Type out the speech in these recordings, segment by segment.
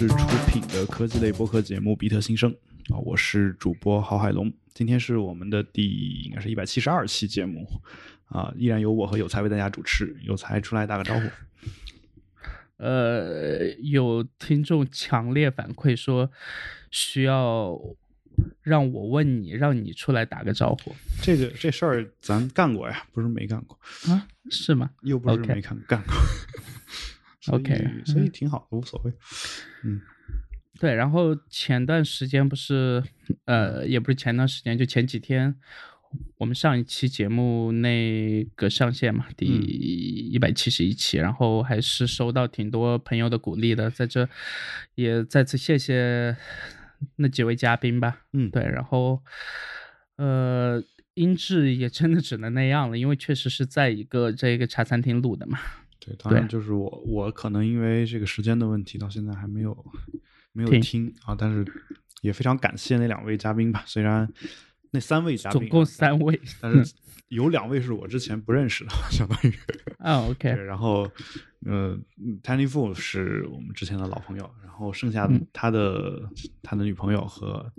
市出品的科技类播客节目《比特新生》啊，我是主播郝海龙。今天是我们的第应该是一百七十二期节目啊，依然由我和有才为大家主持。有才出来打个招呼。呃，有听众强烈反馈说需要让我问你，让你出来打个招呼。这个这事儿咱干过呀，不是没干过啊？是吗？又不是没看干过。OK，所以挺好的，无所谓。嗯，对。然后前段时间不是，呃，也不是前段时间，就前几天，我们上一期节目那个上线嘛，第一百七十一期，然后还是收到挺多朋友的鼓励的，在这也再次谢谢那几位嘉宾吧。嗯，对。然后，呃，音质也真的只能那样了，因为确实是在一个这个茶餐厅录的嘛。对，当然就是我，我可能因为这个时间的问题，到现在还没有没有听啊。但是也非常感谢那两位嘉宾吧，虽然那三位嘉宾总共三位，但是 有两位是我之前不认识的，相当于 啊，OK。然后呃，Tiny Fu 是我们之前的老朋友，然后剩下的他的、他的女朋友和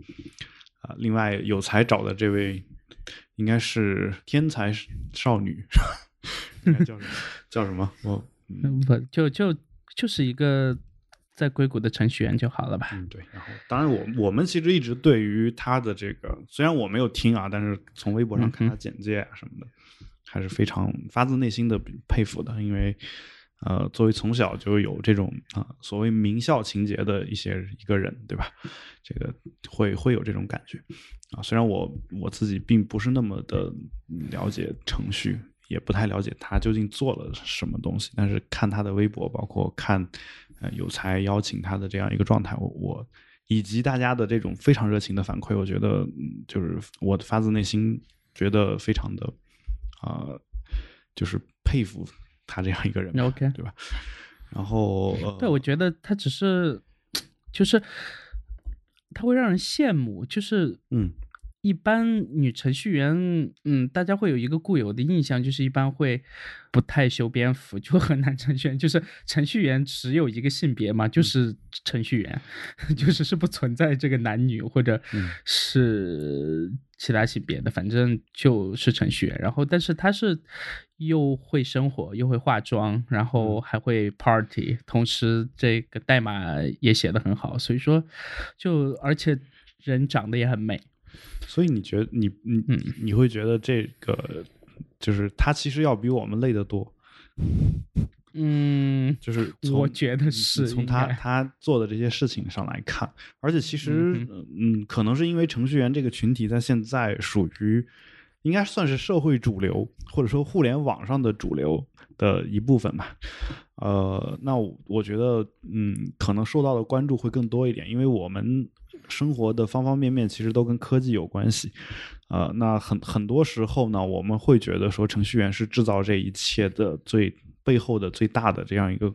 啊，另外有才找的这位应该是天才少女。叫什么？叫什么？我不就就就是一个在硅谷的程序员就好了吧？嗯，对。然后，当然，我我们其实一直对于他的这个，虽然我没有听啊，但是从微博上看他简介啊什么的，还是非常发自内心的佩服的。因为，呃，作为从小就有这种啊所谓名校情节的一些一个人，对吧？这个会会有这种感觉啊。虽然我我自己并不是那么的了解程序。也不太了解他究竟做了什么东西，但是看他的微博，包括看呃有才邀请他的这样一个状态，我我以及大家的这种非常热情的反馈，我觉得就是我发自内心觉得非常的啊、呃，就是佩服他这样一个人，OK，对吧？然后、呃、对我觉得他只是 就是他会让人羡慕，就是嗯。一般女程序员，嗯，大家会有一个固有的印象，就是一般会不太修边幅，就和男程序员，就是程序员只有一个性别嘛，就是程序员，嗯、就是是不存在这个男女或者是其他性别的，反正就是程序员。然后，但是他是又会生活，又会化妆，然后还会 party，同时这个代码也写得很好，所以说就而且人长得也很美。所以你觉得你你你会觉得这个就是他其实要比我们累得多，嗯，就是我觉得是从他他做的这些事情上来看，而且其实嗯，嗯，可能是因为程序员这个群体在现在属于应该算是社会主流或者说互联网上的主流的一部分吧，呃，那我觉得嗯，可能受到的关注会更多一点，因为我們。生活的方方面面其实都跟科技有关系，呃，那很很多时候呢，我们会觉得说程序员是制造这一切的最背后的最大的这样一个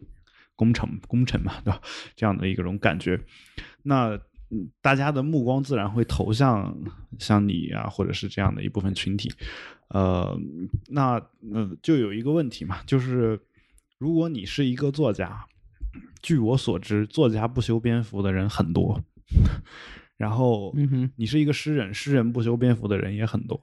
工程工程嘛，对吧？这样的一個種感觉，那大家的目光自然会投向像你啊，或者是这样的一部分群体，呃，那呃就有一个问题嘛，就是如果你是一个作家，据我所知，作家不修边幅的人很多。然后，你是一个诗人，诗人不修边幅的人也很多，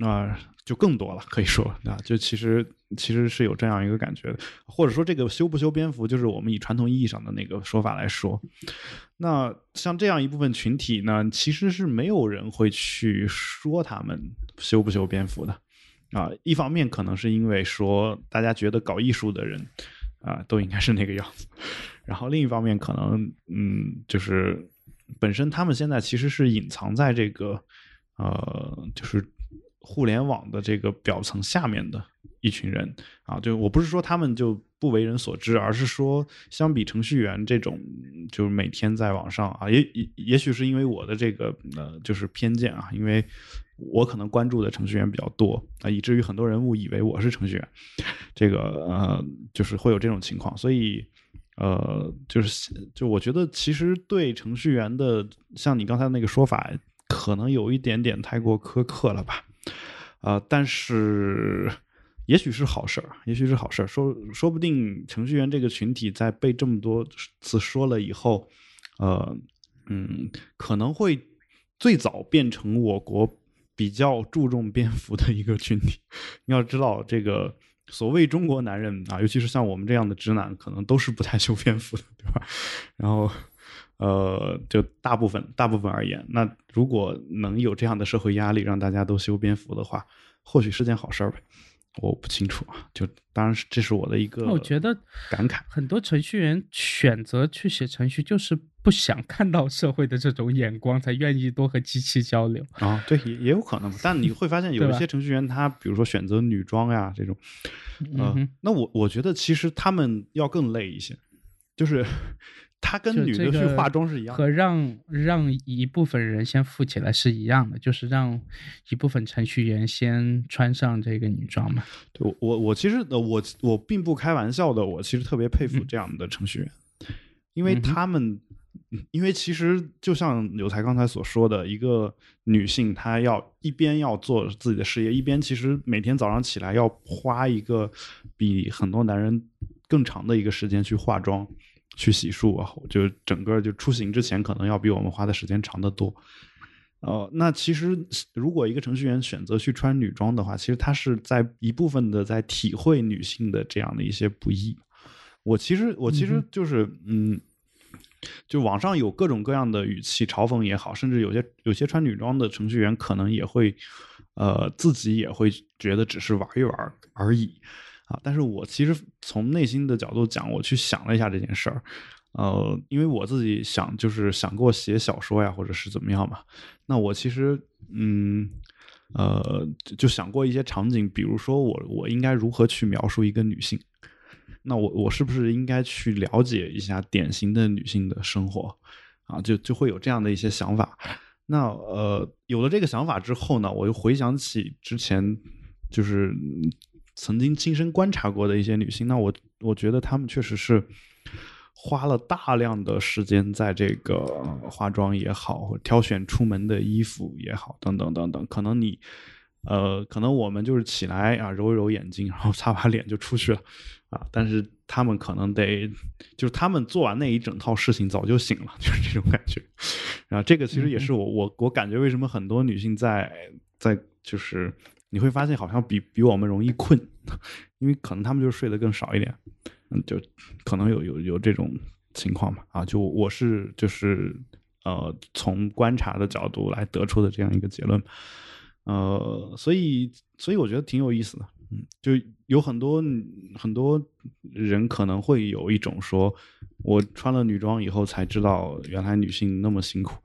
啊、呃，就更多了，可以说啊，就其实其实是有这样一个感觉的，或者说这个修不修边幅，就是我们以传统意义上的那个说法来说，那像这样一部分群体呢，其实是没有人会去说他们修不修边幅的，啊、呃，一方面可能是因为说大家觉得搞艺术的人啊、呃，都应该是那个样子。然后另一方面，可能嗯，就是本身他们现在其实是隐藏在这个呃，就是互联网的这个表层下面的一群人啊。就我不是说他们就不为人所知，而是说相比程序员这种，就是每天在网上啊，也也也许是因为我的这个呃，就是偏见啊，因为我可能关注的程序员比较多啊，以至于很多人误以为我是程序员，这个呃，就是会有这种情况，所以。呃，就是就我觉得其实对程序员的，像你刚才那个说法，可能有一点点太过苛刻了吧？呃，但是也许是好事儿，也许是好事儿。说说不定程序员这个群体在被这么多次说了以后，呃，嗯，可能会最早变成我国比较注重蝙蝠的一个群体。你要知道，这个所谓中国男人啊，尤其是像我们这样的直男，可能都是不太修边幅的，对吧？然后，呃，就大部分大部分而言，那如果能有这样的社会压力，让大家都修边幅的话，或许是件好事儿呗。我不清楚啊，就当然是这是我的一个，我觉得感慨。很多程序员选择去写程序，就是不想看到社会的这种眼光，才愿意多和机器交流啊。对，也也有可能。但你会发现，有一些程序员，他比如说选择女装呀这种，嗯，那我我觉得其实他们要更累一些，就是。他跟女的去化妆是一样，和让让一部分人先富起来是一样的，就是让一部分程序员先穿上这个女装嘛。对，我我其实我我并不开玩笑的，我其实特别佩服这样的程序员，因为他们，因为其实就像有才刚才所说的，一个女性她要一边要做自己的事业，一边其实每天早上起来要花一个比很多男人更长的一个时间去化妆。去洗漱啊，就整个就出行之前可能要比我们花的时间长得多。呃，那其实如果一个程序员选择去穿女装的话，其实他是在一部分的在体会女性的这样的一些不易。我其实我其实就是嗯，就网上有各种各样的语气嘲讽也好，甚至有些有些穿女装的程序员可能也会呃自己也会觉得只是玩一玩而已。啊！但是我其实从内心的角度讲，我去想了一下这件事儿，呃，因为我自己想就是想过写小说呀，或者是怎么样嘛。那我其实嗯呃就想过一些场景，比如说我我应该如何去描述一个女性？那我我是不是应该去了解一下典型的女性的生活？啊，就就会有这样的一些想法。那呃有了这个想法之后呢，我又回想起之前就是。曾经亲身观察过的一些女性，那我我觉得她们确实是花了大量的时间在这个化妆也好，或挑选出门的衣服也好，等等等等。可能你，呃，可能我们就是起来啊，揉一揉眼睛，然后擦把脸就出去了啊。但是她们可能得，就是她们做完那一整套事情早就醒了，就是这种感觉。然后这个其实也是我我我感觉为什么很多女性在在就是。你会发现好像比比我们容易困，因为可能他们就睡得更少一点，嗯，就可能有有有这种情况嘛啊，就我是就是呃从观察的角度来得出的这样一个结论，呃，所以所以我觉得挺有意思的，嗯，就有很多很多人可能会有一种说，我穿了女装以后才知道原来女性那么辛苦。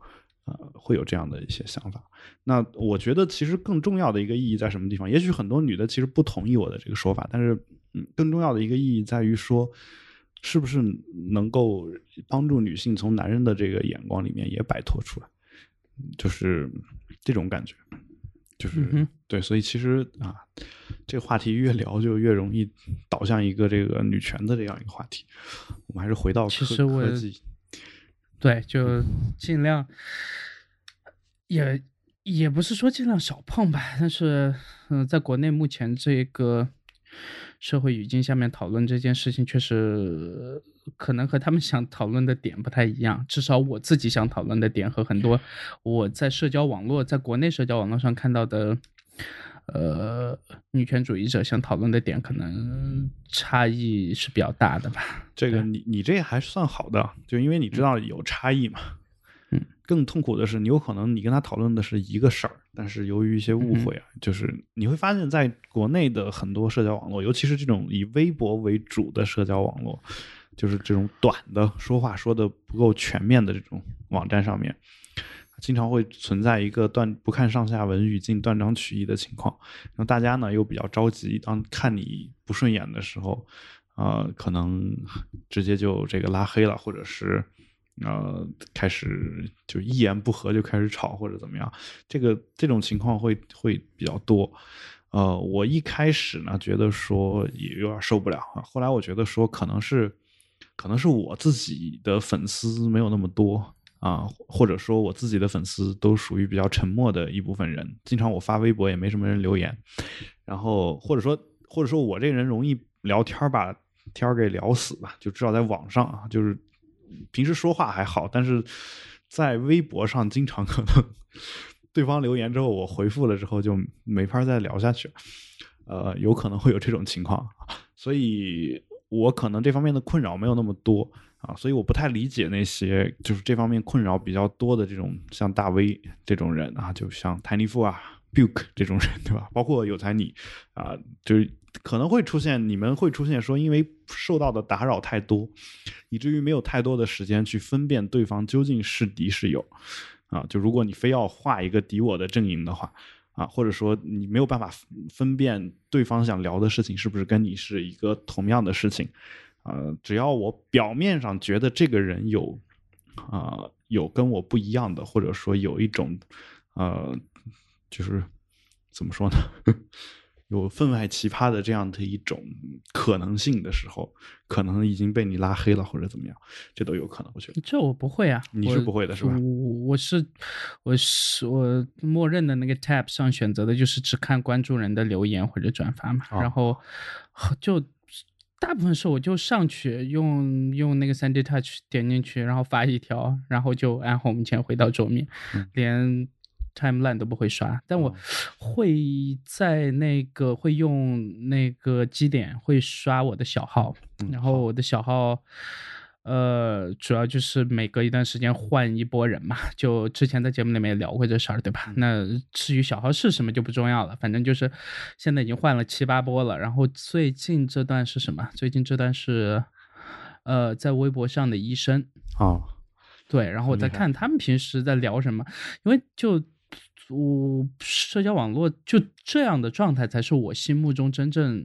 呃，会有这样的一些想法。那我觉得，其实更重要的一个意义在什么地方？也许很多女的其实不同意我的这个说法，但是，嗯，更重要的一个意义在于说，是不是能够帮助女性从男人的这个眼光里面也摆脱出来，就是这种感觉，就是对。所以其实啊，这个话题越聊就越容易导向一个这个女权的这样一个话题。我们还是回到科科技。对，就尽量，也也不是说尽量少碰吧，但是，嗯，在国内目前这个社会语境下面讨论这件事情，确实可能和他们想讨论的点不太一样。至少我自己想讨论的点和很多我在社交网络，在国内社交网络上看到的。呃，女权主义者想讨论的点可能差异是比较大的吧？这个你你这还算好的，就因为你知道有差异嘛。嗯，更痛苦的是，你有可能你跟他讨论的是一个事儿，但是由于一些误会啊，就是你会发现在国内的很多社交网络，尤其是这种以微博为主的社交网络，就是这种短的说话说的不够全面的这种网站上面。经常会存在一个断不看上下文语境断章取义的情况，然后大家呢又比较着急，当看你不顺眼的时候，呃，可能直接就这个拉黑了，或者是呃开始就一言不合就开始吵或者怎么样，这个这种情况会会比较多。呃，我一开始呢觉得说也有点受不了啊，后来我觉得说可能是可能是我自己的粉丝没有那么多。啊，或者说我自己的粉丝都属于比较沉默的一部分人，经常我发微博也没什么人留言，然后或者说或者说我这个人容易聊天把天给聊死吧，就至少在网上啊，就是平时说话还好，但是在微博上经常可能 对方留言之后，我回复了之后就没法再聊下去，呃，有可能会有这种情况，所以我可能这方面的困扰没有那么多。啊，所以我不太理解那些就是这方面困扰比较多的这种像大 V 这种人啊，就像台尼夫啊、Buke 这种人，对吧？包括有才你啊，就是可能会出现，你们会出现说，因为受到的打扰太多，以至于没有太多的时间去分辨对方究竟是敌是友啊。就如果你非要画一个敌我的阵营的话啊，或者说你没有办法分辨对方想聊的事情是不是跟你是一个同样的事情。呃，只要我表面上觉得这个人有，啊，有跟我不一样的，或者说有一种，呃，就是怎么说呢，有分外奇葩的这样的一种可能性的时候，可能已经被你拉黑了或者怎么样，这都有可能。我觉得这我不会啊，你是不会的是吧？我我是我是我默认的那个 tab 上选择的就是只看关注人的留言或者转发嘛，然后就。大部分时候我就上去用用那个三 D Touch 点进去，然后发一条，然后就按 Home 键回到桌面，连 Timeline 都不会刷。但我会在那个会用那个基点会刷我的小号，然后我的小号。呃，主要就是每隔一段时间换一波人嘛，就之前在节目里面也聊过这事儿，对吧？那至于小号是什么就不重要了，反正就是现在已经换了七八波了。然后最近这段是什么？最近这段是呃，在微博上的医生啊，对，然后我在看他们平时在聊什么，因为就。我社交网络就这样的状态才是我心目中真正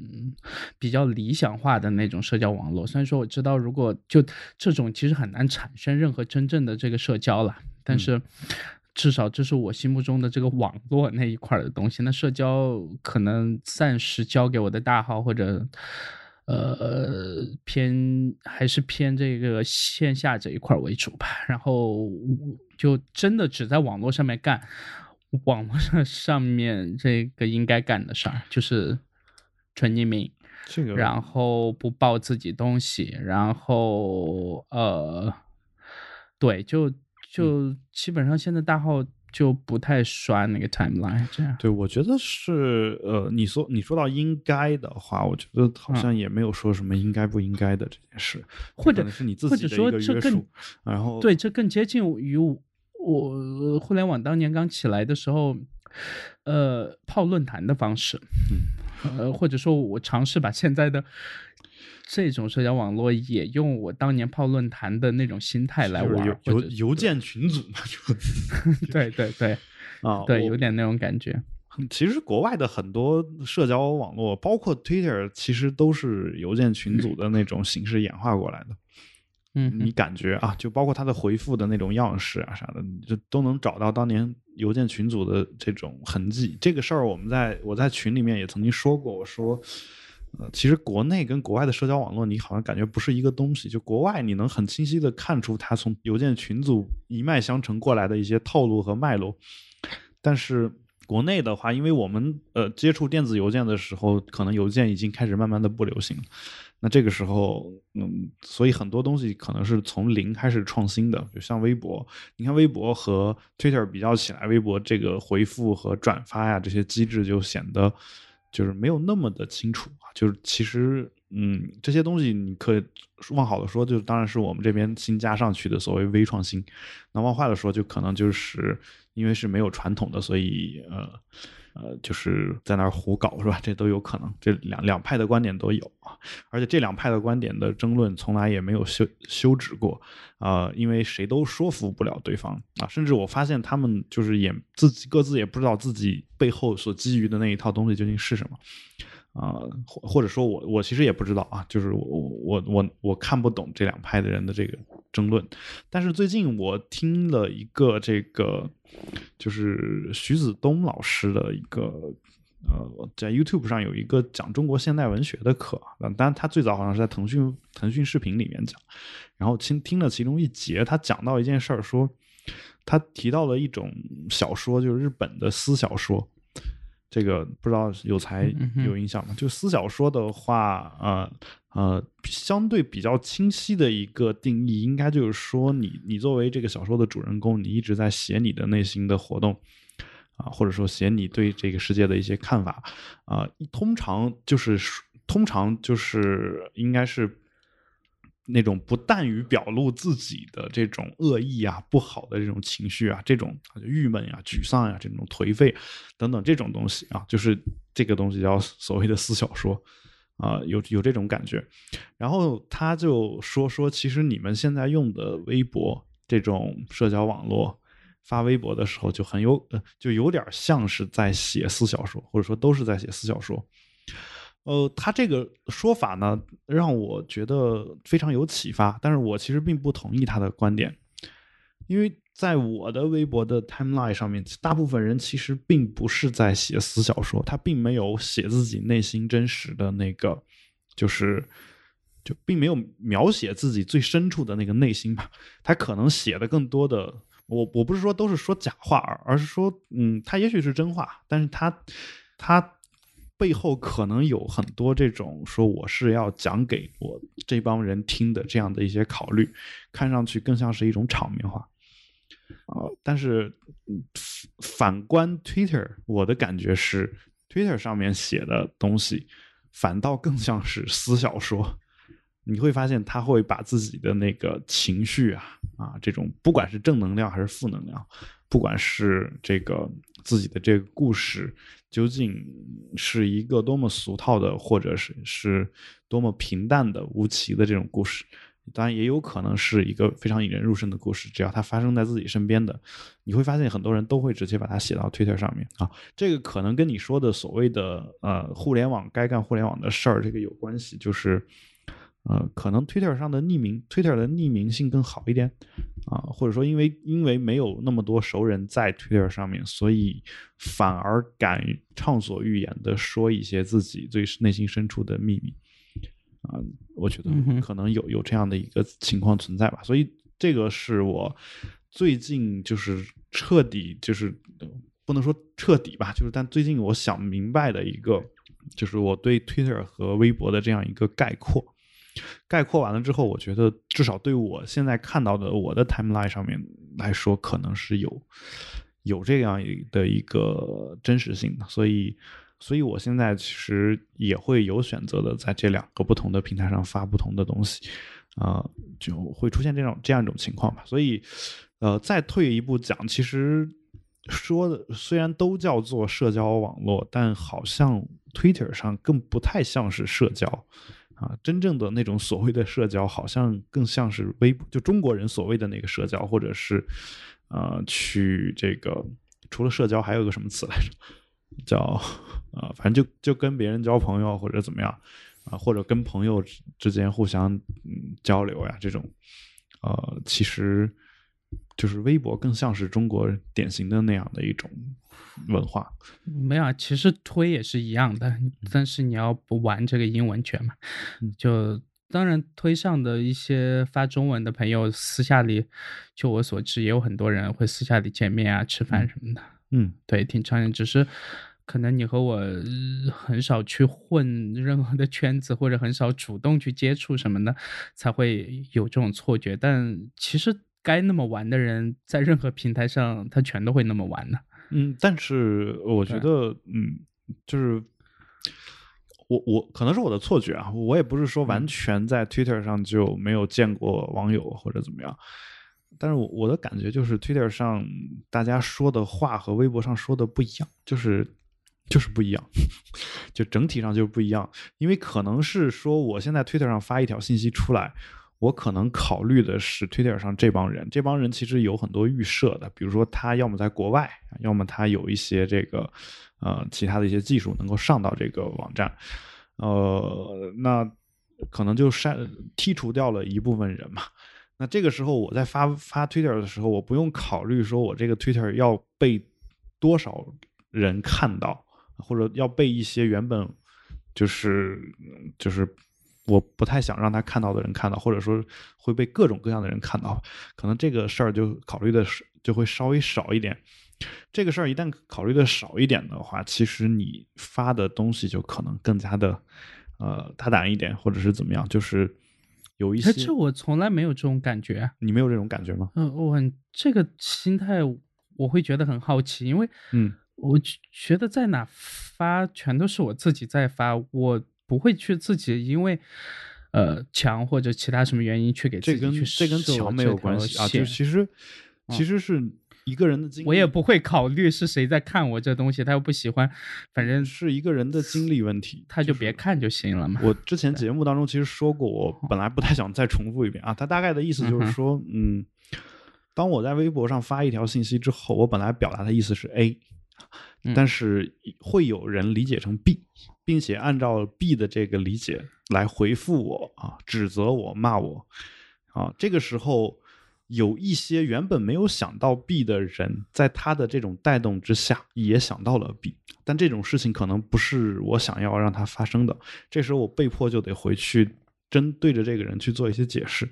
比较理想化的那种社交网络。虽然说我知道，如果就这种其实很难产生任何真正的这个社交了，但是至少这是我心目中的这个网络那一块的东西。那社交可能暂时交给我的大号或者呃偏还是偏这个线下这一块为主吧。然后就真的只在网络上面干。网络上上面这个应该干的事儿就是纯匿名，这个，然后不报自己东西，然后呃，对，就就基本上现在大号就不太刷那个 timeline 这样。对，我觉得是呃，你说你说到应该的话，我觉得好像也没有说什么应该不应该的这件事，或者是你自己的一个约束，然后对，这更接近于。我互联网当年刚起来的时候，呃，泡论坛的方式，呃，或者说我尝试把现在的这种社交网络也用我当年泡论坛的那种心态来玩，邮邮件群组嘛，就 对对对啊，对，有点那种感觉。其实国外的很多社交网络，包括 Twitter，其实都是邮件群组的那种形式演化过来的。嗯，你感觉啊，就包括他的回复的那种样式啊啥的，就都能找到当年邮件群组的这种痕迹。这个事儿，我们在我在群里面也曾经说过，我说，呃，其实国内跟国外的社交网络，你好像感觉不是一个东西。就国外，你能很清晰的看出他从邮件群组一脉相承过来的一些套路和脉络，但是国内的话，因为我们呃接触电子邮件的时候，可能邮件已经开始慢慢的不流行了。那这个时候，嗯，所以很多东西可能是从零开始创新的，就像微博，你看微博和 Twitter 比较起来，微博这个回复和转发呀这些机制就显得就是没有那么的清楚啊。就是其实，嗯，这些东西你可以往好的说，就当然是我们这边新加上去的所谓微创新；那往坏的说，就可能就是因为是没有传统的，所以呃。呃，就是在那儿胡搞是吧？这都有可能，这两两派的观点都有啊。而且这两派的观点的争论从来也没有休休止过啊，因为谁都说服不了对方啊。甚至我发现他们就是也自己各自也不知道自己背后所基于的那一套东西究竟是什么啊，或或者说我我其实也不知道啊，就是我我我我看不懂这两派的人的这个。争论，但是最近我听了一个这个，就是徐子东老师的一个，呃，在 YouTube 上有一个讲中国现代文学的课，当然他最早好像是在腾讯腾讯视频里面讲，然后听听了其中一节，他讲到一件事儿，说他提到了一种小说，就是日本的私小说，这个不知道有才有影响吗？就私小说的话，呃呃，相对比较清晰的一个定义，应该就是说，你你作为这个小说的主人公，你一直在写你的内心的活动，啊，或者说写你对这个世界的一些看法，啊，通常就是通常就是应该是。那种不但于表露自己的这种恶意啊、不好的这种情绪啊、这种郁闷呀、沮丧呀、这种颓废等等这种东西啊，就是这个东西叫所谓的私小说啊，有有这种感觉。然后他就说说，其实你们现在用的微博这种社交网络发微博的时候，就很有呃，就有点像是在写私小说，或者说都是在写私小说。呃，他这个说法呢，让我觉得非常有启发。但是我其实并不同意他的观点，因为在我的微博的 timeline 上面，大部分人其实并不是在写私小说，他并没有写自己内心真实的那个，就是就并没有描写自己最深处的那个内心吧。他可能写的更多的，我我不是说都是说假话，而是说，嗯，他也许是真话，但是他他。背后可能有很多这种说我是要讲给我这帮人听的这样的一些考虑，看上去更像是一种场面话啊。但是反观 Twitter，我的感觉是 Twitter 上面写的东西反倒更像是私小说。你会发现他会把自己的那个情绪啊啊这种不管是正能量还是负能量，不管是这个自己的这个故事。究竟是一个多么俗套的，或者是是多么平淡的、无奇的这种故事？当然，也有可能是一个非常引人入胜的故事。只要它发生在自己身边的，你会发现很多人都会直接把它写到 Twitter 上面啊。这个可能跟你说的所谓的呃互联网该干互联网的事儿这个有关系，就是。呃，可能 Twitter 上的匿名，Twitter 的匿名性更好一点，啊，或者说因为因为没有那么多熟人在 Twitter 上面，所以反而敢畅所欲言的说一些自己最内心深处的秘密，啊，我觉得可能有有这样的一个情况存在吧。所以这个是我最近就是彻底就是不能说彻底吧，就是但最近我想明白的一个，就是我对 Twitter 和微博的这样一个概括。概括完了之后，我觉得至少对我现在看到的我的 timeline 上面来说，可能是有有这样的一个真实性的，所以，所以我现在其实也会有选择的，在这两个不同的平台上发不同的东西，啊，就会出现这种这样一种情况吧。所以，呃，再退一步讲，其实说的虽然都叫做社交网络，但好像 Twitter 上更不太像是社交。啊，真正的那种所谓的社交，好像更像是微就中国人所谓的那个社交，或者是，呃，去这个除了社交还有个什么词来着？叫啊，反正就就跟别人交朋友或者怎么样啊，或者跟朋友之间互相嗯交流呀，这种，呃，其实就是微博更像是中国典型的那样的一种。文化没有，其实推也是一样的，但是你要不玩这个英文圈嘛，就当然推上的一些发中文的朋友，私下里，就我所知，也有很多人会私下里见面啊、吃饭什么的。嗯，对，挺常见，只是可能你和我很少去混任何的圈子，或者很少主动去接触什么的，才会有这种错觉。但其实该那么玩的人，在任何平台上，他全都会那么玩的。嗯，但是我觉得，嗯，就是我我可能是我的错觉啊，我也不是说完全在 Twitter 上就没有见过网友或者怎么样，但是我我的感觉就是 Twitter 上大家说的话和微博上说的不一样，就是就是不一样，就整体上就是不一样，因为可能是说我现在 Twitter 上发一条信息出来。我可能考虑的是 Twitter 上这帮人，这帮人其实有很多预设的，比如说他要么在国外，要么他有一些这个呃其他的一些技术能够上到这个网站，呃，那可能就删剔除掉了一部分人嘛。那这个时候我在发发 Twitter 的时候，我不用考虑说我这个 Twitter 要被多少人看到，或者要被一些原本就是就是。我不太想让他看到的人看到，或者说会被各种各样的人看到，可能这个事儿就考虑的就会稍微少一点。这个事儿一旦考虑的少一点的话，其实你发的东西就可能更加的呃大胆一点，或者是怎么样，就是有一些。这我从来没有这种感觉。你没有这种感觉吗？嗯，我很这个心态我会觉得很好奇，因为嗯，我觉得在哪发全都是我自己在发，我不会去自己因为呃强或者其他什么原因去给自己去这跟强没有关系啊，就其实其实是。一个人的经历，我也不会考虑是谁在看我这东西，他又不喜欢，反正是一个人的经历问题，他就别看就行了嘛。我之前节目当中其实说过，我本来不太想再重复一遍啊。他大概的意思就是说，嗯，当我在微博上发一条信息之后，我本来表达的意思是 A，但是会有人理解成 B，并且按照 B 的这个理解来回复我啊，指责我、骂我啊，这个时候。有一些原本没有想到 B 的人，在他的这种带动之下，也想到了 B，但这种事情可能不是我想要让它发生的。这时候我被迫就得回去针对着这个人去做一些解释，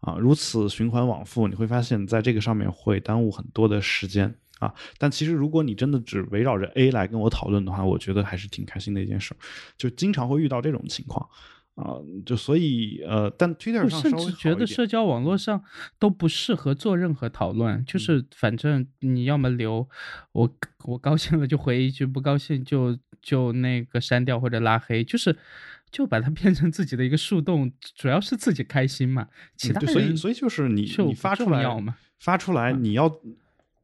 啊，如此循环往复，你会发现在这个上面会耽误很多的时间啊。但其实如果你真的只围绕着 A 来跟我讨论的话，我觉得还是挺开心的一件事，就经常会遇到这种情况。啊，就所以呃，但 Twitter 上甚至觉得社交网络上都不适合做任何讨论，就是反正你要么留，我我高兴了就回一句，不高兴就就那个删掉或者拉黑，就是就把它变成自己的一个树洞，主要是自己开心嘛。其他所以所以就是你你发出来发出来你要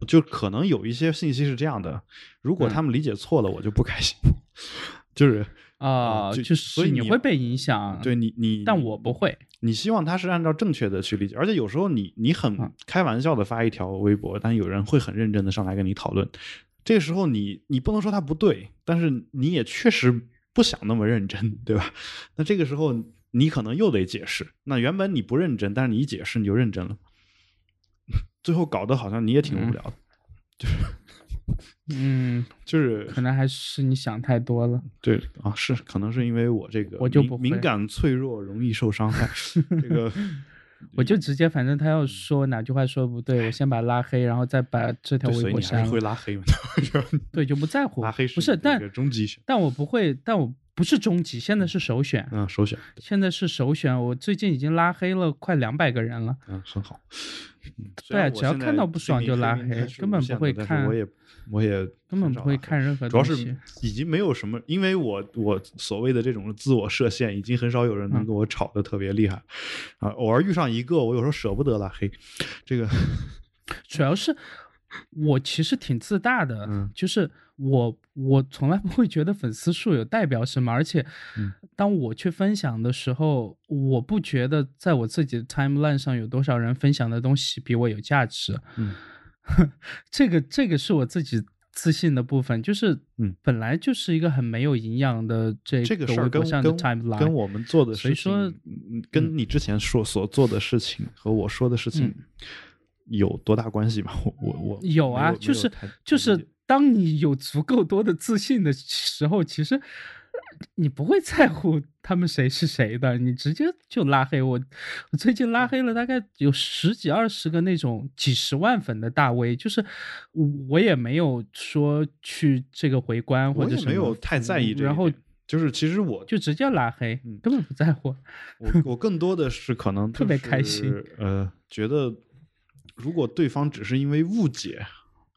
就可能有一些信息是这样的，如果他们理解错了，我就不开心，就是。啊，就是所以你会被影响，对你你，但我不会。你希望他是按照正确的去理解，而且有时候你你很开玩笑的发一条微博，但有人会很认真的上来跟你讨论。这个时候你你不能说他不对，但是你也确实不想那么认真，对吧？那这个时候你可能又得解释。那原本你不认真，但是你一解释你就认真了，最后搞得好像你也挺无聊的，就是。嗯，就是可能还是你想太多了。对啊，是可能是因为我这个我就不敏感脆弱，容易受伤害。这个 我就直接，反正他要说哪句话说的不对，我先把他拉黑，然后再把这条微博删了。会拉黑吗？对，就不在乎。拉黑不是，但终极，但我不会，但我不是终极，现在是首选。嗯，首选。现在是首选，我最近已经拉黑了快两百个人了。嗯，很好。对，只要看到不爽就拉黑，根本不会看。我也。我也根本不会看任何主要是已经没有什么，因为我我所谓的这种自我设限，已经很少有人能跟我吵得特别厉害啊。偶尔遇上一个，我有时候舍不得拉黑。这个主要是我其实挺自大的，就是我我从来不会觉得粉丝数有代表什么，而且当我去分享的时候，我不觉得在我自己的 timeline 上有多少人分享的东西比我有价值。嗯。这个这个是我自己自信的部分，就是嗯，本来就是一个很没有营养的这这个事儿跟跟跟我们做的事情，所以说跟你之前说所做的事情和我说的事情有多大关系吧？我我我有啊，就是就是当你有足够多的自信的时候，其实。你不会在乎他们谁是谁的，你直接就拉黑我。我最近拉黑了大概有十几二十个那种几十万粉的大 V，就是我也没有说去这个回关或者没有太在意。然后就是其实我就直接拉黑，根本不在乎。我我更多的是可能特别开心，呃，觉得如果对方只是因为误解。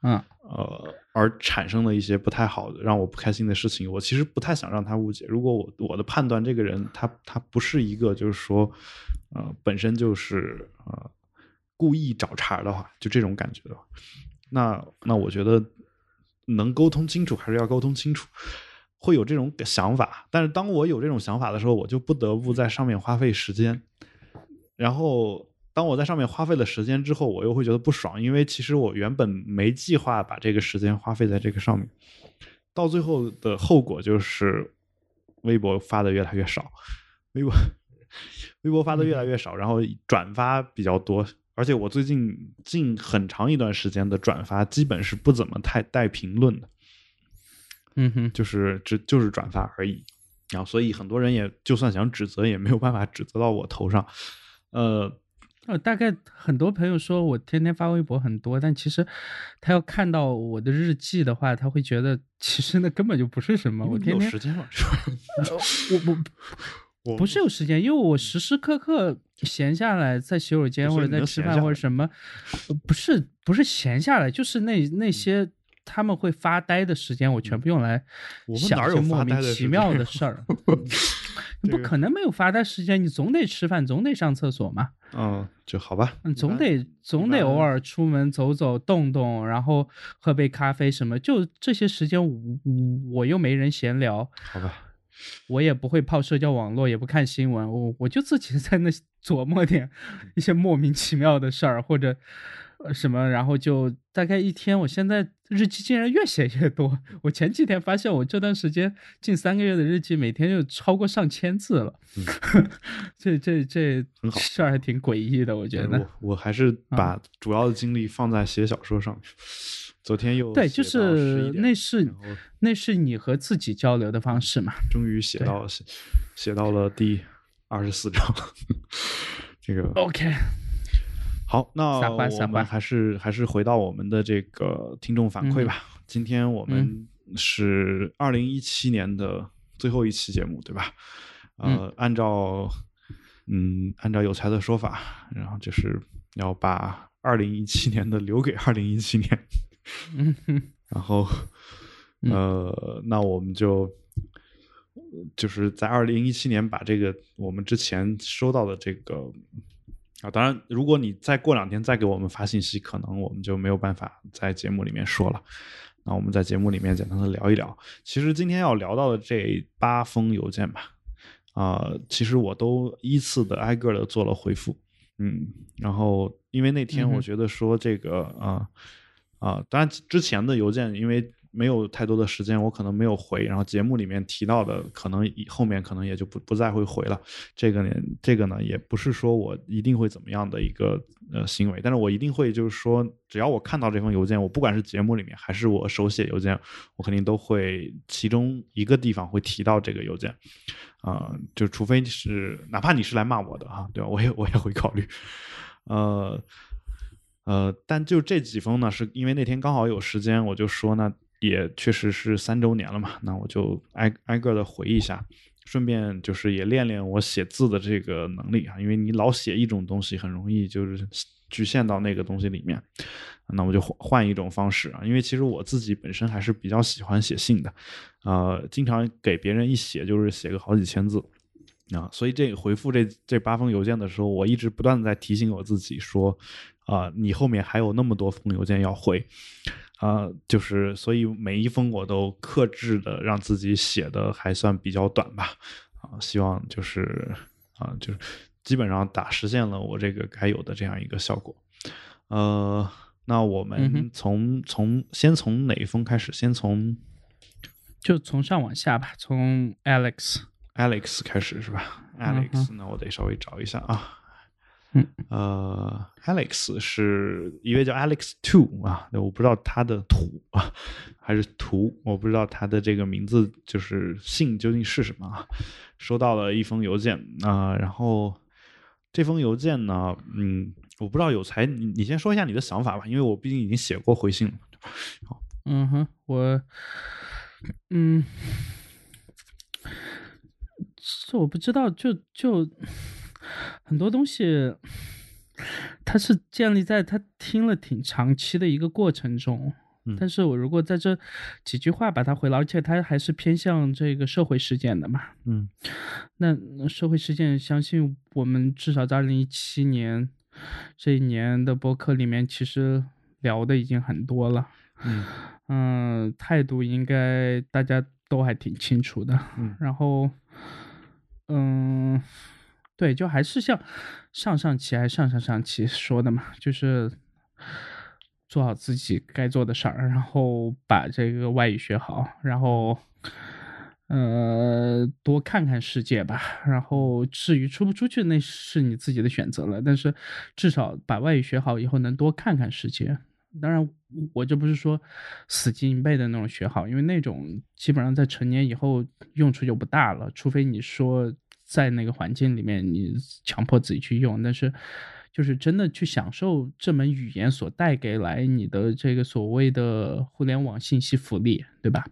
嗯，呃，而产生了一些不太好的、让我不开心的事情。我其实不太想让他误解。如果我我的判断，这个人他他不是一个，就是说，呃，本身就是呃故意找茬的话，就这种感觉的话，那那我觉得能沟通清楚还是要沟通清楚，会有这种想法。但是当我有这种想法的时候，我就不得不在上面花费时间，然后。当我在上面花费了时间之后，我又会觉得不爽，因为其实我原本没计划把这个时间花费在这个上面，到最后的后果就是微博发的越来越少，微博 微博发的越来越少，然后转发比较多，而且我最近近很长一段时间的转发基本是不怎么太带评论的，嗯哼，就是只就是转发而已，然后所以很多人也就算想指责也没有办法指责到我头上，呃。呃，大概很多朋友说我天天发微博很多，但其实他要看到我的日记的话，他会觉得其实那根本就不是什么。我天天有时间了，是吧？我 我不是有时间，因为我时时刻刻闲下来在洗手间或者在吃饭或者什么，不是不是闲下来，就是那那些他们会发呆的时间，我全部用来想些莫名其妙的事儿。你 不可能没有发呆时间，你总得吃饭，总得上厕所嘛。嗯，就好吧。嗯，总得总得偶尔出门走走动动，然后喝杯咖啡什么，就这些时间，我我又没人闲聊。好吧。我也不会泡社交网络，也不看新闻，我我就自己在那 琢磨点一些莫名其妙的事儿，或者。什么？然后就大概一天，我现在日记竟然越写越多。我前几天发现，我这段时间近三个月的日记，每天就超过上千字了。这这这事儿还挺诡异的，我觉得。我我还是把主要的精力放在写小说上面。昨天又对，就是那是那是你和自己交流的方式嘛？终于写到写写到了第二十四章，这个 OK。好，那我们还是还是回到我们的这个听众反馈吧。今天我们是二零一七年的最后一期节目，对吧？呃，按照嗯按照有才的说法，然后就是要把二零一七年的留给二零一七年。嗯，然后 呃，那我们就就是在二零一七年把这个我们之前收到的这个。啊，当然，如果你再过两天再给我们发信息，可能我们就没有办法在节目里面说了。那我们在节目里面简单的聊一聊。其实今天要聊到的这八封邮件吧，啊，其实我都依次的挨个的做了回复。嗯，然后因为那天我觉得说这个啊啊，当然之前的邮件因为。没有太多的时间，我可能没有回。然后节目里面提到的，可能后面可能也就不不再会回了。这个呢，这个呢，也不是说我一定会怎么样的一个呃行为，但是我一定会就是说，只要我看到这封邮件，我不管是节目里面还是我手写邮件，我肯定都会其中一个地方会提到这个邮件。啊，就除非是哪怕你是来骂我的哈，对吧？我也我也会考虑。呃呃，但就这几封呢，是因为那天刚好有时间，我就说呢。也确实是三周年了嘛，那我就挨挨个的回忆一下，顺便就是也练练我写字的这个能力啊，因为你老写一种东西，很容易就是局限到那个东西里面。那我就换换一种方式啊，因为其实我自己本身还是比较喜欢写信的，呃，经常给别人一写就是写个好几千字啊，所以这回复这这八封邮件的时候，我一直不断的在提醒我自己说，啊，你后面还有那么多封邮件要回。啊，就是所以每一封我都克制的让自己写的还算比较短吧，啊，希望就是啊，就是基本上打实现了我这个该有的这样一个效果。呃，那我们从从先从哪一封开始？先从就从上往下吧，从 Alex Alex 开始是吧？Alex，那我得稍微找一下啊。嗯，呃，Alex 是一位叫 Alex Two 啊，我不知道他的土啊还是图，我不知道他的这个名字就是姓究竟是什么啊。收到了一封邮件啊，然后这封邮件呢，嗯，我不知道有才，你你先说一下你的想法吧，因为我毕竟已经写过回信了。好，嗯哼，我，嗯，这我不知道，就就。很多东西，它是建立在他听了挺长期的一个过程中。但是我如果在这几句话把它回了，而且它还是偏向这个社会事件的嘛。嗯，那社会事件，相信我们至少在二零一七年这一年的博客里面，其实聊的已经很多了。嗯嗯，态度应该大家都还挺清楚的。嗯，然后，嗯。对，就还是像上上期还是上上上期说的嘛，就是做好自己该做的事儿，然后把这个外语学好，然后呃多看看世界吧。然后至于出不出去，那是你自己的选择了。但是至少把外语学好以后，能多看看世界。当然，我这不是说死记硬背的那种学好，因为那种基本上在成年以后用处就不大了，除非你说。在那个环境里面，你强迫自己去用，但是就是真的去享受这门语言所带给来你的这个所谓的互联网信息福利，对吧？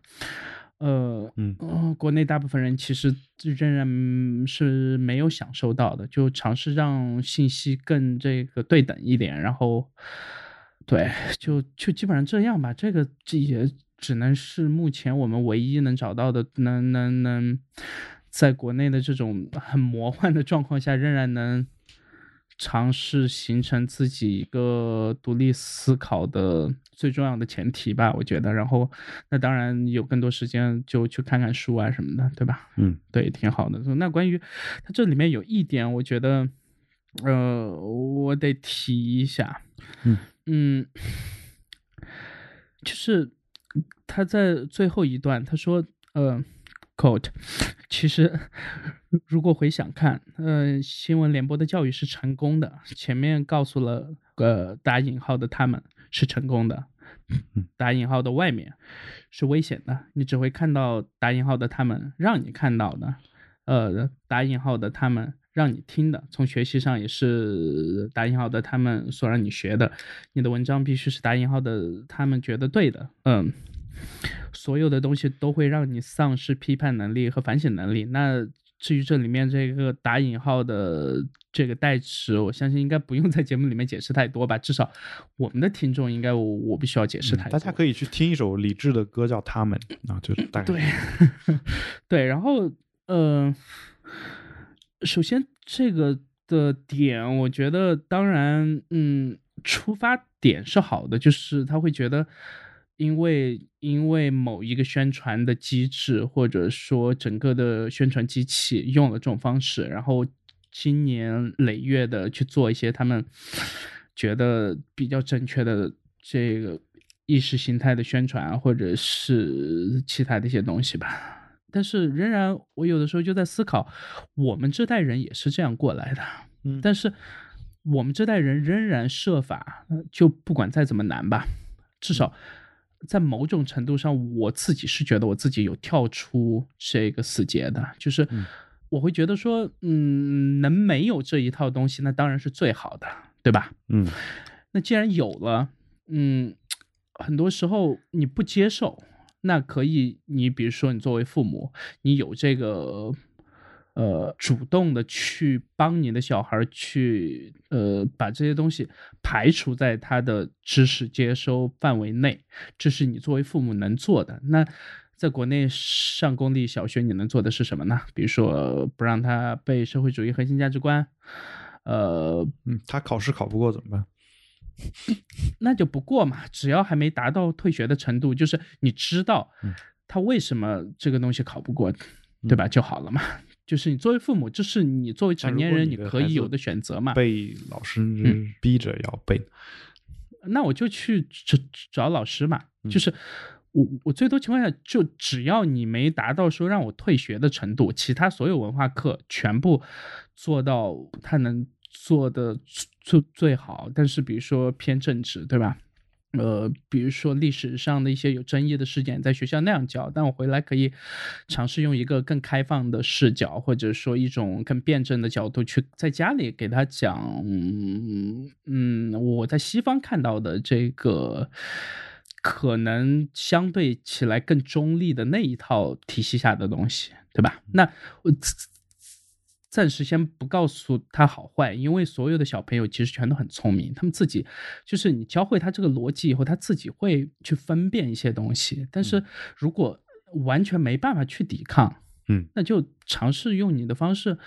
呃，嗯呃国内大部分人其实仍然是没有享受到的，就尝试让信息更这个对等一点，然后，对，就就基本上这样吧。这个这也只能是目前我们唯一能找到的，能能能在国内的这种很魔幻的状况下，仍然能尝试形成自己一个独立思考的最重要的前提吧，我觉得。然后，那当然有更多时间就去看看书啊什么的，对吧？嗯，对，挺好的。那关于它这里面有一点，我觉得，呃，我得提一下，嗯嗯，就是他在最后一段他说，呃其实如果回想看，呃，新闻联播的教育是成功的，前面告诉了呃打引号的他们是成功的，打引号的外面是危险的，你只会看到打引号的他们让你看到的，呃，打引号的他们让你听的，从学习上也是打引号的他们所让你学的，你的文章必须是打引号的他们觉得对的，嗯。所有的东西都会让你丧失批判能力和反省能力。那至于这里面这个打引号的这个代词，我相信应该不用在节目里面解释太多吧。至少我们的听众应该我我不需要解释太多。嗯大家可以去听一首李志的歌，叫《他们》啊，就大概对，对，然后呃，首先这个的点，我觉得当然，嗯，出发点是好的，就是他会觉得。因为因为某一个宣传的机制，或者说整个的宣传机器用了这种方式，然后经年累月的去做一些他们觉得比较正确的这个意识形态的宣传，或者是其他的一些东西吧。但是仍然，我有的时候就在思考，我们这代人也是这样过来的，嗯但是我们这代人仍然设法，呃就不管再怎么难吧，至少。在某种程度上，我自己是觉得我自己有跳出这个死结的，就是我会觉得说，嗯，能没有这一套东西，那当然是最好的，对吧？嗯那既然有了，嗯，很多时候你不接受，那可以，你比如说你作为父母，你有这个。呃，主动的去帮你的小孩去，呃，把这些东西排除在他的知识接收范围内，这是你作为父母能做的。那在国内上公立小学，你能做的是什么呢？比如说不让他背社会主义核心价值观，呃，嗯，他考试考不过怎么办？那就不过嘛，只要还没达到退学的程度，就是你知道他为什么这个东西考不过，对吧？就好了嘛。就是你作为父母，这是你作为成年人你可以有的选择嘛。被老师逼着要背，那我就去找找老师嘛。就是我我最多情况下就只要你没达到说让我退学的程度，其他所有文化课全部做到他能做的最最好。但是比如说偏政治，对吧？呃，比如说历史上的一些有争议的事件，在学校那样教，但我回来可以尝试用一个更开放的视角，或者说一种更辩证的角度去在家里给他讲，嗯，我在西方看到的这个可能相对起来更中立的那一套体系下的东西，对吧？那我。暂时先不告诉他好坏，因为所有的小朋友其实全都很聪明，他们自己就是你教会他这个逻辑以后，他自己会去分辨一些东西。但是如果完全没办法去抵抗，嗯，那就尝试用你的方式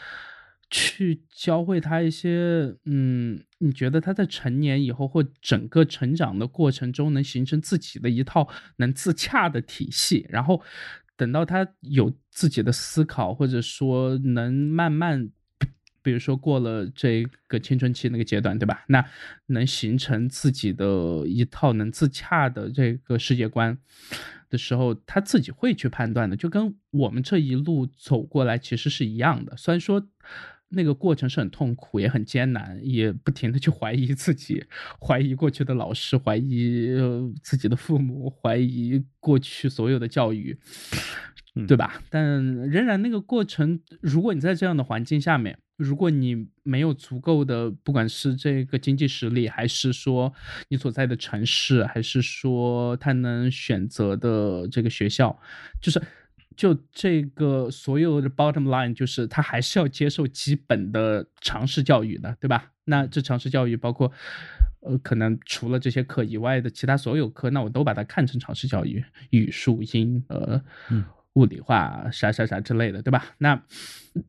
去教会他一些，嗯，你觉得他在成年以后或整个成长的过程中能形成自己的一套能自洽的体系，然后。等到他有自己的思考，或者说能慢慢，比如说过了这个青春期那个阶段，对吧？那能形成自己的一套能自洽的这个世界观的时候，他自己会去判断的，就跟我们这一路走过来其实是一样的。虽然说。那个过程是很痛苦，也很艰难，也不停的去怀疑自己，怀疑过去的老师，怀疑自己的父母，怀疑过去所有的教育，对吧？但仍然那个过程，如果你在这样的环境下面，如果你没有足够的，不管是这个经济实力，还是说你所在的城市，还是说他能选择的这个学校，就是就这个所有的 bottom line，就是他还是要接受基本的常识教育的，对吧？那这常识教育包括，呃，可能除了这些课以外的其他所有课，那我都把它看成常识教育，语数英，呃。物理化啥啥啥之类的，对吧？那，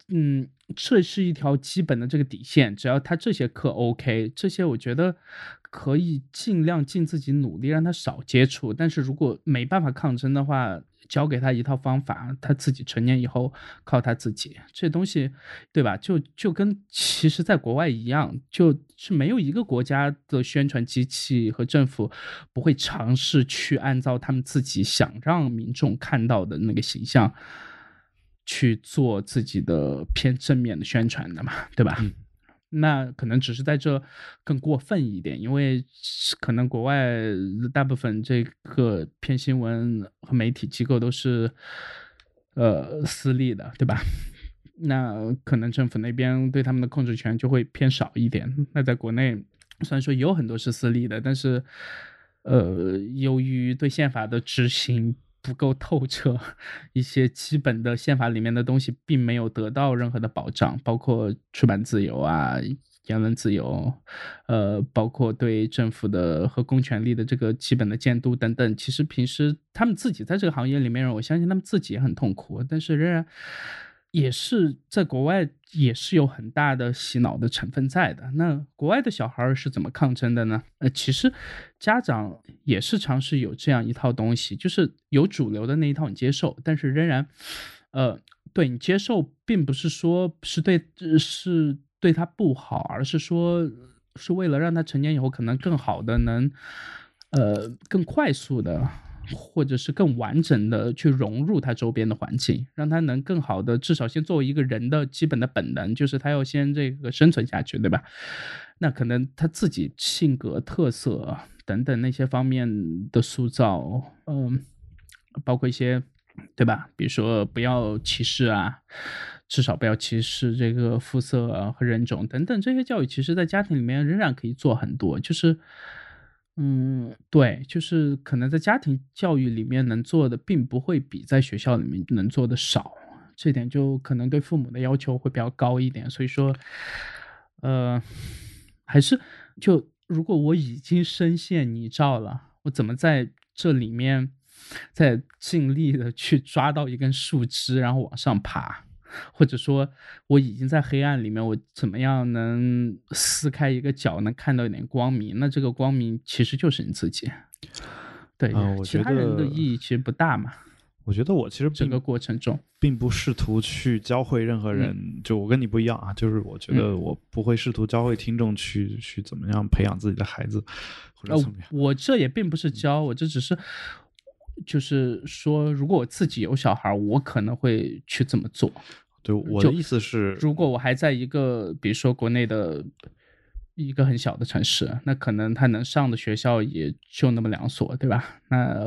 嗯，这是一条基本的这个底线，只要他这些课 OK，这些我觉得可以尽量尽自己努力让他少接触。但是如果没办法抗争的话，教给他一套方法，他自己成年以后靠他自己，这东西，对吧？就就跟其实在国外一样，就是没有一个国家的宣传机器和政府不会尝试去按照他们自己想让民众看到的那个形象去做自己的偏正面的宣传的嘛，对吧？那可能只是在这更过分一点，因为可能国外大部分这个偏新闻和媒体机构都是呃私立的，对吧？那可能政府那边对他们的控制权就会偏少一点。那在国内虽然说有很多是私立的，但是呃，由于对宪法的执行。不够透彻，一些基本的宪法里面的东西并没有得到任何的保障，包括出版自由啊、言论自由，呃，包括对政府的和公权力的这个基本的监督等等。其实平时他们自己在这个行业里面，我相信他们自己也很痛苦，但是仍然。也是在国外，也是有很大的洗脑的成分在的。那国外的小孩是怎么抗争的呢？呃，其实家长也是尝试有这样一套东西，就是有主流的那一套你接受，但是仍然，呃，对你接受，并不是说是对是对他不好，而是说是为了让他成年以后可能更好的能，呃，更快速的。或者是更完整的去融入他周边的环境，让他能更好的，至少先作为一个人的基本的本能，就是他要先这个生存下去，对吧？那可能他自己性格特色等等那些方面的塑造，嗯，包括一些，对吧？比如说不要歧视啊，至少不要歧视这个肤色和人种等等这些教育，其实在家庭里面仍然可以做很多，就是。嗯，对，就是可能在家庭教育里面能做的，并不会比在学校里面能做的少，这点就可能对父母的要求会比较高一点。所以说，呃，还是就如果我已经深陷泥沼了，我怎么在这里面再尽力的去抓到一根树枝，然后往上爬？或者说，我已经在黑暗里面，我怎么样能撕开一个角，能看到一点光明？那这个光明其实就是你自己。对，其他人的意义其实不大嘛。我觉得我其实整个过程中，并不试图去教会任何人。就我跟你不一样啊，就是我觉得我不会试图教会听众去去怎么样培养自己的孩子，或者怎么样。我这也并不是教，我这只是就是说，如果我自己有小孩，我可能会去这么做。对，我的意思是，如果我还在一个，比如说国内的一个很小的城市，那可能他能上的学校也就那么两所，对吧？那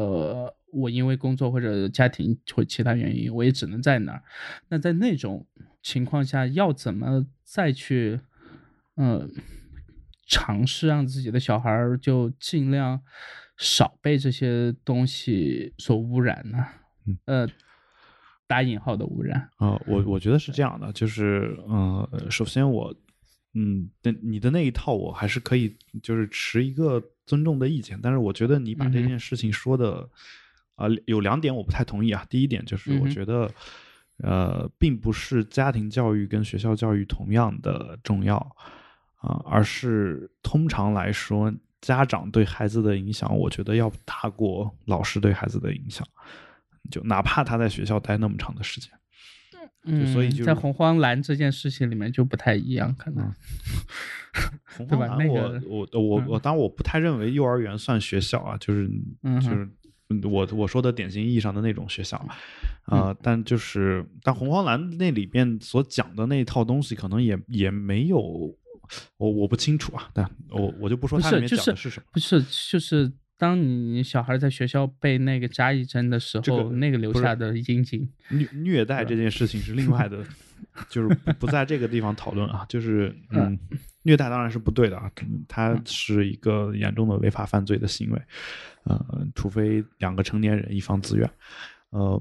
我因为工作或者家庭或其他原因，我也只能在那儿。那在那种情况下，要怎么再去，嗯，尝试让自己的小孩就尽量少被这些东西所污染呢？呃。打引号的污染啊，我我觉得是这样的，就是嗯，首先我嗯，的你的那一套我还是可以，就是持一个尊重的意见，但是我觉得你把这件事情说的啊，有两点我不太同意啊。第一点就是我觉得呃，并不是家庭教育跟学校教育同样的重要啊，而是通常来说，家长对孩子的影响，我觉得要大过老师对孩子的影响。就哪怕他在学校待那么长的时间，嗯，所以就在洪荒蓝这件事情里面就不太一样，可能，对吧？那个我我我我，当然我不太认为幼儿园算学校啊，就是就是我我说的典型意义上的那种学校啊，但就是但洪荒蓝那里边所讲的那一套东西，可能也也没有我我不清楚啊，但我我就不说它里面讲的是什么，不是就是。当你小孩在学校被那个扎一针的时候，那个留下的阴影，虐虐待这件事情是另外的，就是不在这个地方讨论啊。就是嗯，虐待当然是不对的啊，它是一个严重的违法犯罪的行为。呃，除非两个成年人一方自愿。呃，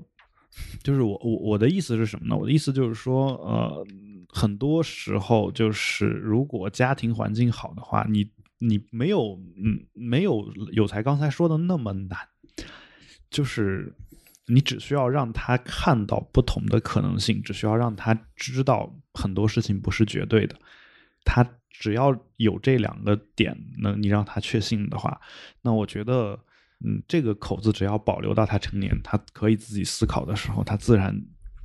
就是我我我的意思是什么呢？我的意思就是说，呃，很多时候就是如果家庭环境好的话，你你没有嗯没有有才刚才说的那么难，就是你只需要让他看到不同的可能性，只需要让他知道很多事情不是绝对的，他只要有这两个点，能你让他确信的话，那我觉得。嗯，这个口子只要保留到他成年，他可以自己思考的时候，他自然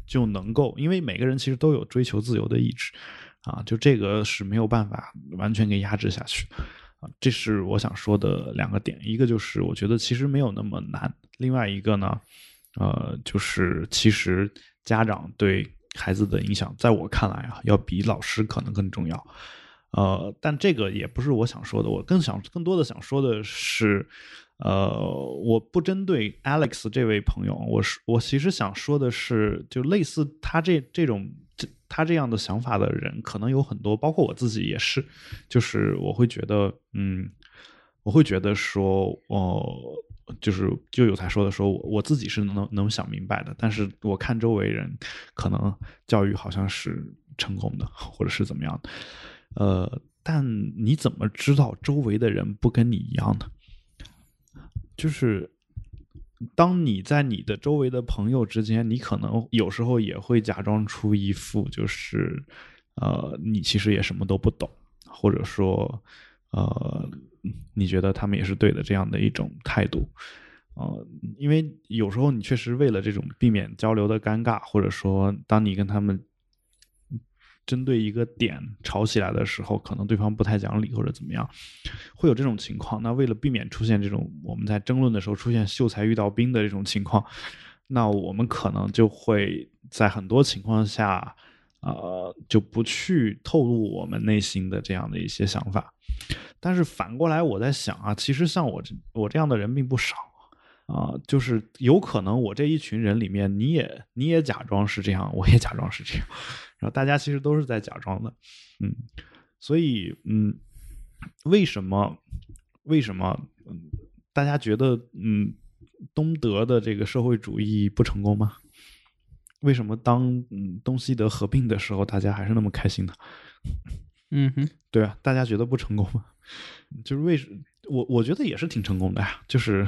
就能够。因为每个人其实都有追求自由的意志，啊，就这个是没有办法完全给压制下去，啊，这是我想说的两个点。一个就是我觉得其实没有那么难，另外一个呢，呃，就是其实家长对孩子的影响，在我看来啊，要比老师可能更重要。呃，但这个也不是我想说的，我更想更多的想说的是。呃，我不针对 Alex 这位朋友，我是我其实想说的是，就类似他这这种他这样的想法的人，可能有很多，包括我自己也是，就是我会觉得，嗯，我会觉得说，哦，就是就有才说的说，我我自己是能能想明白的，但是我看周围人，可能教育好像是成功的，或者是怎么样的，呃，但你怎么知道周围的人不跟你一样呢？就是，当你在你的周围的朋友之间，你可能有时候也会假装出一副就是，呃，你其实也什么都不懂，或者说，呃，你觉得他们也是对的这样的一种态度，呃，因为有时候你确实为了这种避免交流的尴尬，或者说当你跟他们。针对一个点吵起来的时候，可能对方不太讲理或者怎么样，会有这种情况。那为了避免出现这种我们在争论的时候出现秀才遇到兵的这种情况，那我们可能就会在很多情况下，呃，就不去透露我们内心的这样的一些想法。但是反过来，我在想啊，其实像我这我这样的人并不少啊，就是有可能我这一群人里面，你也你也假装是这样，我也假装是这样。然后大家其实都是在假装的，嗯，所以嗯，为什么为什么嗯，大家觉得嗯，东德的这个社会主义不成功吗？为什么当嗯东西德合并的时候，大家还是那么开心呢？嗯哼，对啊，大家觉得不成功吗？就是为什我我觉得也是挺成功的呀，就是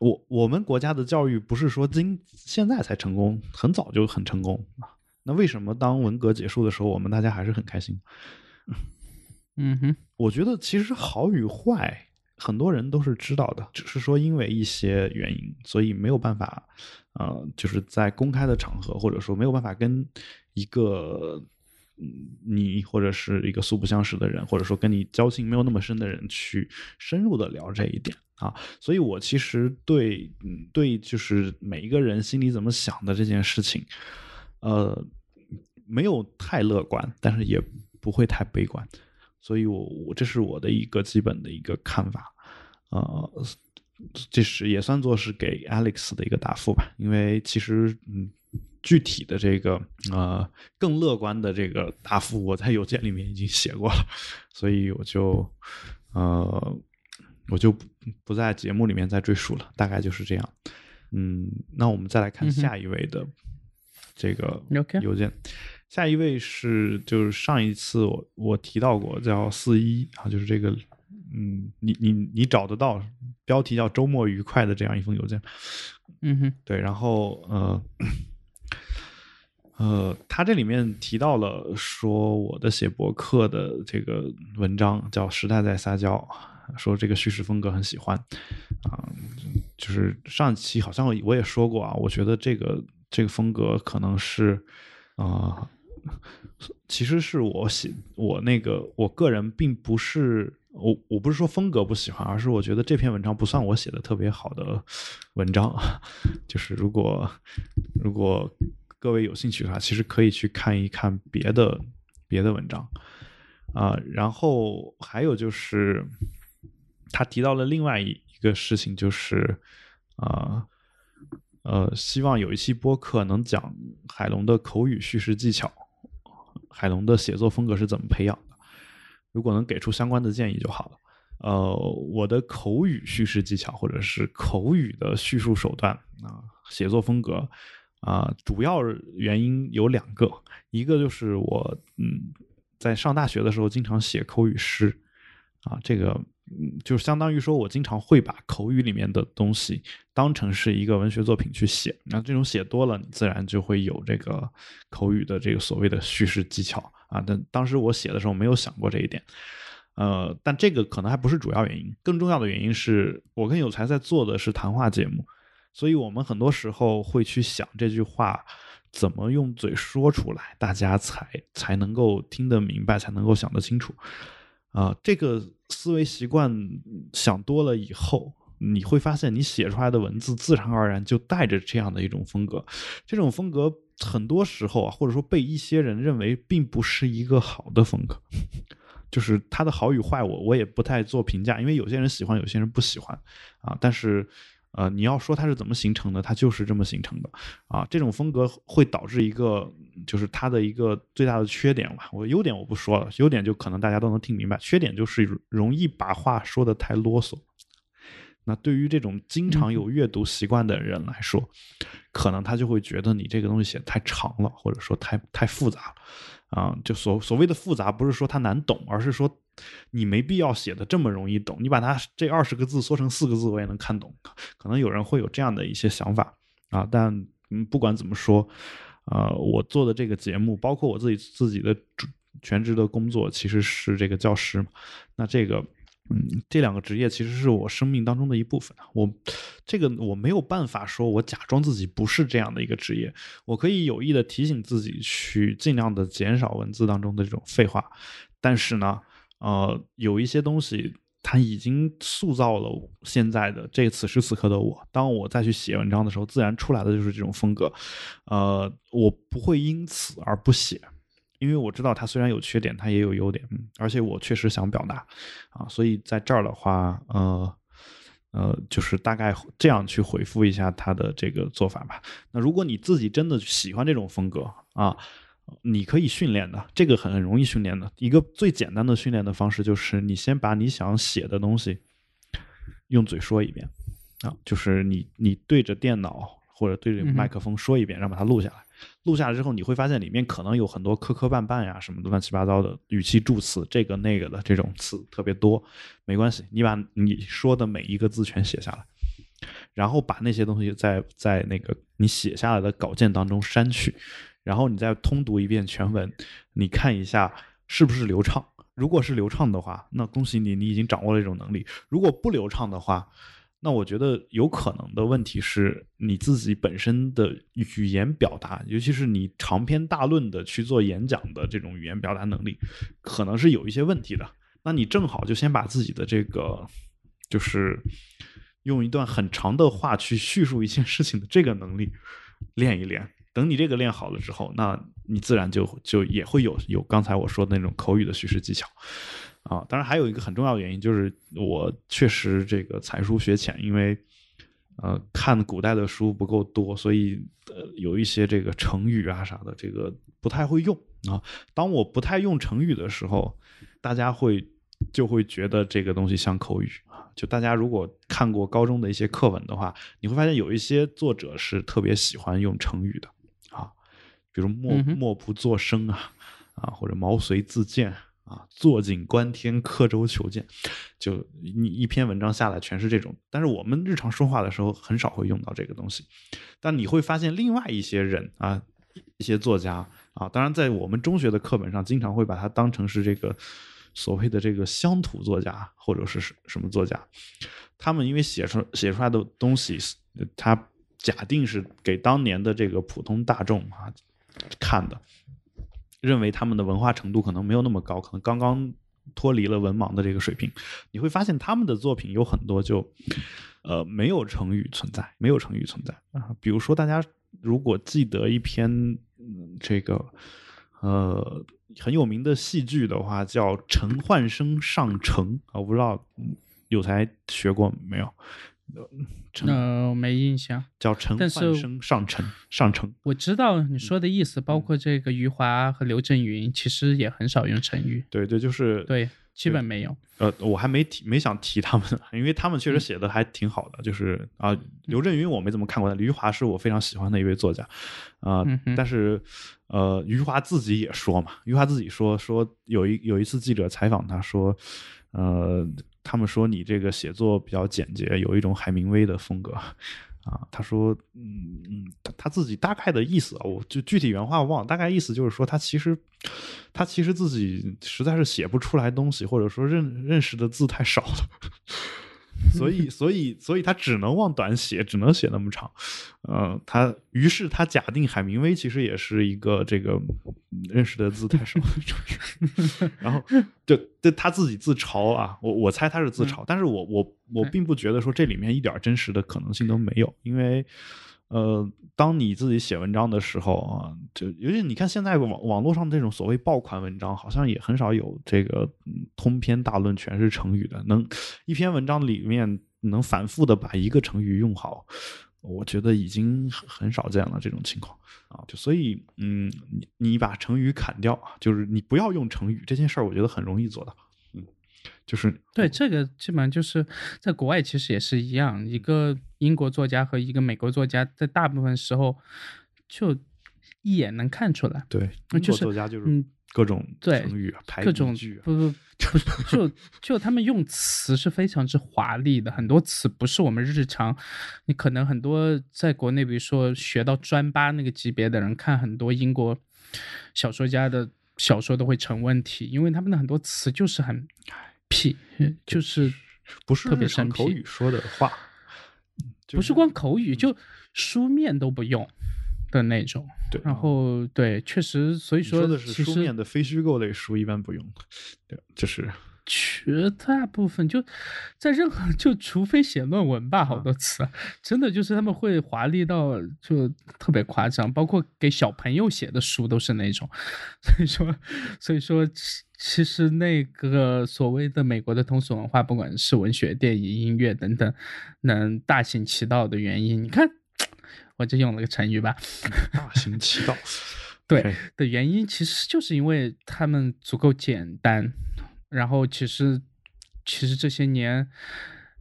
我我们国家的教育不是说今现在才成功，很早就很成功啊。那为什么当文革结束的时候，我们大家还是很开心？嗯哼，我觉得其实好与坏，很多人都是知道的，只是说因为一些原因，所以没有办法，呃，就是在公开的场合，或者说没有办法跟一个你或者是一个素不相识的人，或者说跟你交情没有那么深的人去深入的聊这一点啊。所以我其实对对，就是每一个人心里怎么想的这件事情。呃，没有太乐观，但是也不会太悲观，所以，我我这是我的一个基本的一个看法，呃，这是也算作是给 Alex 的一个答复吧，因为其实，嗯，具体的这个呃更乐观的这个答复，我在邮件里面已经写过了，所以我就呃我就不不在节目里面再赘述了，大概就是这样，嗯，那我们再来看下一位的。这个邮件，下一位是就是上一次我我提到过叫四一啊，就是这个嗯，你你你找得到标题叫周末愉快的这样一封邮件，嗯哼，对，然后呃呃，他这里面提到了说我的写博客的这个文章叫时代在撒娇，说这个叙事风格很喜欢。啊，就是上期好像我也说过啊，我觉得这个。这个风格可能是，啊，其实是我写我那个我个人并不是我我不是说风格不喜欢，而是我觉得这篇文章不算我写的特别好的文章。就是如果如果各位有兴趣的话，其实可以去看一看别的别的文章啊。然后还有就是他提到了另外一一个事情，就是啊。呃希望有一期播客能讲海龙的口语叙事技巧海龙的写作风格是怎么培养的，如果能给出相关的建议就好了。呃，我的口语叙事技巧或者是口语的叙述手段啊，写作风格啊，主要原因有两个，一个就是我嗯，在上大学的时候经常写口语诗啊，这个嗯，就相当于说我经常会把口语里面的东西当成是一个文学作品去写，那这种写多了，你自然就会有这个口语的这个所谓的叙事技巧啊。但当时我写的时候没有想过这一点。呃，但这个可能还不是主要原因，更重要的原因是我跟有才在做的是谈话节目，所以我们很多时候会去想这句话怎么用嘴说出来，大家才才能够听得明白，才能够想得清楚。啊，这个思维习惯想多了以后，你会发现你写出来的文字自然而然就带着这样的一种风格，这种风格很多时候啊，或者说被一些人认为并不是一个好的风格。就是它的好与坏，我我也不太做评价，因为有些人喜欢，有些人不喜欢，啊，但是，呃，你要说它是怎么形成的，它就是这么形成的，啊，这种风格会导致一个，就是它的一个最大的缺点吧。我优点我不说了，优点就可能大家都能听明白，缺点就是容易把话说的太啰嗦。那对于这种经常有阅读习惯的人来说，可能他就会觉得你这个东西写太长了，或者说太太复杂了。啊，就所所谓的复杂，不是说它难懂，而是说你没必要写的这么容易懂。你把它这二十个字缩成四个字，我也能看懂。可能有人会有这样的一些想法啊，但嗯，不管怎么说，呃，我做的这个节目，包括我自己自己的全职的工作，其实是这个教师。那这个。嗯，这两个职业其实是我生命当中的一部分。我这个我没有办法说，我假装自己不是这样的一个职业。我可以有意的提醒自己去尽量的减少文字当中的这种废话。但是呢，呃，有一些东西它已经塑造了现在的这此时此刻的我。当我再去写文章的时候，自然出来的就是这种风格。呃，我不会因此而不写。因为我知道它虽然有缺点，它也有优点，嗯，而且我确实想表达，啊，所以在这儿的话，呃，呃，就是大概这样去回复一下他的这个做法吧。那如果你自己真的喜欢这种风格啊，你可以训练的，这个很容易训练的。一个最简单的训练的方式就是，你先把你想写的东西用嘴说一遍，啊，就是你你对着电脑或者对着麦克风说一遍，然后把它录下来。录下来之后，你会发现里面可能有很多磕磕绊绊呀，什么的乱七八糟的语气助词，这个那个的这种词特别多。没关系，你把你说的每一个字全写下来，然后把那些东西在在那个你写下来的稿件当中删去，然后你再通读一遍全文，你看一下是不是流畅。如果是流畅的话，那恭喜你，你已经掌握了这种能力。如果不流畅的话，那我觉得有可能的问题是你自己本身的语言表达，尤其是你长篇大论的去做演讲的这种语言表达能力，可能是有一些问题的。那你正好就先把自己的这个，就是用一段很长的话去叙述一件事情的这个能力练一练。等你这个练好了之后，那你自然就就也会有有刚才我说的那种口语的叙事技巧。啊，当然还有一个很重要的原因，就是我确实这个才疏学浅，因为呃看古代的书不够多，所以呃有一些这个成语啊啥的，这个不太会用啊。当我不太用成语的时候，大家会就会觉得这个东西像口语啊。就大家如果看过高中的一些课文的话，你会发现有一些作者是特别喜欢用成语的，比如默默不作声啊啊，或者毛遂自荐。啊，坐井观天，刻舟求剑，就你一篇文章下来全是这种。但是我们日常说话的时候很少会用到这个东西。但你会发现，另外一些人啊，一些作家啊，当然在我们中学的课本上，经常会把它当成是这个所谓的这个乡土作家或者是什么作家。他们因为写出写出来的东西，他假定是给当年的这个普通大众啊看的。认为他们的文化程度可能没有那么高，可能刚刚脱离了文盲的这个水平。你会发现他们的作品有很多就，呃，没有成语存在，没有成语存在啊。比如说，大家如果记得一篇这个呃很有名的戏剧的话，叫《陈焕生上城》，我不知道有才学过没有？陈呃，没印象。叫陈但是焕生上陈上陈，我知道你说的意思，包括这个余华和刘震云，其实也很少用成语，对对，就是对，基本没有。呃，我还没提，没想提他们，因为他们嗯确实写的还挺好的。就是啊、刘震云我没怎么看过，但余华是我非常喜欢的一位作家，啊、嗯但是呃，余华自己也说嘛，余华自己说说有一有一次记者采访他说，呃，他们说你这个写作比较简洁，有一种海明威的风格。啊，他说，嗯嗯，他他自己大概的意思啊，我就具体原话忘了，大概意思就是说，他其实，他其实自己实在是写不出来东西，或者说认认识的字太少了，所以所以所以他只能往短写，只能写那么长。呃，他于是他假定海明威其实也是一个这个嗯认识的字太少然后就对他自己自嘲啊，我我猜他是自嘲，但是我我我并不觉得说这里面一点真实的可能性都没有，因为。呃，当你自己写文章的时候啊，就尤其你看现在网网络上这种所谓爆款文章，好像也很少有这个嗯通篇大论全是成语的，能一篇文章里面能反复的把一个成语用好，我觉得已经很很少见了这种情况啊。就所以，嗯，你你把成语砍掉啊，就是你不要用成语这件事儿，我觉得很容易做到。嗯，就是对，这个基本上就是在国外其实也是一样，一个英国作家和一个美国作家，在大部分时候就一眼能看出来，对英国那就是作家就是嗯各种对成语啊，排各种比句啊不不。不就就他们用词是非常之华丽的，很多词不是我们日常，你可能很多在国内，比如说学到专八那个级别的人，看很多英国小说家的小说都会成问题，因为他们的很多词就是很屁，就是不是特别生口语说的话，就不是光口语，就书面都不用的那种。对，然后对，确实，所以你说的是书面的非虚构类书一般不用，对，就是绝大部分就在任何 就除非写论文吧，好多词真的就是他们会华丽到就特别夸张，包括给小朋友写的书都是那种，所以说所以说其其实那个所谓的美国的通俗文化，不管是文学、电影、音乐等等，能大行其道的原因，你看我就用了个成语吧，大行其道。对的原因，其实就是因为他们足够简单，然后其实其实这些年，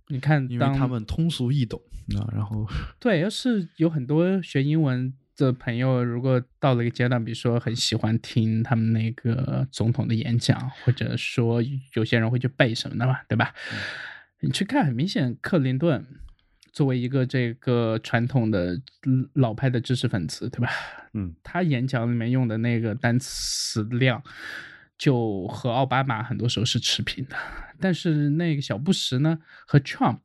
你看因为当他们通俗易懂啊，然后对，要是有很多学英文的朋友，如果到了一个阶段，比如说很喜欢听他们那个总统的演讲，或者说有些人会去背什么的嘛，对吧？你去看，很明显，克林顿作为一个这个传统的嗯老派的知识分子，对吧？嗯，他演讲里面用的那个单词量，就和奥巴马很多时候是持平的。但是那个小布什呢，和 Trump，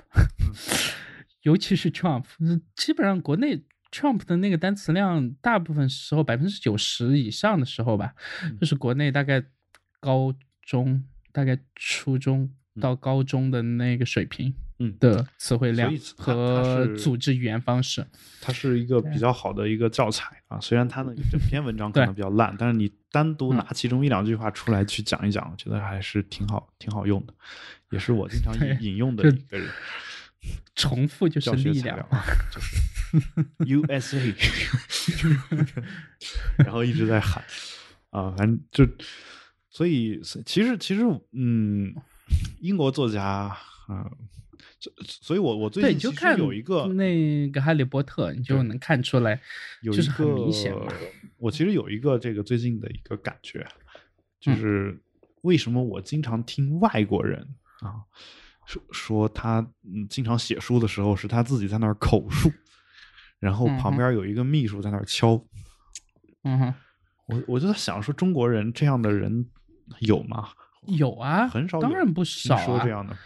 尤其是 Trump，嗯基本上国内 Trump 的那个单词量，大部分时候百分之九十以上的时候吧，就是国内大概高中、大概初中到高中的那个水平嗯的词汇量和组织语言方式。它是一个比较好的一个教材啊。虽然它那个整篇文章可能比较烂，但是你单独嗯拿其中一两句话出来去讲一讲，我觉得还是挺好，挺好用的，也是我经常 引引用的一个人。重复就是力量。USA，然后一直在喊啊，反正就所以其实其实嗯，英国作家啊，这所以我我最，近其实你就看有一个那个《哈利波特》，你就能看出来，有一就是很个明显嘛。我其实有一个这个最近的一个感觉，就嗯是为什么我经常听外国人啊说说他嗯经常写书的时候是他自己在那儿口述，然后旁边有一个秘书在那儿敲。嗯哼，我我就在想说，中国人这样的人有吗？有啊，很少有当然不少啊。说这样的。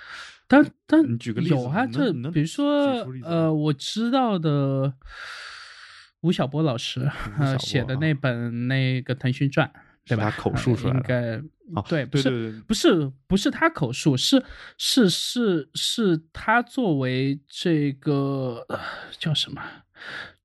但但你举个例子有啊，能这比如说呃，我知道的吴晓波老师呃写的那本那个《腾讯传》，对吧？他口述呃出来的应该啊对，不是不是不是他口述，是是是是他作为这个呃叫什么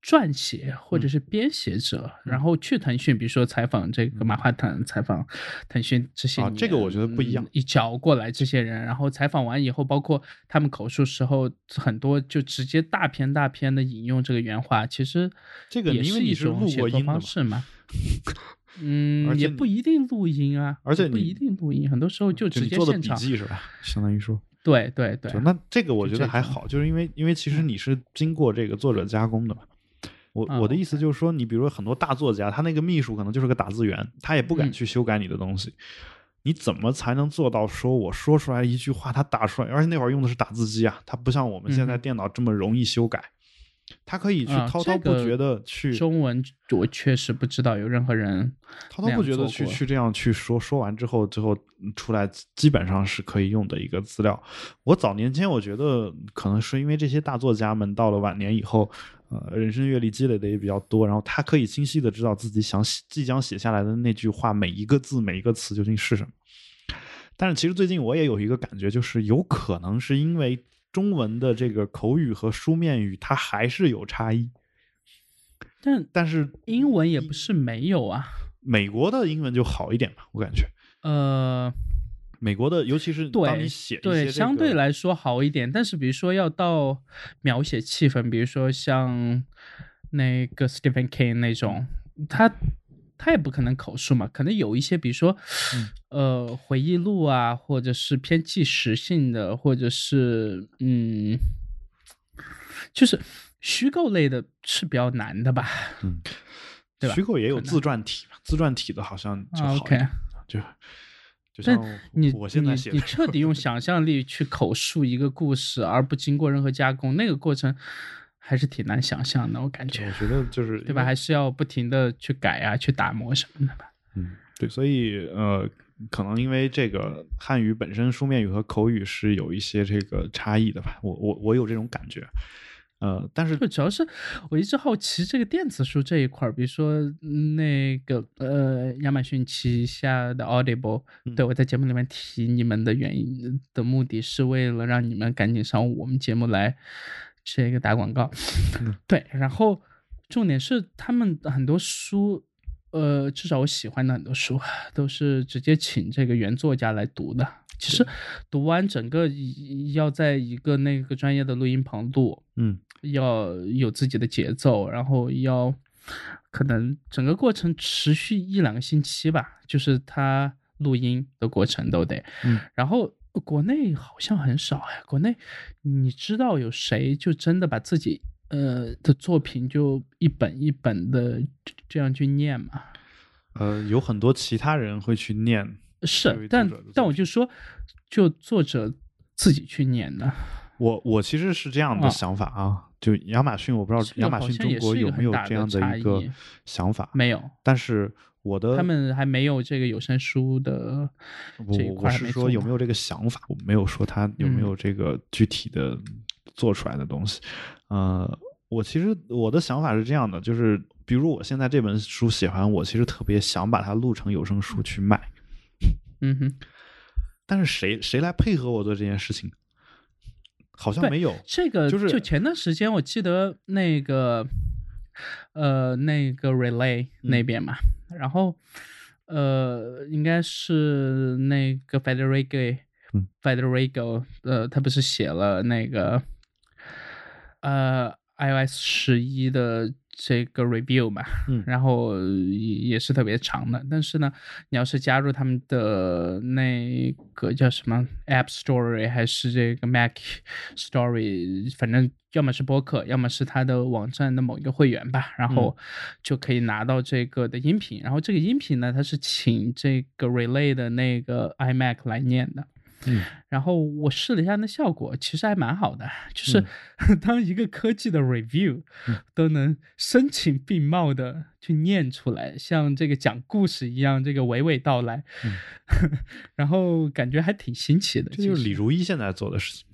撰写或者嗯是编写者，然后去腾讯，比如说采访这个马化腾，采访腾讯这些这个我觉得不一样嗯一脚过来这些人，然后采访完以后，包括他们口述时候，很多就直接大篇大篇的引用这个原话，其实这个也是一种写作方式嘛。嗯，也而且不一定录音啊，而且不一定录音，很多时候就直接现场。笔记是吧？相当于说，对对对，那这个我觉得还好，就是因为因为其实你是经过这个作者加工的嘛。我啊我的意思就是说，你比如说很多大作家，他那个秘书可能就是个打字员，他也不敢嗯。去修改你的东西。你怎么才能做到说我说出来一句话，他打出来，而且那会儿用的是打字机啊，它不像我们现在电脑这么容易修改，他可以去啊滔滔不绝的去中文我确实不知道有任何人滔滔不绝的去去这样去说，说完之后，最后嗯出来基本上是可以用的一个资料。我早年间我觉得可能是因为这些大作家们到了晚年以后，呃，人生阅历积累的也比较多，然后他可以清晰的知道自己想写即将写下来的那句话每一个字每一个词究竟是什么。但是其实最近我也有一个感觉，就是有可能是因为中文的这个口语和书面语它还是有差异，但但是英文也不是没有啊。美国的英文就好一点吧，我感觉。呃，美国的，尤其是当你对写对，相对，来说好一点。但是比如说要到描写气氛，比如说像那个 Stephen King 那种，他他也不可能口述嘛，可能有一些，比如说、嗯呃回忆录啊，或者是偏纪实性的，或者是嗯，就是虚构类的是比较难的吧？嗯，对吧虚构也有自传体嘛，自传体的好像就啊好一，OK 点，就就但像你我现在你写的，你彻底用 想象力去口述一个故事，而不经过任何加工，那个过程还是挺难想象的，我感觉我觉，觉得就是对吧？还是要不停的去改啊，去打磨什么的吧。嗯，对，所以呃，可能因为这个汉语本身书面语和口语是有一些这个差异的吧，我我我有这种感觉，呃，但是就主要是我一直好奇这个电子书这一块儿，比如说嗯那个呃亚马逊旗下的 Audible，、嗯对我在节目里面提你们的原因的目的是为了让你们赶紧上我们节目来这个打广告，嗯 对，然后重点是他们很多书。呃，至少我喜欢的很多书都是直接请这个原作家来读的。其实读完整个要在一个那个专业的录音棚录，嗯要有自己的节奏，然后要可能整个过程持续一两个星期吧，就是他录音的过程都得。嗯，然后国内好像很少哎，国内你知道有谁就真的把自己呃的作品就一本一本的这样去念嘛？呃，有很多其他人会去念，是，但但我就说，就作者自己去念的。我我其实是这样的啊想法啊，就亚马逊，我不知道亚马逊中国有没有这样的一个想法，没有，但是我的他们还没有这个有声书的这一我我是说有没有这个想法，我没有说他有没嗯有这个具体的做出来的东西。呃，我其实我的想法是这样的，就是比如我现在这本书写完，我其实特别想把它录成有声书去卖，嗯哼，但是谁谁来配合我做这件事情？好像没有。这个就是就前段时间我记得那个呃那个 Relay 嗯那边嘛，然后呃应该是那个 Federico、嗯 Federico 呃他不是写了那个呃 iOS 十一的这个 review 嘛，嗯然后也也是特别长的，但是呢，你要是加入他们的那个叫什么 App Story 还是这个 Mac Story，反正要么是播客，要么是他的网站的某一个会员吧，然后就可以拿到这个的音频。然后这个音频呢，它是请这个 Relay 的那个 iMac 来念的。嗯然后我试了一下，那效果其实还蛮好的，就是 当一个科技的 review 嗯都能声情并茂的去念出来，像这个讲故事一样，这个娓娓道来，然后感觉还挺新奇的。就是李如一现在做的事情。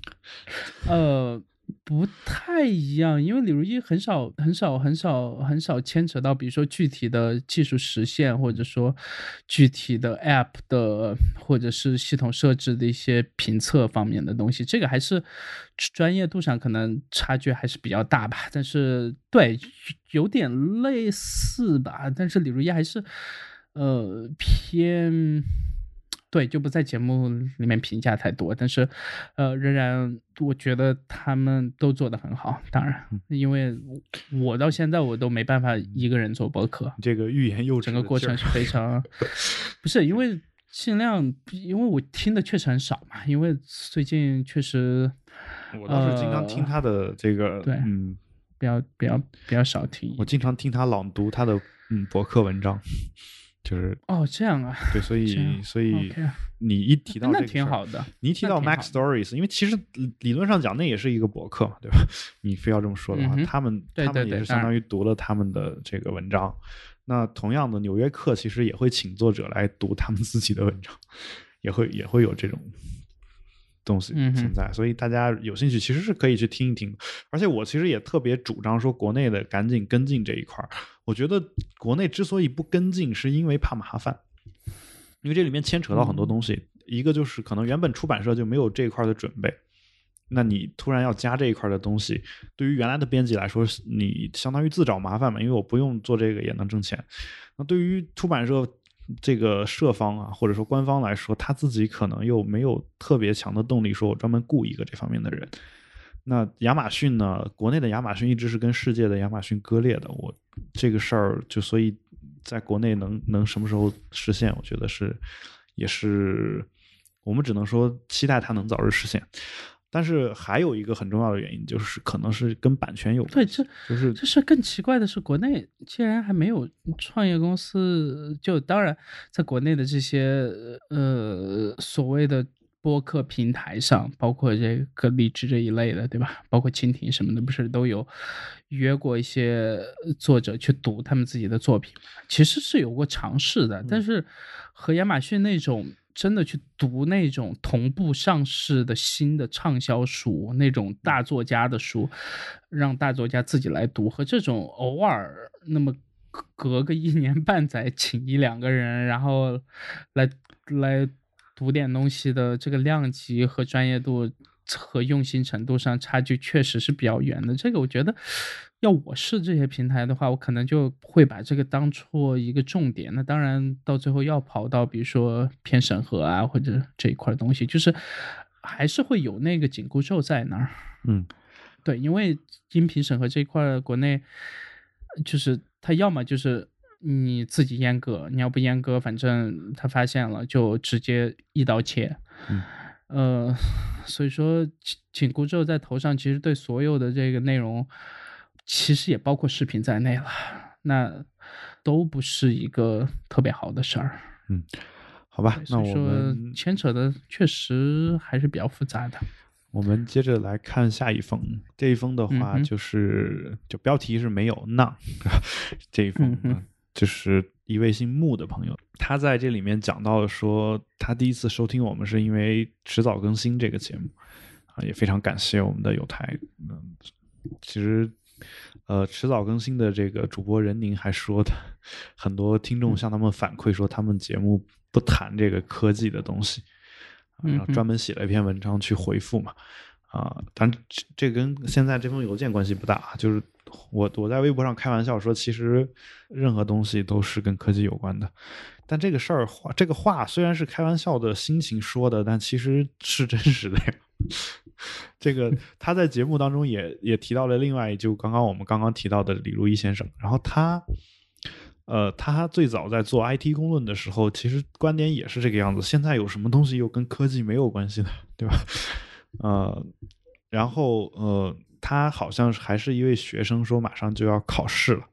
呃，不太一样，因为李如一很少、很少、很少、很少牵扯到，比如说具体的技术实现，或者说具体的 App 的，或者是系统设置的一些评测方面的东西。这个还是专业度上可能差距还是比较大吧。但是对，有点类似吧。但是李如一还是呃偏。对，就不在节目里面评价太多，但是，呃，仍然我觉得他们都做得很好。当然，因为我到现在我都没办法一个人做博客，这个欲言又止，整个过程是非常，不是因为尽量，因为我听的确实很少嘛，因为最近确实，我倒是经常听他的这个，对，嗯，比较比较比较少听，我经常听他朗读他的嗯博客文章。就是哦，这样啊，对，所以所以你一提到这个，挺好的。你一提到 Mac Stories，因为其实理论上讲，那也是一个博客嘛，对吧？你非要这么说的话，他们他们也是相当于读了他们的这个文章。那同样的，《纽约客》其实也会请作者来读他们自己的文章，也会也会有这种。东西存在，所以大家有兴趣其实是可以去听一听。而且我其实也特别主张说，国内的赶紧跟进这一块儿。我觉得国内之所以不跟进，是因为怕麻烦，因为这里面牵扯到很多东西。一个就是可能原本出版社就没有这一块的准备，那你突然要加这一块的东西，对于原来的编辑来说，你相当于自找麻烦嘛，因为我不用做这个也能挣钱。那对于出版社，这个社方啊，或者说官方来说，他自己可能又没有特别强的动力，说我专门雇一个这方面的人。那亚马逊呢？国内的亚马逊一直是跟世界的亚马逊割裂的。我这个事儿就所以，在国内能能什么时候实现？我觉得是，也是我们只能说期待它能早日实现。但是还有一个很重要的原因，就是可能是跟版权有关。对，这就是这是更奇怪的是，国内竟然还没有创业公司。就当然，在国内的这些呃所谓的播客平台上，包括这个荔枝这一类的，对吧？包括蜻蜓什么的，不是都有约过一些作者去读他们自己的作品？其实是有过尝试的，但是和亚马逊那种。真的去读那种同步上市的新的畅销书，那种大作家的书，让大作家自己来读，和这种偶尔那么隔个一年半载请一两个人，然后来来读点东西的这个量级和专业度。和用心程度上差距确实是比较远的。这个我觉得，要我是这些平台的话，我可能就会把这个当做一个重点。那当然，到最后要跑到比如说偏审核啊，或者这一块东西，就是还是会有那个紧箍咒在那儿。嗯，对，因为音频审核这一块，国内就是他要么就是你自己阉割，你要不阉割，反正他发现了就直接一刀切。嗯。呃，所以说紧紧箍咒在头上，其实对所有的这个内容，其实也包括视频在内了，那都不是一个特别好的事儿。嗯，好吧，那我们牵扯的确实还是比较复杂的。我们接着来看下一封，这一封的话就是就标题是没有 那 这一封就是一位姓穆的朋友。他在这里面讲到说，他第一次收听我们是因为迟早更新这个节目，啊，也非常感谢我们的有台。嗯，其实，呃，迟早更新的这个主播任宁还说的，很多听众向他们反馈说，他们节目不谈这个科技的东西，然后专门写了一篇文章去回复嘛。啊，但这跟现在这封邮件关系不大，就是。我我在微博上开玩笑说，其实任何东西都是跟科技有关的。但这个事儿话，这个话虽然是开玩笑的心情说的，但其实是真实的呀。这个 他在节目当中也也提到了另外，就刚刚我们刚刚提到的李如一先生。然后他，呃，他最早在做 IT 公论的时候，其实观点也是这个样子。现在有什么东西又跟科技没有关系呢，对吧？呃，然后呃。他好像还是一位学生，说马上就要考试了，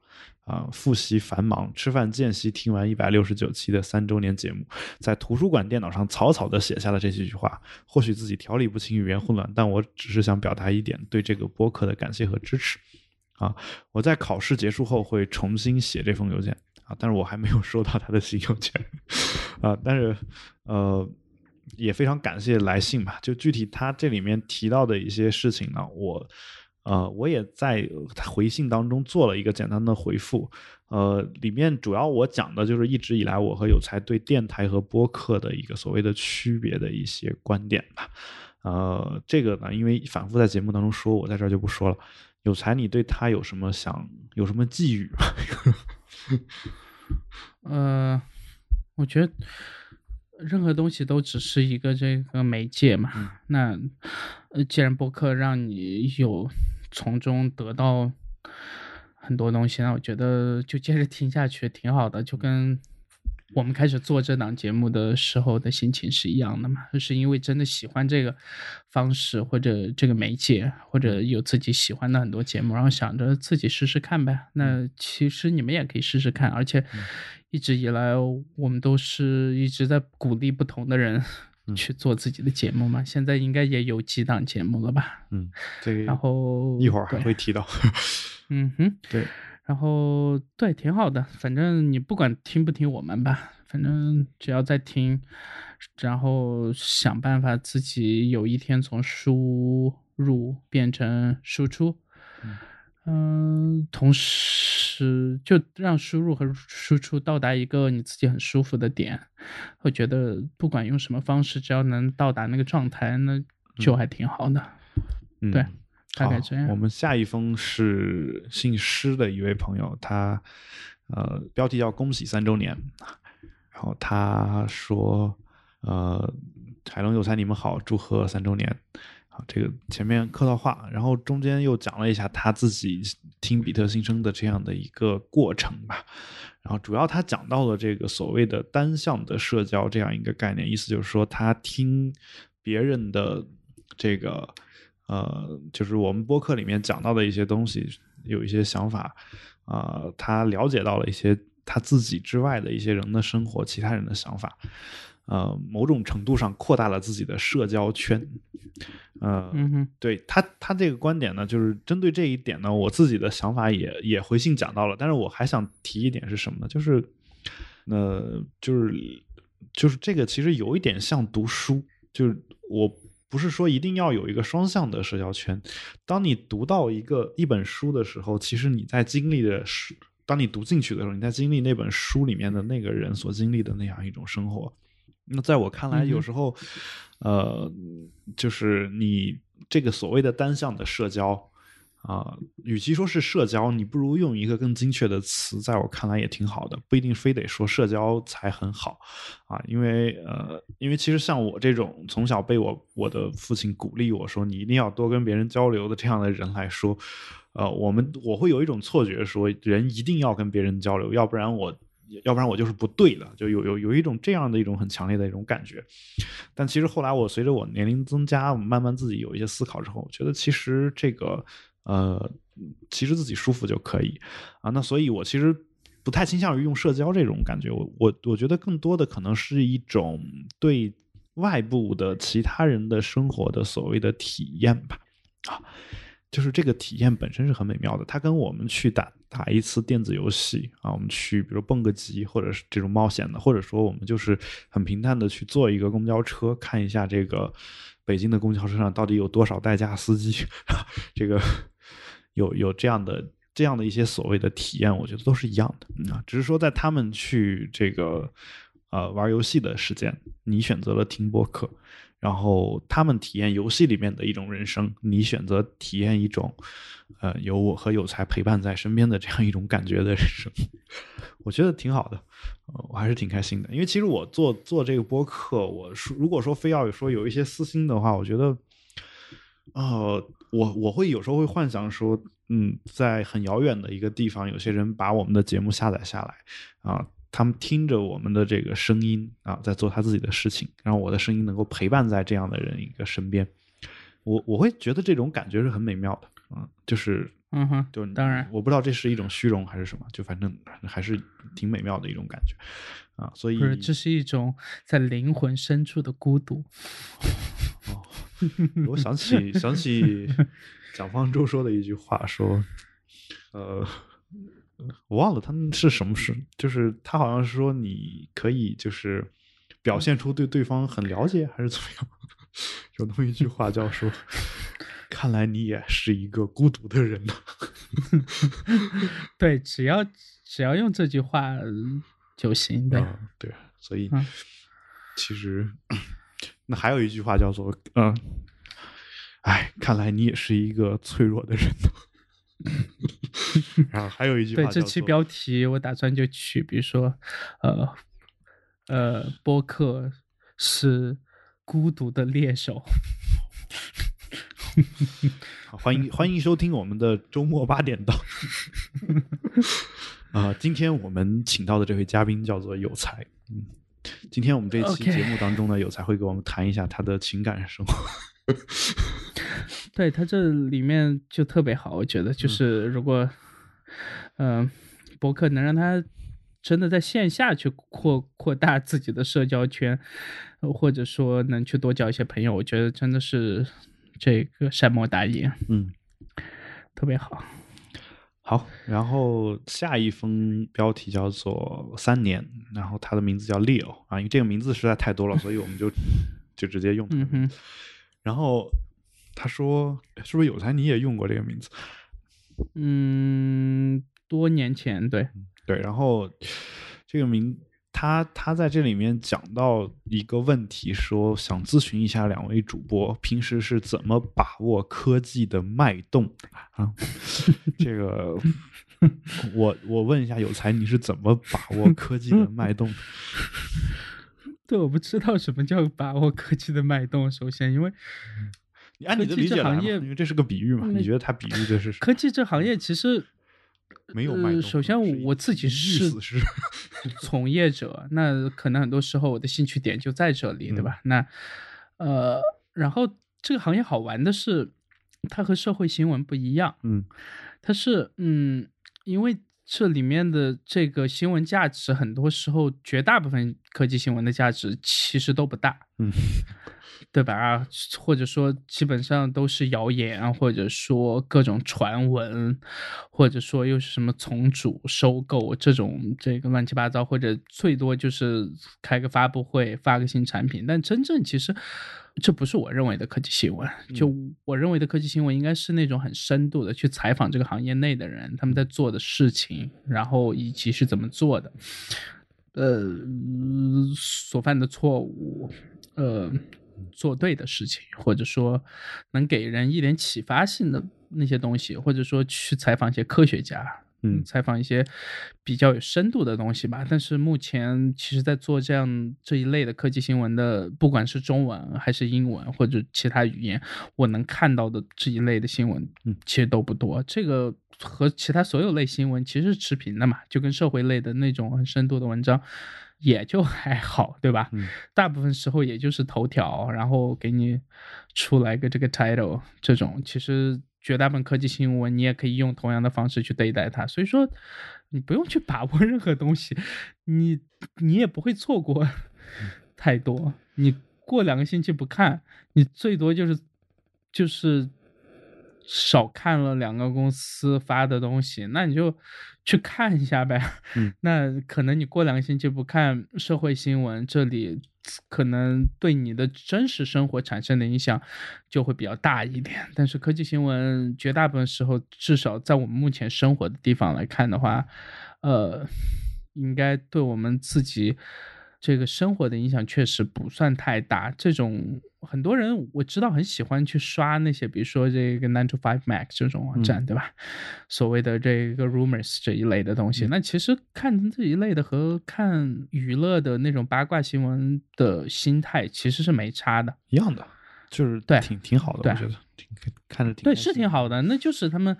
啊，复习繁忙，吃饭间隙听完一百六十九期的三周年节目，在图书馆电脑上草草的写下了这几句话。或许自己条理不清，语言混乱，但我只是想表达一点对这个播客的感谢和支持。啊，我在考试结束后会重新写这封邮件啊，但是我还没有收到他的新邮件 啊，但是呃。也非常感谢来信吧。就具体他这里面提到的一些事情呢，我呃我也在回信当中做了一个简单的回复。呃，里面主要我讲的就是一直以来我和有才对电台和播客的一个所谓的区别的一些观点吧。呃，这个呢，因为反复在节目当中说，我在这儿就不说了。有才，你对他有什么想有什么寄语吗？呃，我觉得任何东西都只是一个这个媒介嘛。那呃，既然播客让你有从中得到。很多东西，那我觉得就接着听下去挺好的，就跟我们开始做这档节目的时候的心情是一样的嘛，就是因为真的喜欢这个方式或者这个媒介，或者有自己喜欢的很多节目，然后想着自己试试看呗。那其实你们也可以试试看，而且一直以来我们都是一直在鼓励不同的人去做自己的节目嘛。现在应该也有几档节目了吧？嗯，这个然后一会儿还会提到。嗯哼，对，然后对，挺好的。反正你不管听不听我们吧，反正只要在听，然后想办法自己有一天从输入变成输出，嗯，同时就让输入和输出到达一个你自己很舒服的点。我觉得不管用什么方式，只要能到达那个状态，那就还挺好的。对。大概这样。我们下一封是姓施的一位朋友，他呃标题叫“恭喜三周年”，然后他说：“呃，海龙有才，你们好，祝贺三周年。”好，这个前面客套话，然后中间又讲了一下他自己听比特新生的这样的一个过程吧。然后主要他讲到了这个所谓的单向的社交这样一个概念，意思就是说他听别人的这个。呃，就是我们播客里面讲到的一些东西，有一些想法，啊，他了解到了一些他自己之外的一些人的生活，其他人的想法，呃，某种程度上扩大了自己的社交圈，呃，对他，他这个观点呢，就是针对这一点呢，我自己的想法也也回信讲到了，但是我还想提一点是什么呢？就是，呃，就是就是这个其实有一点像读书，就是我。不是说一定要有一个双向的社交圈。当你读到一个一本书的时候，其实你在经历的是，当你读进去的时候，你在经历那本书里面的那个人所经历的那样一种生活。那在我看来，有时候，呃，就是你这个所谓的单向的社交。啊，与其说是社交，你不如用一个更精确的词，在我看来也挺好的，不一定非得说社交才很好啊。因为呃，因为其实像我这种从小被我我的父亲鼓励我说你一定要多跟别人交流的这样的人来说，呃，我们我会有一种错觉，说人一定要跟别人交流，要不然我要不然我就是不对的，就有有有一种这样的一种很强烈的一种感觉。但其实后来我随着我年龄增加，慢慢自己有一些思考之后，我觉得其实这个。呃，其实自己舒服就可以啊。那所以，我其实不太倾向于用社交这种感觉。我我我觉得更多的可能是一种对外部的其他人的生活的所谓的体验吧。啊，就是这个体验本身是很美妙的。它跟我们去打打一次电子游戏啊，我们去比如蹦个极，或者是这种冒险的，或者说我们就是很平淡的去坐一个公交车，看一下这个北京的公交车上到底有多少代驾司机，这个。有有这样的这样的一些所谓的体验，我觉得都是一样的啊，只是说在他们去这个呃玩游戏的时间，你选择了听播客，然后他们体验游戏里面的一种人生，你选择体验一种呃有我和有才陪伴在身边的这样一种感觉的人生，我觉得挺好的，我还是挺开心的。因为其实我做做这个播客，我说如果说非要说有一些私心的话，我觉得。呃，我我会有时候会幻想说，嗯，在很遥远的一个地方，有些人把我们的节目下载下来，啊，他们听着我们的这个声音啊，在做他自己的事情，然后我的声音能够陪伴在这样的人一个身边，我我会觉得这种感觉是很美妙的，嗯，就是，嗯哼，就当然，我不知道这是一种虚荣还是什么，就反正还是挺美妙的一种感觉，啊，所以不是，这是一种在灵魂深处的孤独。哦。我想起想起蒋方舟说的一句话，说，呃，我忘了他们是什么事，就是他好像是说你可以就是表现出对对方很了解，还是怎么样？有那么一句话叫说：“看来你也是一个孤独的人呢。对，只要只要用这句话就行。对，对，所以其实那还有一句话叫做：“嗯，哎，看来你也是一个脆弱的人呢。” 然后还有一句话，对这期标题我打算就取，比如说，呃呃，播客是孤独的猎手。欢迎欢迎收听我们的周末八点档。啊，今天我们请到的这位嘉宾叫做有才。嗯，今天我们这期节目当中呢，有才会给我们谈一下他的情感生活。对他这里面就特别好，我觉得就是如果，嗯，博客能让他真的在线下去扩扩大自己的社交圈，或者说能去多交一些朋友，我觉得真的是这个善莫大焉。嗯，特别好。好，然后下一封标题叫做三年，然后他的名字叫 Leo 啊，因为这个名字实在太多了，所以我们就 就直接用。然后他说：“是不是有才你也用过这个名字？”嗯，多年前，对对。然后这个名，他他在这里面讲到一个问题，说想咨询一下两位主播，平时是怎么把握科技的脉动啊？这个我我问一下有才，你是怎么把握科技的脉动？对，我不知道什么叫把握科技的脉动。首先，因为你按你的理解来，因为这是个比喻嘛，你觉得它比喻的是科技这行业其实没有脉动。首先，我自己是 从业者，那可能很多时候我的兴趣点就在这里，对吧？那呃，然后这个行业好玩的是，它和社会新闻不一样。嗯，它是嗯，因为。这里面的这个新闻价值，很多时候绝大部分科技新闻的价值其实都不大，嗯，对吧？啊，或者说基本上都是谣言，或者说各种传闻，或者说又是什么从主收购这种这个乱七八糟，或者最多就是开个发布会发个新产品，但真正其实。这不是我认为的科技新闻。就我认为的科技新闻，应该是那种很深度的去采访这个行业内的人，他们在做的事情，然后以及是怎么做的，呃，所犯的错误，呃，做对的事情，或者说能给人一点启发性的那些东西，或者说去采访一些科学家。嗯，采访一些比较有深度的东西吧。但是目前，其实，在做这样这一类的科技新闻的，不管是中文还是英文或者其他语言，我能看到的这一类的新闻，嗯，其实都不多。这个和其他所有类新闻其实是持平的嘛，就跟社会类的那种很深度的文章，也就还好，对吧？嗯，大部分时候也就是头条，然后给你出来个这个 title，这种其实。绝大部分科技新闻，你也可以用同样的方式去对待它，所以说你不用去把握任何东西，你你也不会错过太多。你过两个星期不看，你最多就是就是。少看了两个公司发的东西，那你就去看一下呗。嗯，那可能你过两个星期不看社会新闻，这里可能对你的真实生活产生的影响就会比较大一点。但是科技新闻绝大部分时候，至少在我们目前生活的地方来看的话，呃，应该对我们自己。这个生活的影响确实不算太大。这种很多人我知道很喜欢去刷那些，比如说这个 Nine to Five Mac 这种网站，对吧？所谓的这个 Rumors 这一类的东西，那其实看这一类的和看娱乐的那种八卦新闻的心态其实是没差的，一样的，就是对，挺挺好的，我觉得挺看着挺对，是挺好的。那就是他们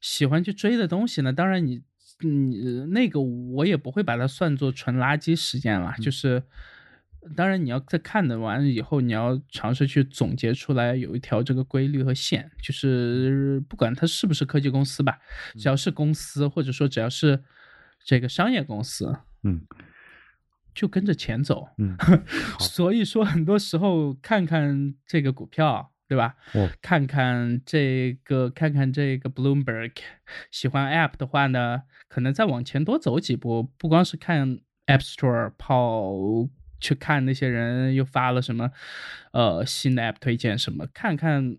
喜欢去追的东西呢。当然你。嗯，那个我也不会把它算作纯垃圾时间了。就是，当然你要在看的完以后，你要尝试去总结出来有一条这个规律和线。就是不管它是不是科技公司吧，只要是公司，或者说只要是这个商业公司，嗯，就跟着钱走。嗯，所以说很多时候看看这个股票。对吧？看看这个，看看这个 Bloomberg。喜欢 App 的话呢，可能再往前多走几步，不光是看 App Store 跑去看那些人又发了什么，呃，新的 app 推荐什么，看看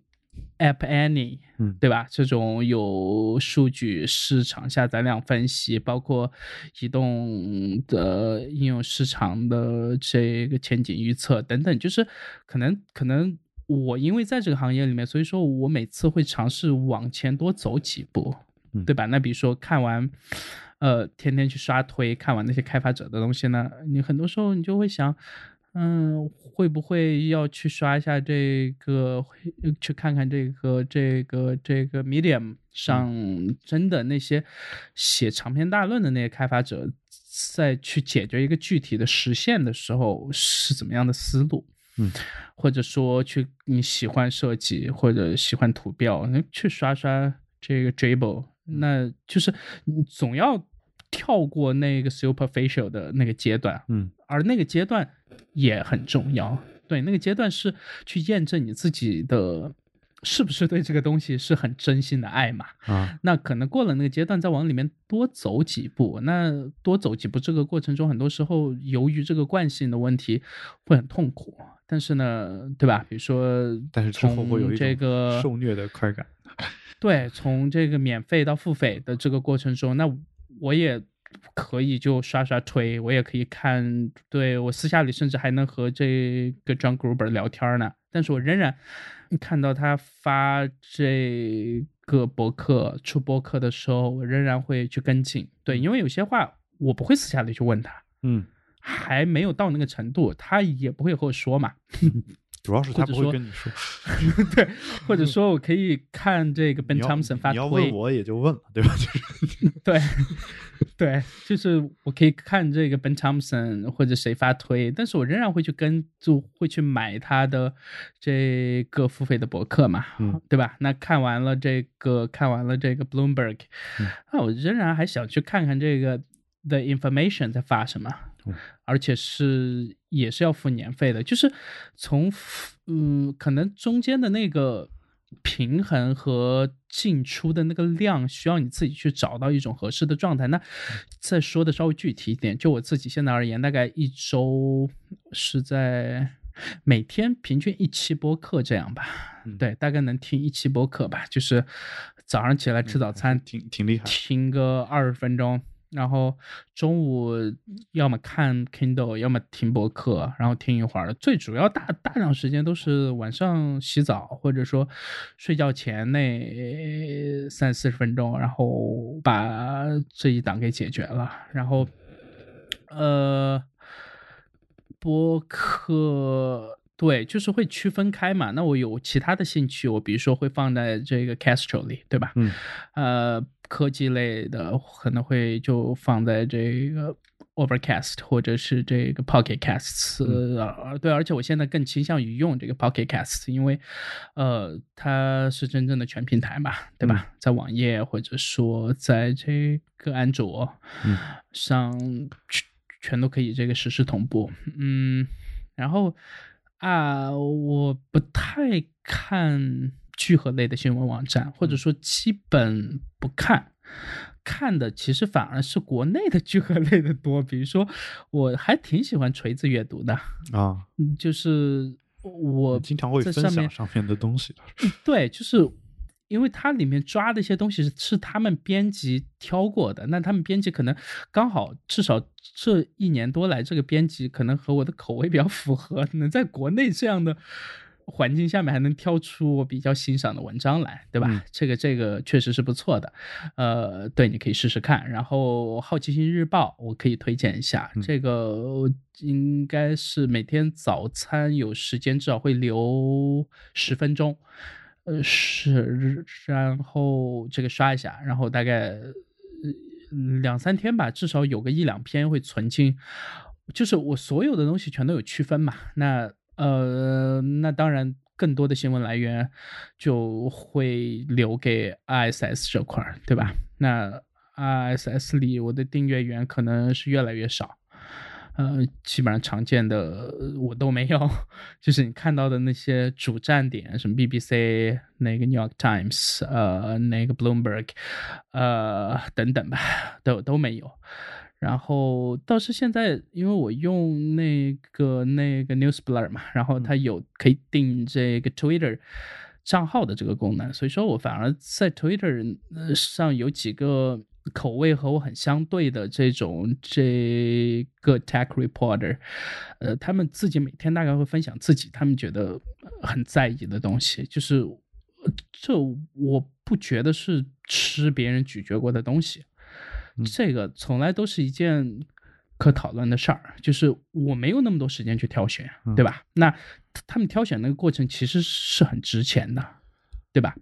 App Annie，嗯对吧？这种有数据、市场下载量分析，包括移动的应用市场的这个前景预测等等，就是可能可能我因为在这个行业里面，所以说我每次会尝试往前多走几步，嗯对吧？那比如说看完。呃，天天去刷推，看完那些开发者的东西呢，你很多时候你就会想，嗯，会不会要去刷一下这个，去看看这个这个这个 Medium 上真的那些写长篇大论的那些开发者，在去解决一个具体的实现的时候是怎么样的思路？嗯，或者说去你喜欢设计或者喜欢图标，那去刷刷这个 Dribble，那就是你总要。跳过那个 superficial 的那个阶段，嗯，而那个阶段也很重要。对，那个阶段是去验证你自己的是不是对这个东西是很真心的爱嘛。啊，那可能过了那个阶段，再往里面多走几步，那多走几步，这个过程中很多时候由于这个惯性的问题会很痛苦。但是呢，对吧？比如说，但是之后会有一这个受虐的快感。对，从这个免费到付费的这个过程中，那。我也可以就刷刷推，我也可以看，对我私下里甚至还能和这个 John Gruber 聊天呢。但是我仍然看到他发这个博客出博客的时候，我仍然会去跟进。对，因为有些话我不会私下里去问他，嗯，还没有到那个程度，他也不会和我说嘛。主要是他不会跟你说，对，或者说我可以看这个 Ben Thompson 发推，你要问我也就问了，对吧？就是对，对，就是我可以看这个 Ben Thompson 或者谁发推，但是我仍然会去跟，就会去买他的这个付费的博客嘛，嗯，对吧？那看完了这个，看完了这个 Bloomberg，那我仍然还想去看看这个 The Information 在发什么。而且是也是要付年费的，就是从嗯，可能中间的那个平衡和进出的那个量，需要你自己去找到一种合适的状态。那再说的稍微具体一点，就我自己现在而言，大概一周是在每天平均一期播客这样吧，对，大概能听一期播客吧，就是早上起来吃早餐，挺挺厉害，听个二十分钟。然后中午要么看 Kindle，要么听播客，然后听一会儿。最主要大大量时间都是晚上洗澡或者说睡觉前那三四十分钟，然后把这一档给解决了。然后，呃，播客对，就是会区分开嘛。那我有其他的兴趣，我比如说会放在这个 Castro 里，对吧？嗯，呃。科技类的可能会就放在这个 Overcast 或者是这个 Pocket Casts，呃，对，而且我现在更倾向于用这个 Pocket Casts，因为呃，它是真正的全平台嘛，对吧？在网页或者说在这个安卓上全全都可以这个实时同步，嗯，然后啊，我不太看。聚合类的新闻网站，或者说基本不看，看的其实反而是国内的聚合类的多。比如说，我还挺喜欢锤子阅读的啊，就是我经常会分享上面的东西的。对，就是因为它里面抓的一些东西是是他们编辑挑过的，那他们编辑可能刚好至少这一年多来，这个编辑可能和我的口味比较符合，能在国内这样的。环境下面还能挑出我比较欣赏的文章来，对吧？这个这个确实是不错的，呃，对，你可以试试看。然后《好奇心日报》我可以推荐一下，这个应该是每天早餐有时间至少会留十分钟，呃，是，然后这个刷一下，然后大概两三天吧，至少有个一两篇会存进，就是我所有的东西全都有区分嘛，那。呃，那当然，更多的新闻来源就会留给 ISS 这块儿，对吧？那 ISS 里我的订阅源可能是越来越少，呃，基本上常见的我都没有，就是你看到的那些主站点，什么 BBC、那个 New York Times、呃，那个 Bloomberg，呃，等等吧，都都没有。然后倒是现在，因为我用那个那个 Newsblur 嘛，然后它有可以定这个 Twitter 账号的这个功能，所以说我反而在 Twitter 上有几个口味和我很相对的这种这个 Tech Reporter，呃，他们自己每天大概会分享自己他们觉得很在意的东西，就是这我不觉得是吃别人咀嚼过的东西。这个从来都是一件可讨论的事儿，就是我没有那么多时间去挑选，对吧？那他们挑选那个过程其实是很值钱的，对吧？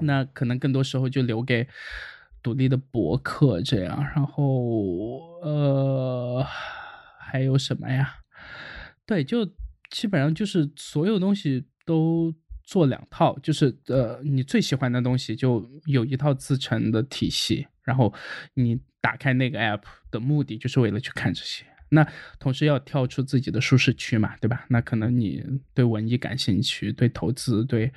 那可能更多时候就留给独立的博客这样，然后呃，还有什么呀？对，就基本上就是所有东西都做两套，就是呃，你最喜欢的东西就有一套自成的体系。然后你打开那个 app 的目的就是为了去看这些，那同时要跳出自己的舒适区嘛，对吧？那可能你对文艺感兴趣，对投资，对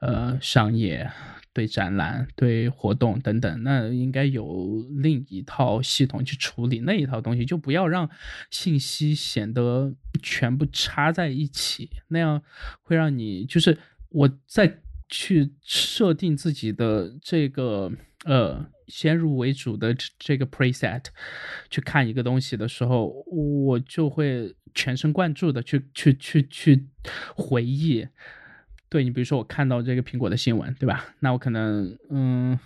呃商业，对展览，对活动等等，那应该有另一套系统去处理那一套东西，就不要让信息显得全部插在一起，那样会让你就是我在去设定自己的这个呃。先入为主的这个 preset 去看一个东西的时候，我就会全神贯注的去去去去回忆。对你，比如说我看到这个苹果的新闻，对吧？那我可能嗯。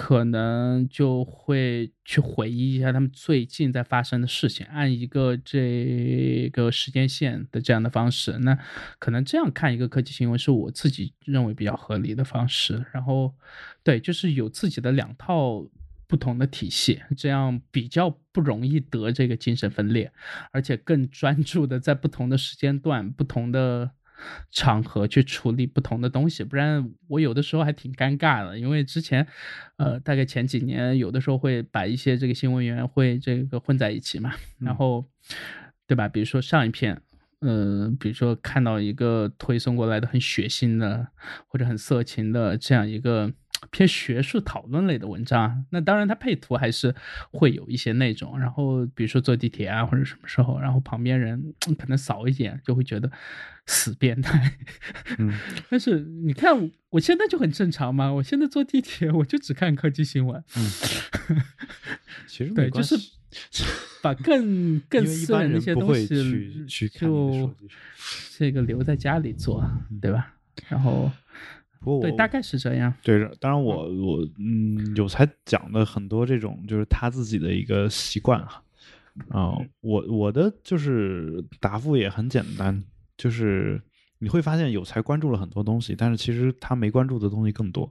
可能就会去回忆一下他们最近在发生的事情，按一个这个时间线的这样的方式，那可能这样看一个科技新闻是我自己认为比较合理的方式。然后，对，就是有自己的两套不同的体系，这样比较不容易得这个精神分裂，而且更专注的在不同的时间段、不同的。场合去处理不同的东西，不然我有的时候还挺尴尬的。因为之前，呃，大概前几年有的时候会把一些这个新闻员会这个混在一起嘛，然后，对吧？比如说上一篇，嗯，比如说看到一个推送过来的很血腥的或者很色情的这样一个。偏学术讨论类的文章，那当然它配图还是会有一些那种。然后比如说坐地铁啊或者什么时候，然后旁边人 可能扫一眼就会觉得死变态。嗯，但是你看我现在就很正常嘛，我现在坐地铁我就只看科技新闻。嗯，其实对，就是把更 更私人的一些东西就这个留在家里做，对吧？然后。对，大概是这样。对，当然我我嗯，有才讲的很多这种就是他自己的一个习惯哈啊，我我的就是答复也很简单，就是你会发现有才关注了很多东西，但是其实他没关注的东西更多。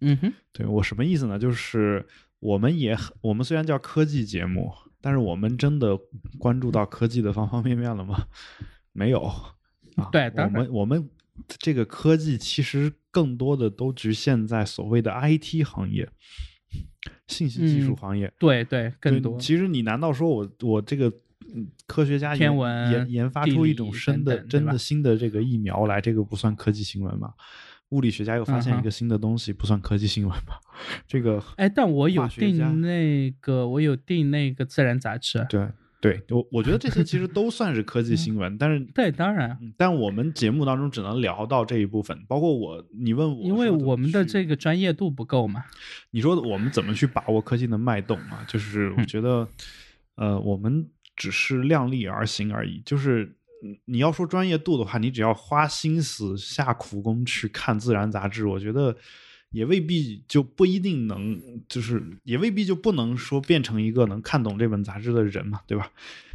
嗯哼，对我什么意思呢？就是我们也很，我们虽然叫科技节目，但是我们真的关注到科技的方方面面了吗？没有啊。对，我们我们。这个科技其实更多的都局限在所谓的 IT 行业、信息技术行业。对对，更多。其实你难道说我我这个科学家研研研发出一种新的真的新的这个疫苗来，这个不算科技新闻吗？物理学家又发现一个新的东西，不算科技新闻吗？这个哎，但我有订那个，我有订那个《自然》杂志。对。对我，我觉得这些其实都算是科技新闻，但是对，当然，但我们节目当中只能聊到这一部分，包括我，你问我，因为我们的这个专业度不够嘛。你说我们怎么去把握科技的脉动啊？就是我觉得，呃，我们只是量力而行而已。就是你要说专业度的话，你只要花心思下苦功去看《自然》杂志，我觉得。也未必就不一定能，就是也未必就不能说变成一个能看懂这本杂志的人嘛，对吧？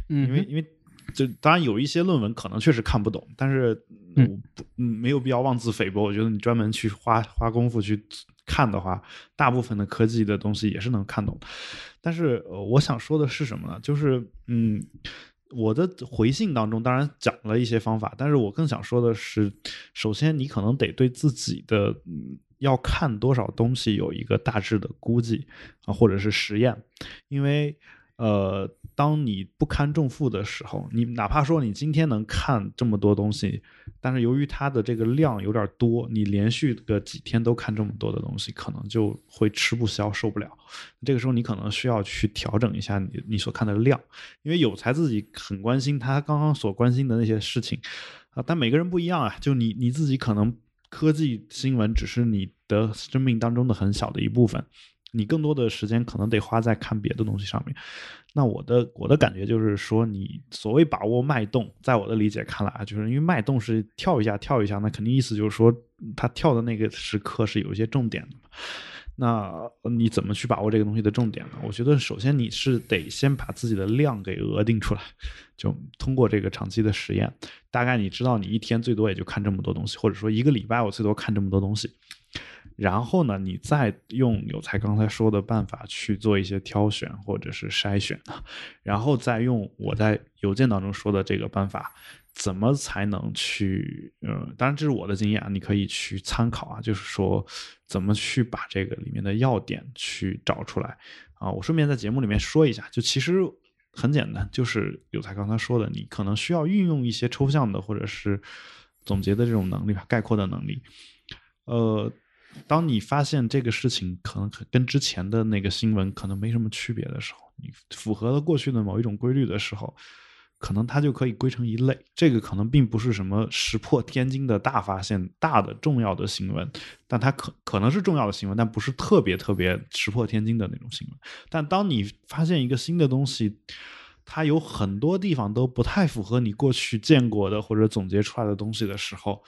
嗯，因为因为就当然有一些论文可能确实看不懂，但是嗯不嗯没有必要妄自菲薄。我觉得你专门去花花功夫去看的话，大部分的科技的东西也是能看懂。但是呃，我想说的是什么呢？就是嗯，我的回信当中当然讲了一些方法，但是我更想说的是，首先你可能得对自己的嗯。要看多少东西有一个大致的估计啊，或者是实验，因为呃，当你不堪重负的时候，你哪怕说你今天能看这么多东西，但是由于它的这个量有点多，你连续个几天都看这么多的东西，可能就会吃不消，受不了。这个时候你可能需要去调整一下你你所看的量，因为有才自己很关心他刚刚所关心的那些事情啊，但每个人不一样啊，就你你自己可能科技新闻只是你的生命当中的很小的一部分。你更多的时间可能得花在看别的东西上面。那我的我的感觉就是说，你所谓把握脉动，在我的理解看来啊，就是因为脉动是跳一下跳一下，那肯定意思就是说，他跳的那个时刻是有一些重点的。那你怎么去把握这个东西的重点呢？我觉得首先你是得先把自己的量给额定出来，就通过这个长期的实验，大概你知道你一天最多也就看这么多东西，或者说一个礼拜我最多看这么多东西。然后呢，你再用有才刚才说的办法去做一些挑选或者是筛选然后再用我在邮件当中说的这个办法，怎么才能去？呃，当然这是我的经验，你可以去参考啊。就是说，怎么去把这个里面的要点去找出来啊？我顺便在节目里面说一下，就其实很简单，就是有才刚才说的，你可能需要运用一些抽象的或者是总结的这种能力吧，概括的能力，呃。当你发现这个事情可能跟之前的那个新闻可能没什么区别的时候，你符合了过去的某一种规律的时候，可能它就可以归成一类。这个可能并不是什么石破天惊的大发现、大的重要的新闻，但它可可能是重要的新闻，但不是特别特别石破天惊的那种新闻。但当你发现一个新的东西，它有很多地方都不太符合你过去见过的或者总结出来的东西的时候。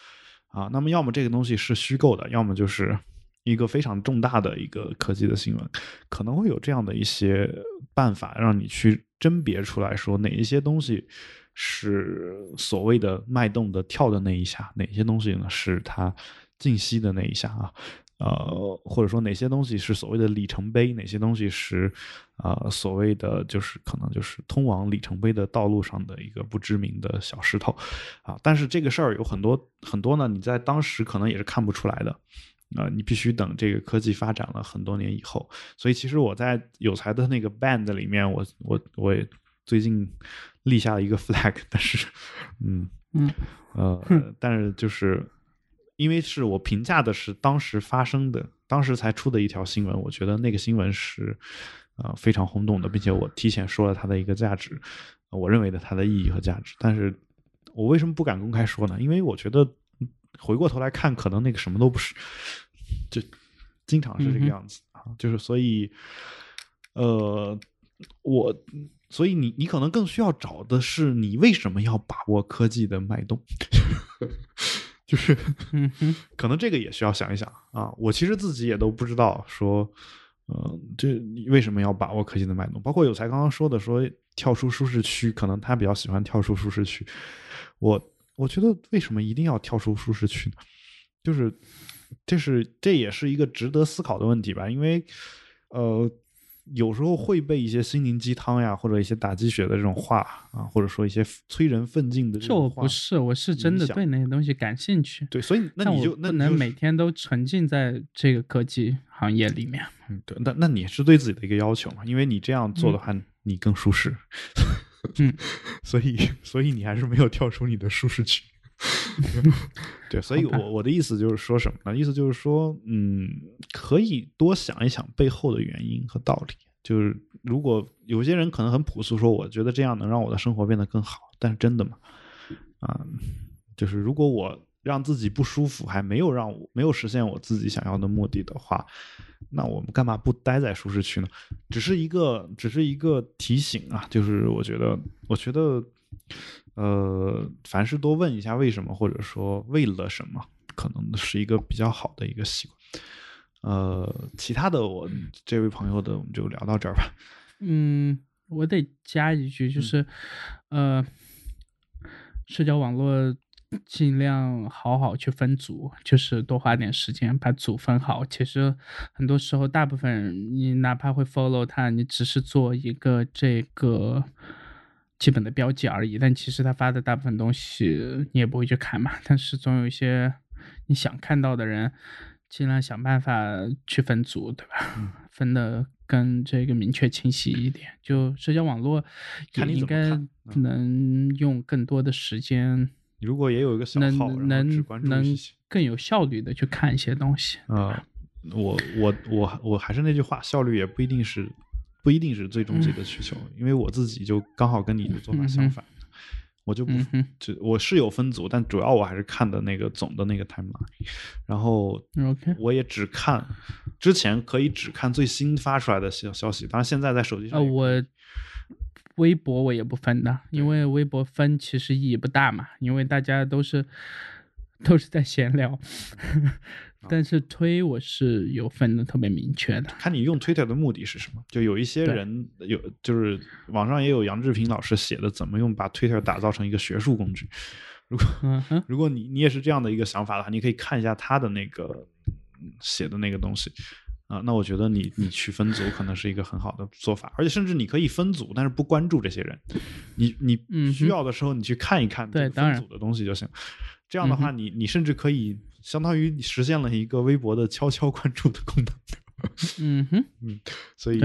啊，那么要么这个东西是虚构的，要么就是一个非常重大的一个科技的新闻，可能会有这样的一些办法让你去甄别出来说哪一些东西是所谓的脉动的跳的那一下，哪些东西呢是它静息的那一下啊。呃，或者说哪些东西是所谓的里程碑，哪些东西是，呃，所谓的就是可能就是通往里程碑的道路上的一个不知名的小石头，啊，但是这个事儿有很多很多呢，你在当时可能也是看不出来的，啊，你必须等这个科技发展了很多年以后。所以其实我在有才的那个 band 里面，我我我也最近立下了一个 flag，但是，嗯嗯呃，但是就是。因为是我评价的是当时发生的、当时才出的一条新闻，我觉得那个新闻是，呃，非常轰动的，并且我提前说了它的一个价值，我认为的它的意义和价值。但是我为什么不敢公开说呢？因为我觉得回过头来看，可能那个什么都不是，就经常是这个样子啊。就是所以，呃，我所以你你可能更需要找的是你为什么要把握科技的脉动。就是，可能这个也需要想一想啊。我其实自己也都不知道说，嗯，这为什么要把握科技的脉动？包括有才刚刚说的，说跳出舒适区，可能他比较喜欢跳出舒适区。我我觉得为什么一定要跳出舒适区呢？就是，这是这也是一个值得思考的问题吧。因为，呃。有时候会被一些心灵鸡汤呀，或者一些打鸡血的这种话啊，或者说一些催人奋进的这种话。这我不是，我是真的对那些东西感兴趣。对，所以那你就不能每天都沉浸在这个科技行业里面。嗯，对，那那你是对自己的一个要求嘛？因为你这样做的话，你更舒适。嗯，所以 所以你还是没有跳出你的舒适区。对，所以我我的意思就是说什么呢？意思就是说，嗯，可以多想一想背后的原因和道理。就是如果有些人可能很朴素，说我觉得这样能让我的生活变得更好，但是真的吗？啊，就是如果我让自己不舒服，还没有让我没有实现我自己想要的目的的话，那我们干嘛不待在舒适区呢？只是一个，只是一个提醒啊。就是我觉得，我觉得。呃，凡事多问一下为什么，或者说为了什么，可能是一个比较好的一个习惯。呃，其他的，我这位朋友的，我们就聊到这儿吧。嗯，我得加一句，就是，呃，社交网络尽量好好去分组，就是多花点时间把组分好。其实很多时候，大部分你哪怕会 follow 他，你只是做一个这个。基本的标记而已，但其实他发的大部分东西你也不会去看嘛。但是总有一些你想看到的人，尽量想办法去分组，对吧？分的更这个明确清晰一点。就社交网络，也应该能用更多的时间。如果也有一个小号，能能能更有效率的去看一些东西。啊，我我我我还是那句话，效率也不一定是不一定是最终极的需求，因为我自己就刚好跟你的做法相反。我就不就我是有分组，但主要我还是看的那个总的那个 timeline，然后我也只看之前可以只看最新发出来的消消息，当然现在在手机上。我微博我也不分的，因为微博分其实意义不大嘛，因为大家都是都是在闲聊。但是推我是有分的特别明确的，看你用 Twitter 的目的是什么。就有一些人有，就是网上也有杨志平老师写的，怎么用把 Twitter 打造成一个学术工具。如果 如果你你也是这样的一个想法的话，你可以看一下他的那个写的那个东西啊。那我觉得你你去分组可能是一个很好的做法，而且甚至你可以分组，但是不关注这些人。你你需要的时候你去看一看对分组的东西就行。这样的话，你你甚至可以。相当于实现了一个微博的悄悄关注的功能。嗯哼，嗯，所以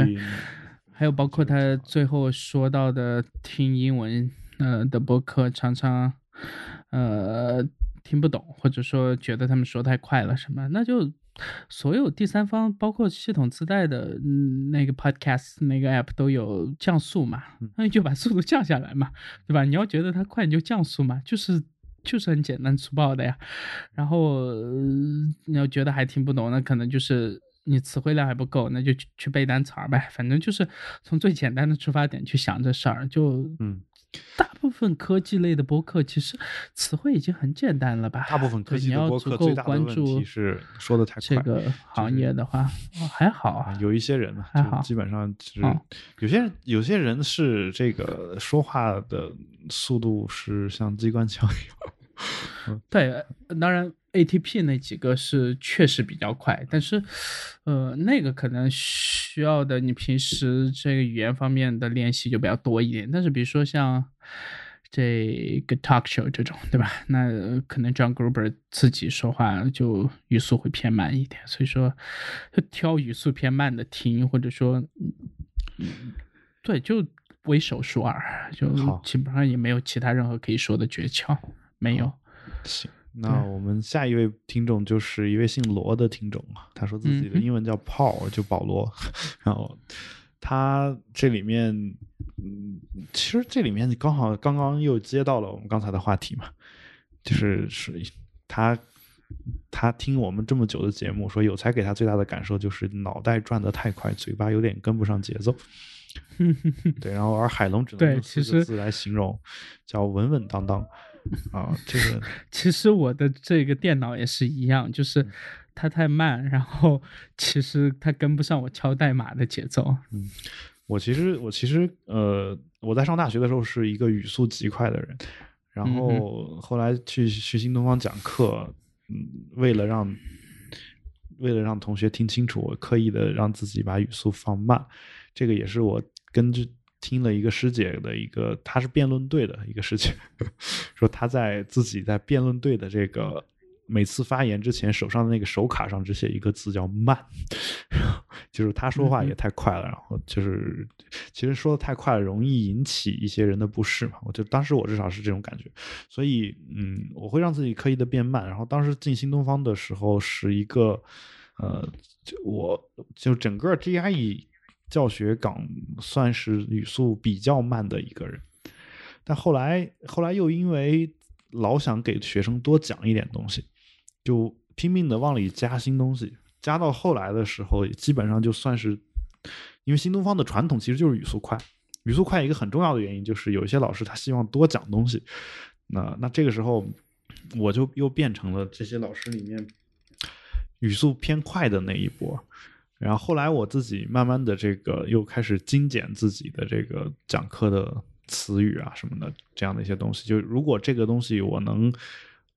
还有包括他最后说到的听英文呃的播客，常常呃听不懂，或者说觉得他们说太快了什么，那就所有第三方包括系统自带的那个 podcast 那个 app 都有降速嘛，那你就把速度降下来嘛，对吧？你要觉得它快，你就降速嘛，就是。就是很简单粗暴的呀，然后你要觉得还听不懂，那可能就是你词汇量还不够，那就去去背单词儿呗。反正就是从最简单的出发点去想这事儿。就嗯，大部分科技类的播客其实词汇已经很简单了吧？大部分科技的播客最大的问题是说的太快。这个行业的话 还好啊，有一些人还好，基本上是有些人有些人是这个说话的速度是像机关枪一样。对，当然 ATP 那几个是确实比较快，但是，呃，那个可能需要的你平时这个语言方面的练习就比较多一点。但是比如说像这个 talk show 这种，对吧？那可能 John Gruber 自己说话就语速会偏慢一点，所以说挑语速偏慢的听，或者说，嗯，对，就为手熟耳，就基本上也没有其他任何可以说的诀窍。没有，行，那我们下一位听众就是一位姓罗的听众啊，他说自己的英文叫 Paul，就保罗，然后他这里面，嗯，其实这里面刚好刚刚又接到了我们刚才的话题嘛，就是是他他听我们这么久的节目，说有才给他最大的感受就是脑袋转得太快，嘴巴有点跟不上节奏，对，然后而海龙只能用四个字来形容，叫稳稳当当。啊，这个 其实我的这个电脑也是一样，就是它太慢，然后 其实它跟不上我敲代码的节奏。嗯，我其实我其实呃，我在上大学的时候是一个语速极快的人，然后后来去去新东方讲课，嗯，为了让为了让同学听清楚，我刻意的让自己把语速放慢，这个也是我根据。听了一个师姐的一个，她是辩论队的一个师姐，说她在自己在辩论队的这个每次发言之前，手上的那个手卡上只写一个字叫慢，就是她说话也太快了，然后就是其实说的太快了，容易引起一些人的不适嘛。我就当时我至少是这种感觉，所以嗯，我会让自己刻意的变慢。然后当时进新东方的时候是一个呃，就我就整个 GIE。教学岗算是语速比较慢的一个人，但后来后来又因为老想给学生多讲一点东西，就拼命的往里加新东西，加到后来的时候，基本上就算是，因为新东方的传统其实就是语速快，语速快一个很重要的原因就是有一些老师他希望多讲东西，那那这个时候我就又变成了这些老师里面语速偏快的那一波。然后后来我自己慢慢的这个又开始精简自己的这个讲课的词语啊什么的这样的一些东西。就如果这个东西我能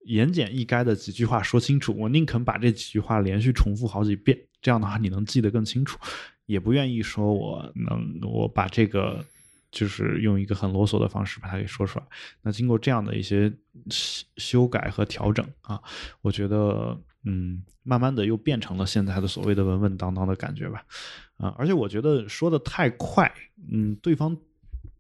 言简意赅的几句话说清楚，我宁肯把这几句话连续重复好几遍，这样的话你能记得更清楚，也不愿意说我能我把这个就是用一个很啰嗦的方式把它给说出来。那经过这样的一些修修改和调整啊，我觉得嗯，慢慢的又变成了现在的所谓的稳稳当当的感觉吧，啊，而且我觉得说的太快，嗯，对方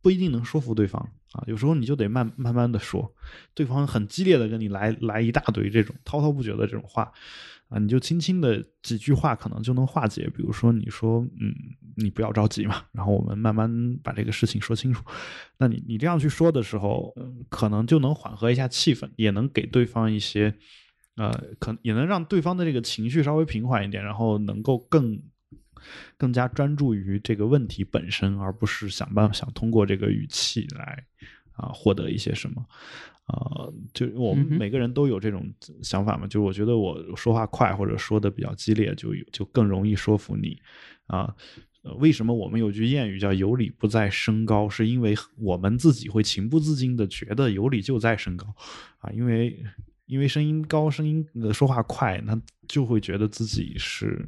不一定能说服对方啊，有时候你就得慢慢慢的说，对方很激烈的跟你来来一大堆这种滔滔不绝的这种话。啊，你就轻轻的几句话可能就能化解。比如说，你说，嗯，你不要着急嘛，然后我们慢慢把这个事情说清楚。那你你这样去说的时候，嗯可能就能缓和一下气氛，也能给对方一些，呃，可也能让对方的这个情绪稍微平缓一点，然后能够更更加专注于这个问题本身，而不是想办法想通过这个语气来啊获得一些什么。呃，就我们每个人都有这种想法嘛，就是我觉得我说话快或者说的比较激烈，就就更容易说服你啊。为什么我们有句谚语叫“有理不在声高”，是因为我们自己会情不自禁的觉得有理就在声高啊，因为因为声音高，声音说话快，那就会觉得自己是。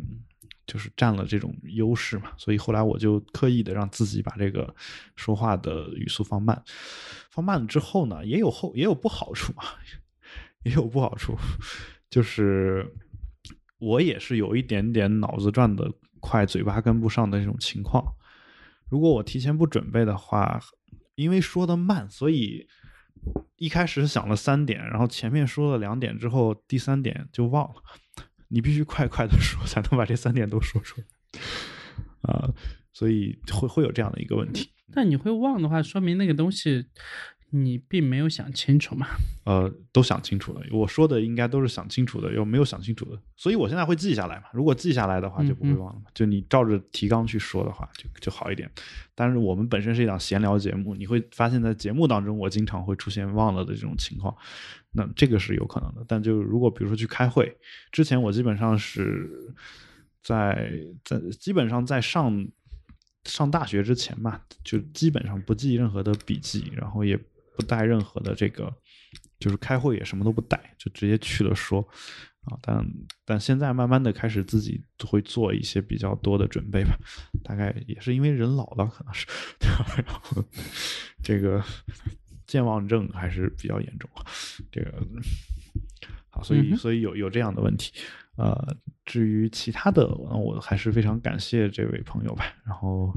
就是占了这种优势嘛，所以后来我就刻意的让自己把这个说话的语速放慢，放慢了之后呢，也有后也有不好处嘛，也有不好处，就是我也是有一点点脑子转的快，嘴巴跟不上的这种情况。如果我提前不准备的话，因为说的慢，所以一开始想了三点，然后前面说了两点之后，第三点就忘了。你必须快快的说，才能把这三点都说出来啊！所以会会有这样的一个问题。但你会忘的话，说明那个东西你并没有想清楚嘛？呃，都想清楚了。我说的应该都是想清楚的，又没有想清楚的。所以我现在会记下来嘛。如果记下来的话，就不会忘了嘛。就你照着提纲去说的话，就就好一点。但是我们本身是一档闲聊节目，你会发现在节目当中，我经常会出现忘了的这种情况。那这个是有可能的，但就如果比如说去开会之前，我基本上是在在基本上在上上大学之前吧，就基本上不记任何的笔记，然后也不带任何的这个，就是开会也什么都不带，就直接去了说啊。但但现在慢慢的开始自己会做一些比较多的准备吧，大概也是因为人老了，可能是，然后这个。健忘症还是比较严重啊，这个好，所以所以有有这样的问题，呃，至于其他的，我还是非常感谢这位朋友吧。然后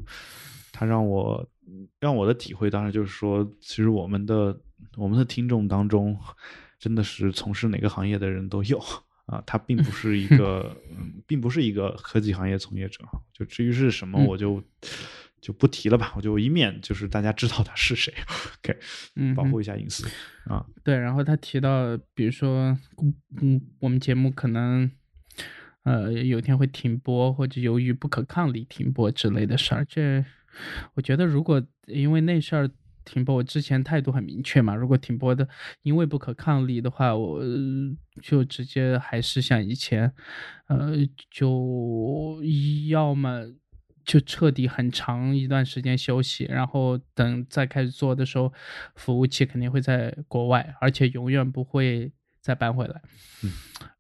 他让我让我的体会，当然就是说，其实我们的我们的听众当中，真的是从事哪个行业的人都有啊，他并不 是一个，并不是一个科技行业从业者。就至于是什么，我就。就不提了吧，我就一面就是大家知道他是谁，OK，嗯，保护一下隐私啊。对，然后他提到，比如说，嗯，我们节目可能，呃，有天会停播，或者由于不可抗力停播之类的事儿。这，我觉得如果因为那事儿停播，我之前态度很明确嘛。如果停播的因为不可抗力的话，我就直接还是像以前，呃，就要么。就彻底很长一段时间休息，然后等再开始做的时候，服务器肯定会在国外，而且永远不会再搬回来。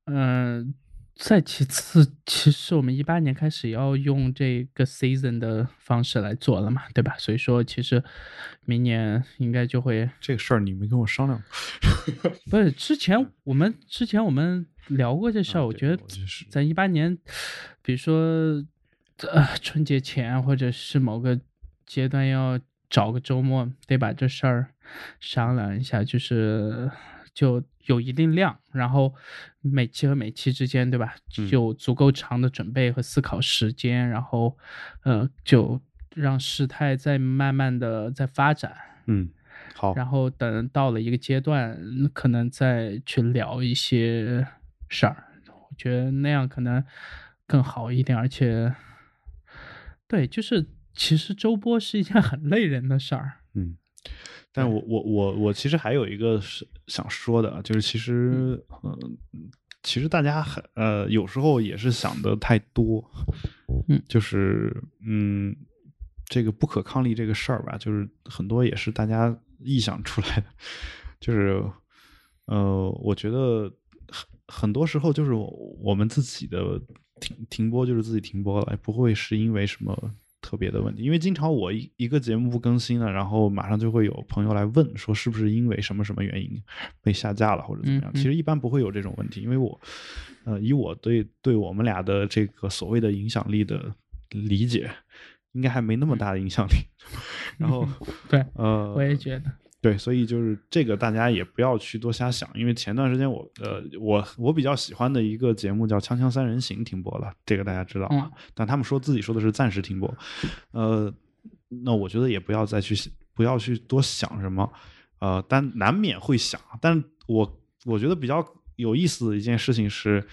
嗯，再其次，其实我们一八年开始要用这个 season 的方式来做了嘛，对吧？所以说，其实明年应该就会这个事儿，你没跟我商量？不是，之前 我们之前我们聊过这事儿，我觉得在一八年，比如说。呃，春节前或者是某个阶段要找个周末，得把这事儿商量一下，就是就有一定量，然后每期和每期之间，对吧？有足够长的准备和思考时间，然后呃，就让事态再慢慢的在发展。嗯，好。然后等到了一个阶段，可能再去聊一些事儿，我觉得那样可能更好一点，而且。对，就是其实周播是一件很累人的事儿。嗯，但我我我我其实还有一个是想说的，就是其实嗯，其实大家很呃有时候也是想的太多。嗯，就是嗯，这个不可抗力这个事儿吧，就是很多也是大家臆想出来的。就是呃，我觉得很很多时候就是我们自己的。停停播就是自己停播了，不会是因为什么特特别的问题，因为经常我一一个节目不更新了，然后马上就会有朋友来问说是不是因为什么什么原因被下架了或者怎么样。其实一般不会有这种问题，因为我呃以我对对我们俩的这个所谓的影响力的理解，应该还没那么大的影响力。然后 对，呃，我也觉得。对，所以就是这个，大家也不要去多瞎想，因为前段时间我呃，我我比较喜欢的一个节目叫《锵锵三人行》停播了，这个大家知道啊。但他们说自己说的是暂时停播，呃，那我觉得也不要再去不要去多想什么，呃，但难免会想。但我我觉得比较有意思的一件事情是，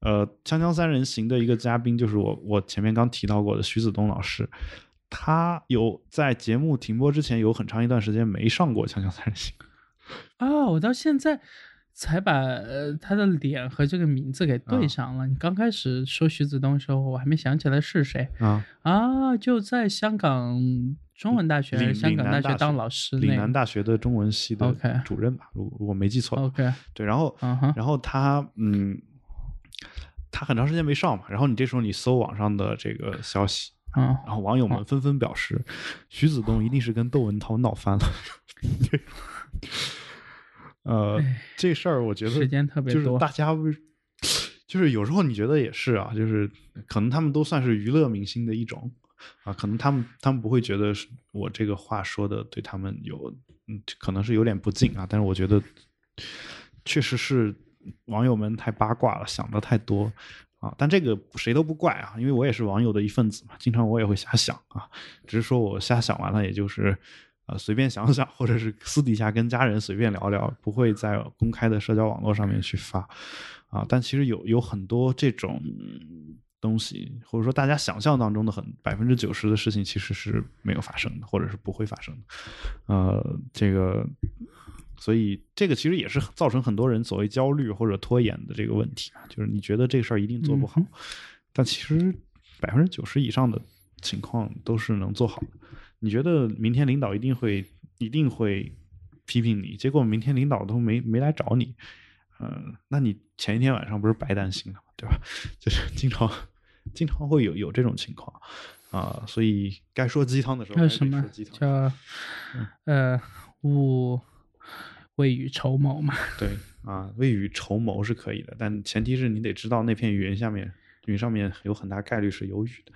呃，《锵锵三人行》的一个嘉宾就是我我前面刚提到过的徐子东老师。他有在节目停播之前有很长一段时间没上过《锵锵三人行》啊，我到现在才把呃他的脸和这个名字给对上了。你刚开始说徐子东的时候，我还没想起来是谁啊啊，就在香港中文大学、香港大学当老师，岭南大学的中文系的主任吧，如我没记错。OK，对，然后然后他嗯，他很长时间没上嘛，然后你这时候你搜网上的这个消息。嗯，然后网友们纷纷表示，徐子东一定是跟窦文涛闹翻了。呃，这事儿我觉得时间特别多，就是大家就是有时候你觉得也是啊，就是可能他们都算是娱乐明星的一种啊，可能他们他们不会觉得我这个话说的对他们有嗯，可能是有点不敬啊，但是我觉得确实是网友们太八卦了，想的太多。啊，但这个谁都不怪啊，因为我也是网友的一份子嘛，经常我也会瞎想啊，只是说我瞎想完了，也就是呃随便想想，或者是私底下跟家人随便聊聊，不会在公开的社交网络上面去发啊。但其实有有很多这种东西，或者说大家想象当中的很百分之九十的事情，其实是没有发生的，或者是不会发生的。呃，这个。所以这个其实也是造成很多人所谓焦虑或者拖延的这个问题啊，就是你觉得这个事儿一定做不好，但其实百分之九十以上的情况都是能做好的。你觉得明天领导一定会一定会批评你，结果明天领导都没没来找你，嗯，那你前一天晚上不是白担心了吗？对吧？就是经常经常会有有这种情况啊，所以该说鸡汤的时候还是说鸡汤。叫呃我。未雨绸缪嘛？对啊，未雨绸缪是可以的，但前提是你得知道那片云下面，云上面有很大概率是有雨的，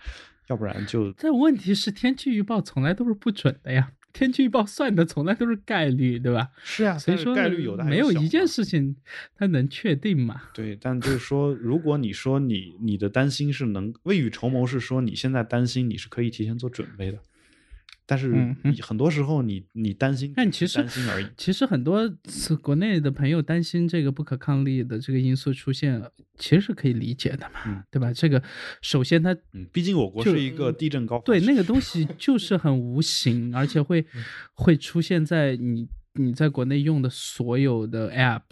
要不然就……但问题是天气预报从来都是不准的呀，天气预报算的从来都是概率，对吧？是啊，所以说概率有的没有一件事情它能确定嘛？对，但就是说，如果你说你你的担心是能未雨绸缪，是说你现在担心你是可以提前做准备的。但是很多时候，你你担心，但其实担心而已。其实很多次国内的朋友担心这个不可抗力的这个因素出现，其实是可以理解的嘛，对吧？这个首先它，毕竟我国是一个地震高，对那个东西 就是很无形，而且会会出现在你你在国内用的所有的 App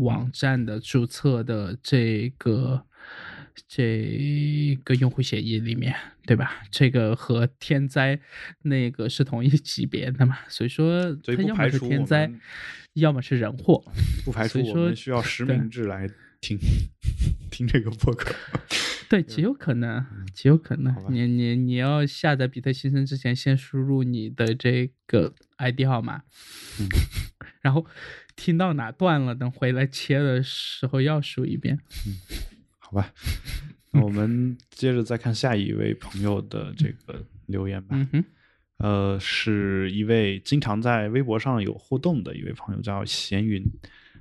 网站的注册的这个。这个用户协议里面，对吧？这个和天灾那个是同一级别的嘛？所以说，它要么是天灾，要么是人祸。不排除我们需要实名制来听 听这个播客。对，极有可能，极有可能。你你你要下载比特新生之前，先输入你的这个 ID 号码，然后听到哪断了，等回来切的时候要输一遍。好吧，那我们接着再看下一位朋友的这个留言吧。呃，是一位经常在微博上有互动的一位朋友，叫闲云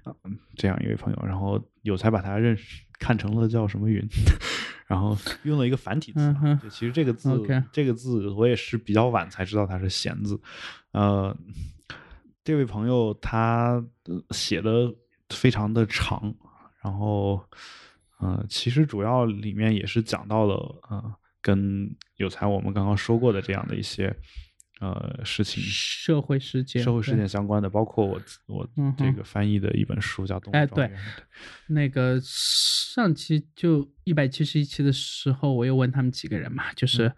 啊，这样一位朋友。然后有才把他认识看成了叫什么云，然后用了一个繁体字。其实这个字，这个字我也是比较晚才知道它是闲字。呃，这位朋友他写的非常的长，然后。嗯，其实主要里面也是讲到了，呃，跟有才我们刚刚说过的这样的一些，呃，事情，社会事件，社会事件相关的，包括我我这个翻译的一本书叫《动物哎，对，那个上期就一百七十一期的时候，我又问他们几个人嘛，就是，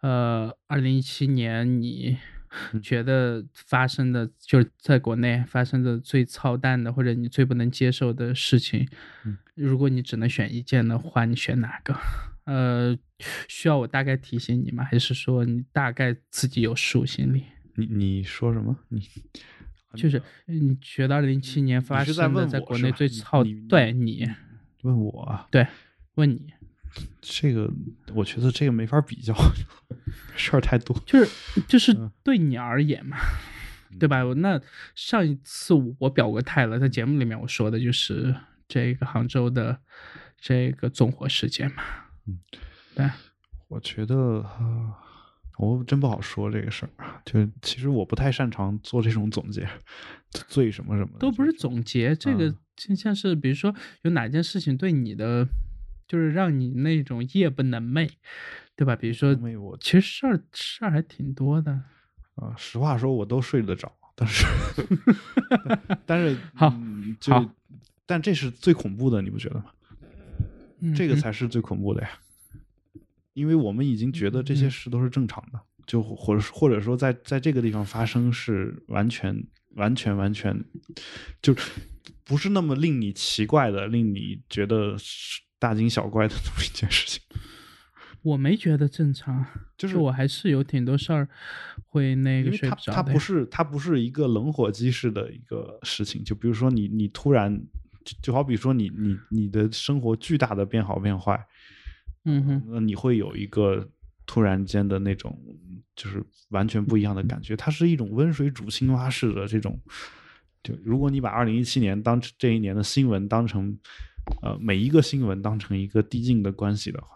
呃，二零一七年你。觉得发生的就是在国内发生的最操蛋的，或者你最不能接受的事情，如果你只能选一件的话，你选哪个？呃，需要我大概提醒你吗？还是说你大概自己有数心里？你你说什么？你就是你觉得二零零七年发生的在国内最操对你问我对问你这个，我觉得这个没法比较，事儿太多，就是 就是对你而言嘛，对吧？那上一次我表过态了，在节目里面我说的就是这个杭州的这个纵火事件嘛。嗯，对，我觉得我真不好说这个事儿。就其实我不太擅长做这种总结，最什么什么都不是总结。这个就像是，比如说有哪件事情对你的，就是让你那种夜不能寐，对吧？比如说，其实事儿事儿还挺多的。啊，实话说，我都睡得着，但是 但是好，就但这是最恐怖的，你不觉得吗？这个才是最恐怖的呀，因为我们已经觉得这些事都是正常的，就或者或者说在在这个地方发生是完全完全完全，就不是那么令你奇怪的，令你觉得大惊小怪的这么一件事情。我没觉得正常，就是我还是有挺多事儿会那个睡不着。它不是它不是一个冷火机式的一个事情，就比如说你你突然。就好比说你你你的生活巨大的变好变坏，嗯哼，那你会有一个突然间的那种就是完全不一样的感觉，它是一种温水煮青蛙式的这种。就如果你把二零一七年当这一年的新闻当成呃每一个新闻当成一个递进的关系的话，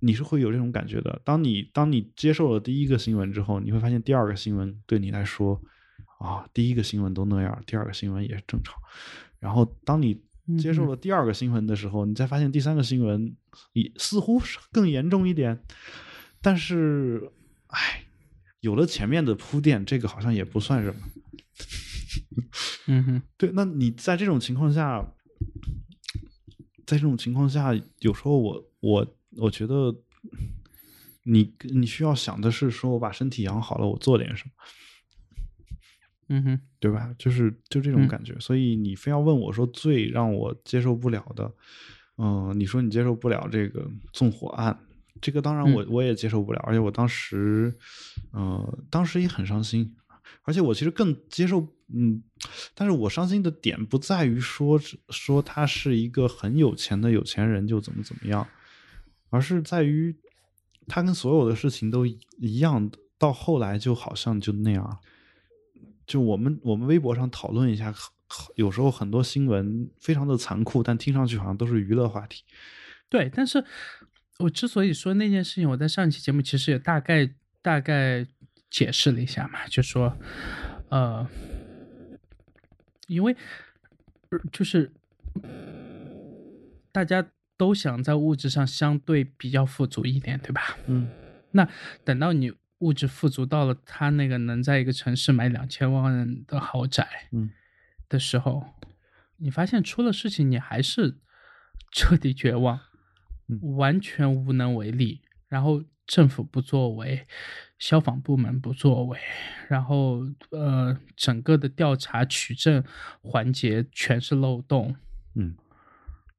你是会有这种感觉的。当你当你接受了第一个新闻之后，你会发现第二个新闻对你来说啊，第一个新闻都那样，第二个新闻也是正常。然后，当你接受了第二个新闻的时候，你再发现第三个新闻也似乎是更严重一点。但是，哎，有了前面的铺垫，这个好像也不算什么。嗯哼，对。那你在这种情况下，在这种情况下，有时候我我我觉得，你你需要想的是，说我把身体养好了，我做点什么。嗯哼，对吧？就是就这种感觉，所以你非要问我说最让我接受不了的，嗯，你说你接受不了这个纵火案，这个当然我我也接受不了，而且我当时，呃，当时也很伤心，而且我其实更接受，嗯，但是我伤心的点不在于说说他是一个很有钱的有钱人就怎么怎么样，而是在于他跟所有的事情都一样，到后来就好像就那样。就我们我们微博上讨论一下，有时候很多新闻非常的残酷，但听上去好像都是娱乐话题。对，但是我之所以说那件事情，我在上一期节目其实也大概大概解释了一下嘛，就说，呃，因为就是大家都想在物质上相对比较富足一点，对吧？嗯，那等到你。物质富足到了他那个能在一个城市买两千万的豪宅，嗯，的时候，你发现出了事情，你还是彻底绝望，完全无能为力。然后政府不作为，消防部门不作为，然后呃，整个的调查取证环节全是漏洞，嗯，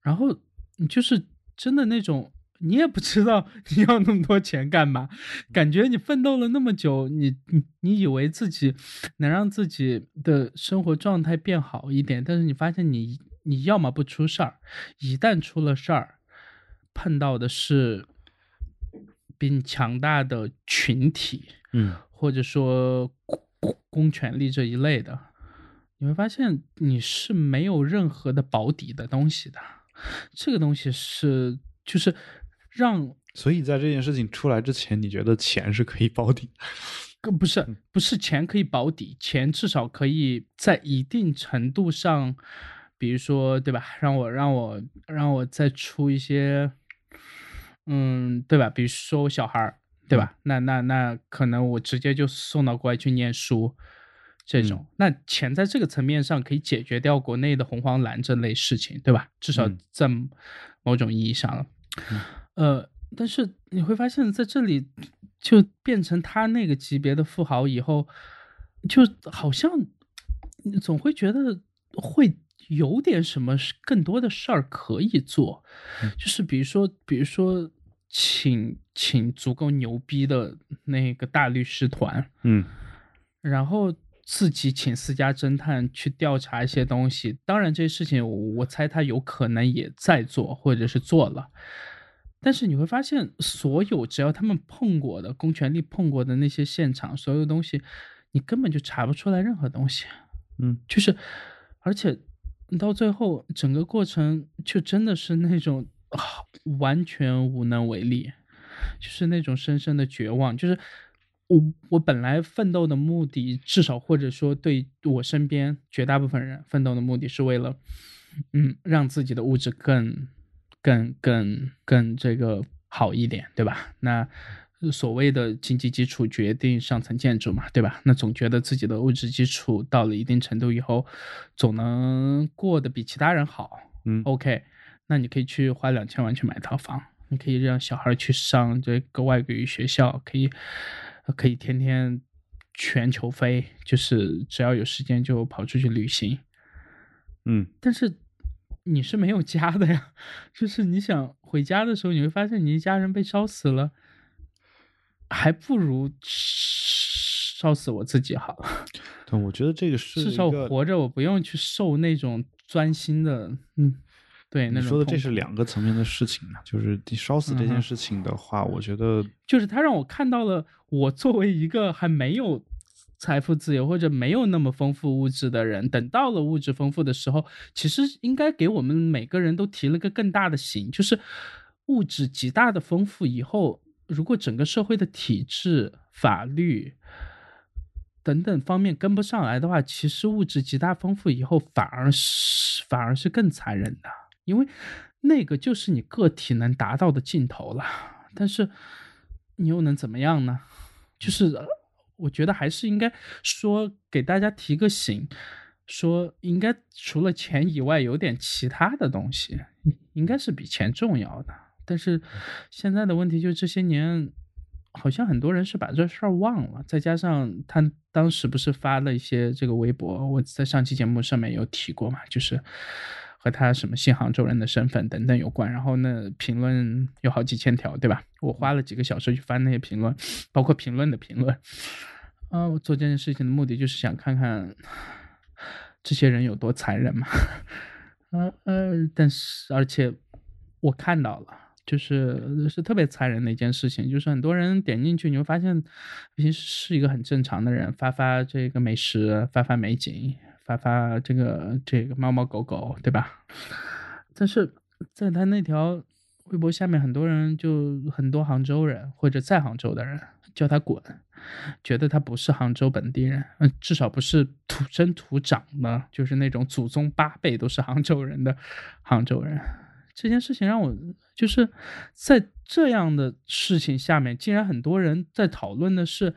然后你就是真的那种。你也不知道你要那么多钱干嘛？感觉你奋斗了那么久，你你你以为自己能让自己的生活状态变好一点，但是你发现你你要么不出事儿，一旦出了事儿，碰到的是比你强大的群体，嗯，或者说公公权力这一类的，你会发现你是没有任何的保底的东西的，这个东西是就是。让，所以在这件事情出来之前，你觉得钱是可以保底？不是，不是钱可以保底，钱至少可以在一定程度上，比如说，对吧？让我让我让我再出一些，嗯，对吧？比如说我小孩儿，对吧？那那那可能我直接就送到国外去念书，这种，那钱在这个层面上可以解决掉国内的红黄蓝这类事情，对吧？至少在某种意义上了。呃，但是你会发现在这里，就变成他那个级别的富豪以后，就好像总会觉得会有点什么更多的事儿可以做，就是比如说，比如说请请足够牛逼的那个大律师团，嗯然后自己请私家侦探去调查一些东西。当然，这些事情我我猜他有可能也在做，或者是做了。但是你会发现，所有只要他们碰过的公权力碰过的那些现场，所有东西，你根本就查不出来任何东西。嗯就是，而且到最后整个过程就真的是那种啊，完全无能为力，就是那种深深的绝望。就是我我本来奋斗的目的，至少或者说对我身边绝大部分人奋斗的目的是为了，嗯，让自己的物质更更更更这个好一点，对吧？那所谓的经济基础决定上层建筑嘛，对吧？那总觉得自己的物质基础到了一定程度以后，总能过得比其他人好。嗯 OK，那你可以去花两千万去买套房，你可以让小孩去上这个外国语学校，可以可以天天全球飞，就是只要有时间就跑出去旅行。嗯但是你是没有家的呀，就是你想回家的时候，你会发现你一家人被烧死了，还不如烧死我自己好了。对，我觉得这个是至少活着，我不用去受那种钻心的，嗯，对，那你说的这是两个层面的事情啊，就是你烧死这件事情的话，我觉得就是他让我看到了我作为一个还没有财富自由或者没有那么丰富物质的人，等到了物质丰富的时候，其实应该给我们每个人都提了个更大的醒，就是物质极大的丰富以后，如果整个社会的体制、法律。等等方面跟不上来的话，其实物质极大丰富以后，反而是反而是更残忍的，因为那个就是你个体能达到的尽头了。但是你又能怎么样呢？就是呃我觉得还是应该说给大家提个醒，说应该除了钱以外，有点其他的东西，应该是比钱重要的。但是现在的问题就是这些年，好像很多人是把这事儿忘了，再加上他当时不是发了一些这个微博，我在上期节目上面有提过嘛，就是和他什么新杭州人的身份等等有关，然后呢评论有好几千条，对吧？我花了几个小时去翻那些评论，包括评论的评论。啊、我做这件事情的目的就是想看看这些人有多残忍嘛。呃呃，但是而且我看到了。就是是特别残忍的一件事情，就是很多人点进去，你会发现，平时是一个很正常的人，发发这个美食，发发美景，发发这个这个猫猫狗狗，对吧？但是在他那条微博下面，很多人就很多杭州人或者在杭州的人叫他滚，觉得他不是杭州本地人，嗯，至少不是土生土长的，就是那种祖宗八辈都是杭州人的杭州人。这件事情让我就是在这样的事情下面，竟然很多人在讨论的是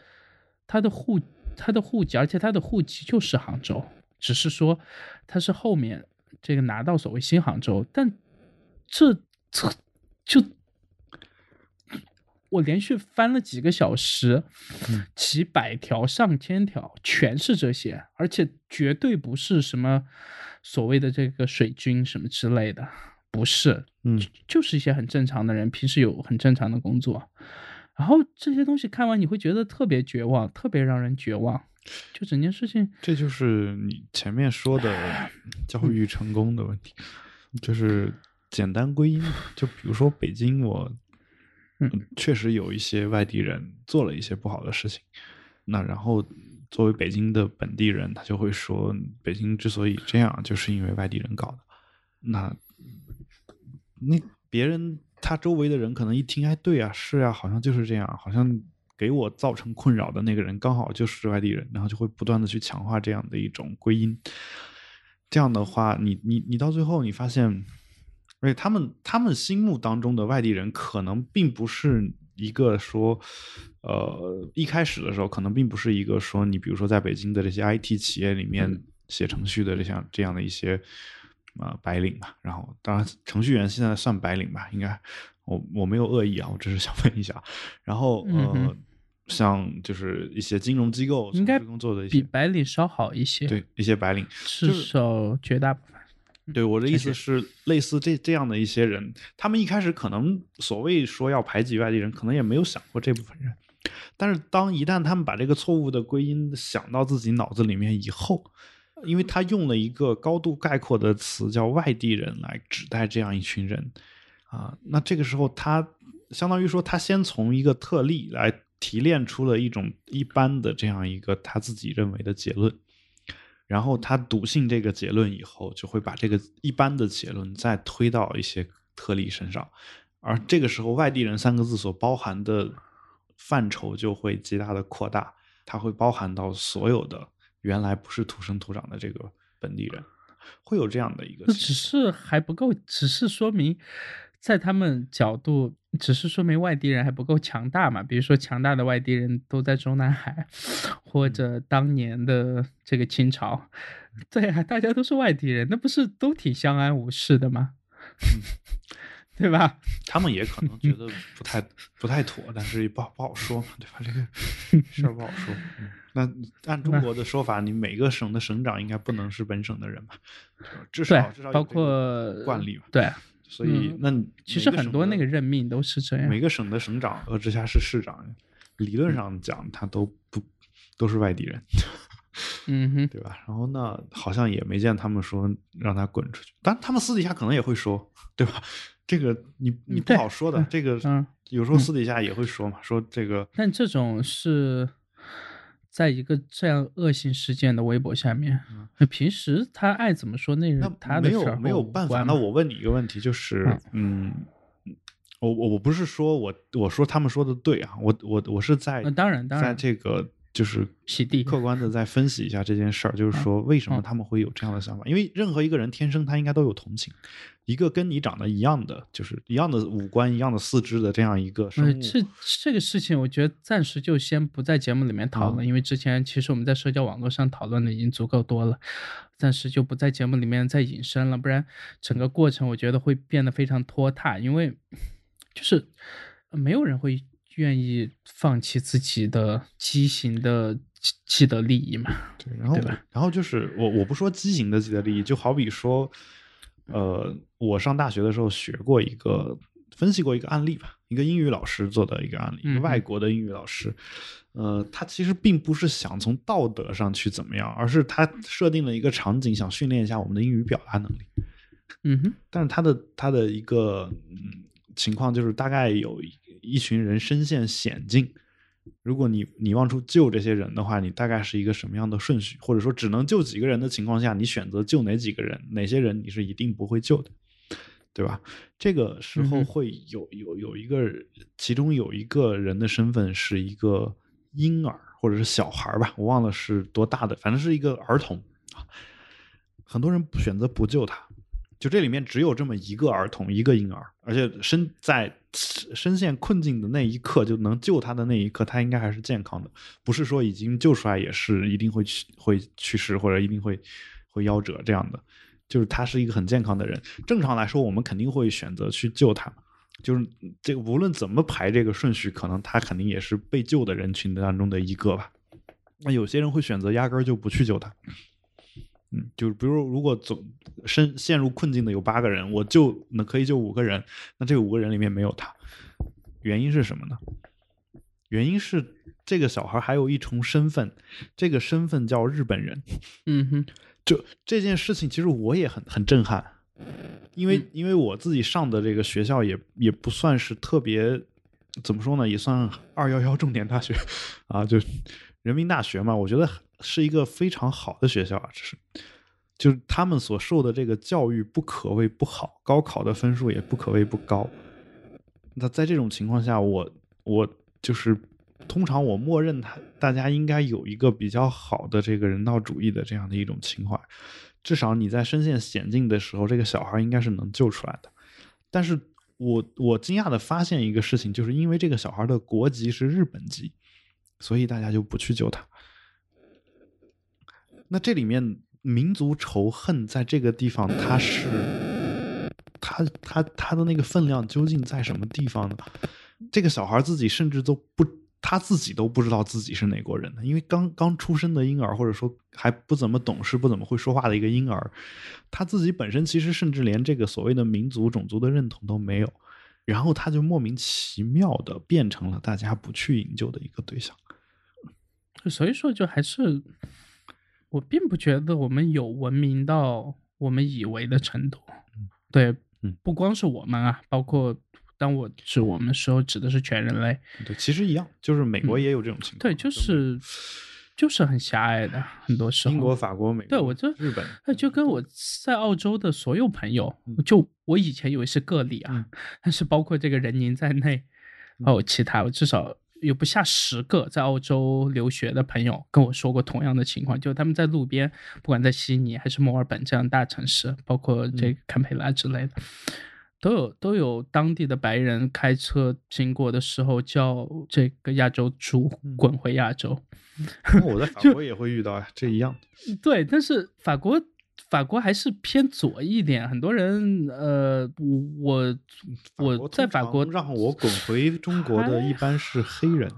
他的户他的户籍，而且他的户籍就是杭州，只是说他是后面这个拿到所谓新杭州，但这这就我连续翻了几个小时，几百条上千条，全是这些，而且绝对不是什么所谓的这个水军什么之类的。不是，嗯，就是一些很正常的人，平时有很正常的工作，然后这些东西看完你会觉得特别绝望，特别让人绝望。就整件事情，这就是你前面说的教育成功的问题，就是简单归因。就比如说北京，我嗯确实有一些外地人做了一些不好的事情，那然后作为北京的本地人，他就会说，北京之所以这样，就是因为外地人搞的。那那别人他周围的人可能一听，哎，对啊，是啊，好像就是这样，好像给我造成困扰的那个人刚好就是外地人，然后就会不断的去强化这样的一种归因。这样的话，你你你到最后你发现，而且他们他们心目当中的外地人可能并不是一个说，呃，一开始的时候可能并不是一个说你比如说在北京的这些 IT 企业里面写程序的这像这样的一些。啊、呃，白领吧，然后当然程序员现在算白领吧，应该我我没有恶意啊，我只是想问一下。然后呃，嗯、像就是一些金融机构应该工作的一些比白领稍好一些，对一些白领，至少绝大部分。对我的意思是，类似这这样的一些人，他们一开始可能所谓说要排挤外地人，可能也没有想过这部分人。但是当一旦他们把这个错误的归因想到自己脑子里面以后，因为他用了一个高度概括的词叫外地人来指代这样一群人啊，那这个时候他相当于说他先从一个特例来提炼出了一种一般的这样一个他自己认为的结论。然后他笃信这个结论以后，就会把这个一般的结论再推到一些特例身上，而这个时候“外地人”三个字所包含的范畴就会极大的扩大，它会包含到所有的原来不是土生土长的这个本地人，会有这样的一个只是还不够，只是说明在他们角度，只是说明外地人还不够强大嘛。比如说，强大的外地人都在中南海，或者当年的这个清朝。对啊，大家都是外地人，那不是都挺相安无事的吗？对吧？他们也可能觉得 不太不太妥，但是也不好不好说嘛，对吧？这个 事儿不好说。嗯那按中国的说法，你每个省的省长应该不能是本省的人吧？至少至少，包括惯例嘛。对，所以嗯那其实很多那个任命都是这样。每个省的省长和直辖市市长，理论上讲他都不都是外地人，嗯哼，对吧？然后呢，好像也没见他们说让他滚出去，但他们私底下可能也会说，对吧？这个你你不好说的，嗯这个嗯有时候私底下也会说嘛，说这个但这种是在一个这样恶性事件的微博下面，平时他爱怎么说那是那他的事儿，没有没有办法。那我问你一个问题，就是嗯。我我我不是说我我说他们说的对啊，我我我是在呃当然当在这个就是洗地客观的再分析一下这件事儿，就是说为什么嗯他们会有这样的想法？因为任何一个人天生他应该都有同情，一个跟你长得一样的，就是一样的五官、一样的四肢的这样一个生呃，物，这这个事情，我觉得暂时就先不在节目里面讨论，嗯因为之前其实我们在社交网络上讨论的已经足够多了，暂时就不在节目里面再引申了，不然整个过程我觉得会变得非常拖沓，因为就是呃没有人会愿意放弃自己的畸形的既既得利益嘛。对，然后对然后就是我我不说畸形的既得利益，就好比说，呃，我上大学的时候学过一个分析过一个案例吧，一个英语老师做的一个案例，一个外国的英语老师，呃，他其实并不是想从道德上去怎么样，而是他设定了一个场景，想训练一下我们的英语表达能力。嗯哼，但是他的他的一个嗯情况就是，大概有一一群人身陷险境，如果你你往出救这些人的话，你大概是一个什么样的顺序？或者说只能救几个人的情况下，你选择救哪几个人？哪些人你是一定不会救的，对吧？这个时候会有有有一个，其中有一个人的身份是一个婴儿或者是小孩儿吧，我忘了是多大的，反正是一个儿童啊。很多人选择不救他，就这里面只有这么一个儿童，一个婴儿，而且身在深陷困境的那一刻就能救他的那一刻，他应该还是健康的，不是说已经救出来也是一定会去会去世或者一定会会夭折这样的，就是他是一个很健康的人。正常来说，我们肯定会选择去救他，就是这个无论怎么排这个顺序，可能他肯定也是被救的人群当中的一个吧。那有些人会选择压根儿就不去救他，嗯，就是比如如果总深陷入困境的有八个人，我就那可以救五个人，那这五个人里面没有他，原因是什么呢？原因是这个小孩还有一重身份，这个身份叫日本人。嗯哼，就这件事情，其实我也很很震撼，因为、嗯因为我自己上的这个学校也也不算是特别，怎么说呢，也算二幺幺重点大学 啊，就人民大学嘛，我觉得是一个非常好的学校啊，这是。就是他们所受的这个教育不可谓不好，高考的分数也不可谓不高。那在这种情况下，我我就是通常我默认他大家应该有一个比较好的这个人道主义的这样的一种情怀，至少你在身陷险境的时候，这个小孩应该是能救出来的。但是我我惊讶的发现一个事情，就是因为这个小孩的国籍是日本籍，所以大家就不去救他。那这里面民族仇恨在这个地方，它是它它它的那个分量究竟在什么地方呢？这个小孩自己甚至都不他自己都不知道自己是哪国人呢，因为刚刚出生的婴儿，或者说还不怎么懂事、不怎么会说话的一个婴儿，他自己本身其实甚至连这个所谓的民族、种族的认同都没有，然后他就莫名其妙的变成了大家不去营救的一个对象。所以说，就还是我并不觉得我们有文明到我们以为的程度。对，不光是我们啊，包括。当我指我们的时候，指的是全人类。对，其实一样，就是美国也有这种情况。对，就是就是很狭隘的，很多时候。英国、法国、美。对，我就日本。那就跟我在澳洲的所有朋友，就我以前以为是个例啊，但是包括这个人宁在内，还有其他，我至少有不下十个在澳洲留学的朋友跟我说过同样的情况，就他们在路边，不管在悉尼还是墨尔本这样大城市，包括这个堪培拉之类的。都有都有当地的白人开车经过的时候叫这个亚洲猪滚回亚洲。我在法 国也会遇到呀，这一样。对，但是法国法国还是偏左一点，很多人呃，我我在法国让我滚回中国的一般是黑人。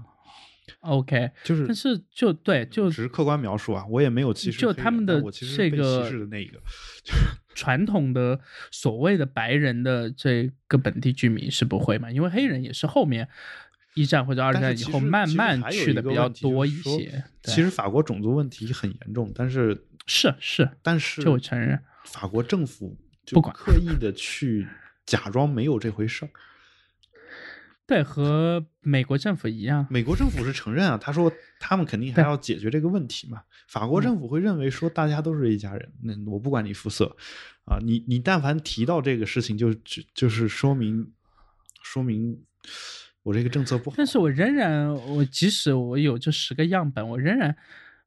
OK，就是，但是就对，就只是客观描述啊，我也没有歧视。就他们的这个歧视的那一个。传统的所谓的白人的这个本地居民是不会嘛？因为黑人也是后面一战或者二战以后慢慢去的比较多一些。其实法国种族问题很严重，但是是是，但是就我承认，法国政府不管刻意的去假装没有这回事儿。对，和美国政府一样，美国政府是承认啊，他说他们肯定还要解决这个问题嘛。法国政府会认为说大家都是一家人，那我不管你肤色啊，你你但凡提到这个事情，就就就是说明说明我这个政策不好。但是我仍然，我即使我有这十个样本，我仍然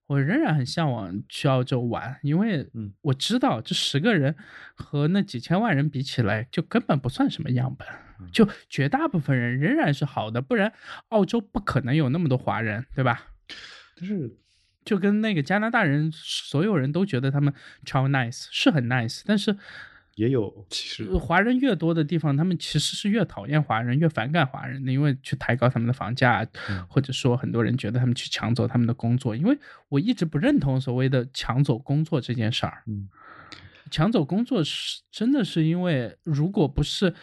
我仍然很向往去澳洲玩，因为我知道这十个人和那几千万人比起来，就根本不算什么样本。就绝大部分人仍然是好的，不然澳洲不可能有那么多华人，对吧？但是就跟那个加拿大人，所有人都觉得他们超 nice，是很 nice，但是也有其实华人越多的地方，他们其实是越讨厌华人，越反感华人的，因为去抬高他们的房价，或者说很多人觉得他们去抢走他们的工作。因为我一直不认同所谓的抢走工作这件事儿。嗯，抢走工作是真的是因为，如果不是。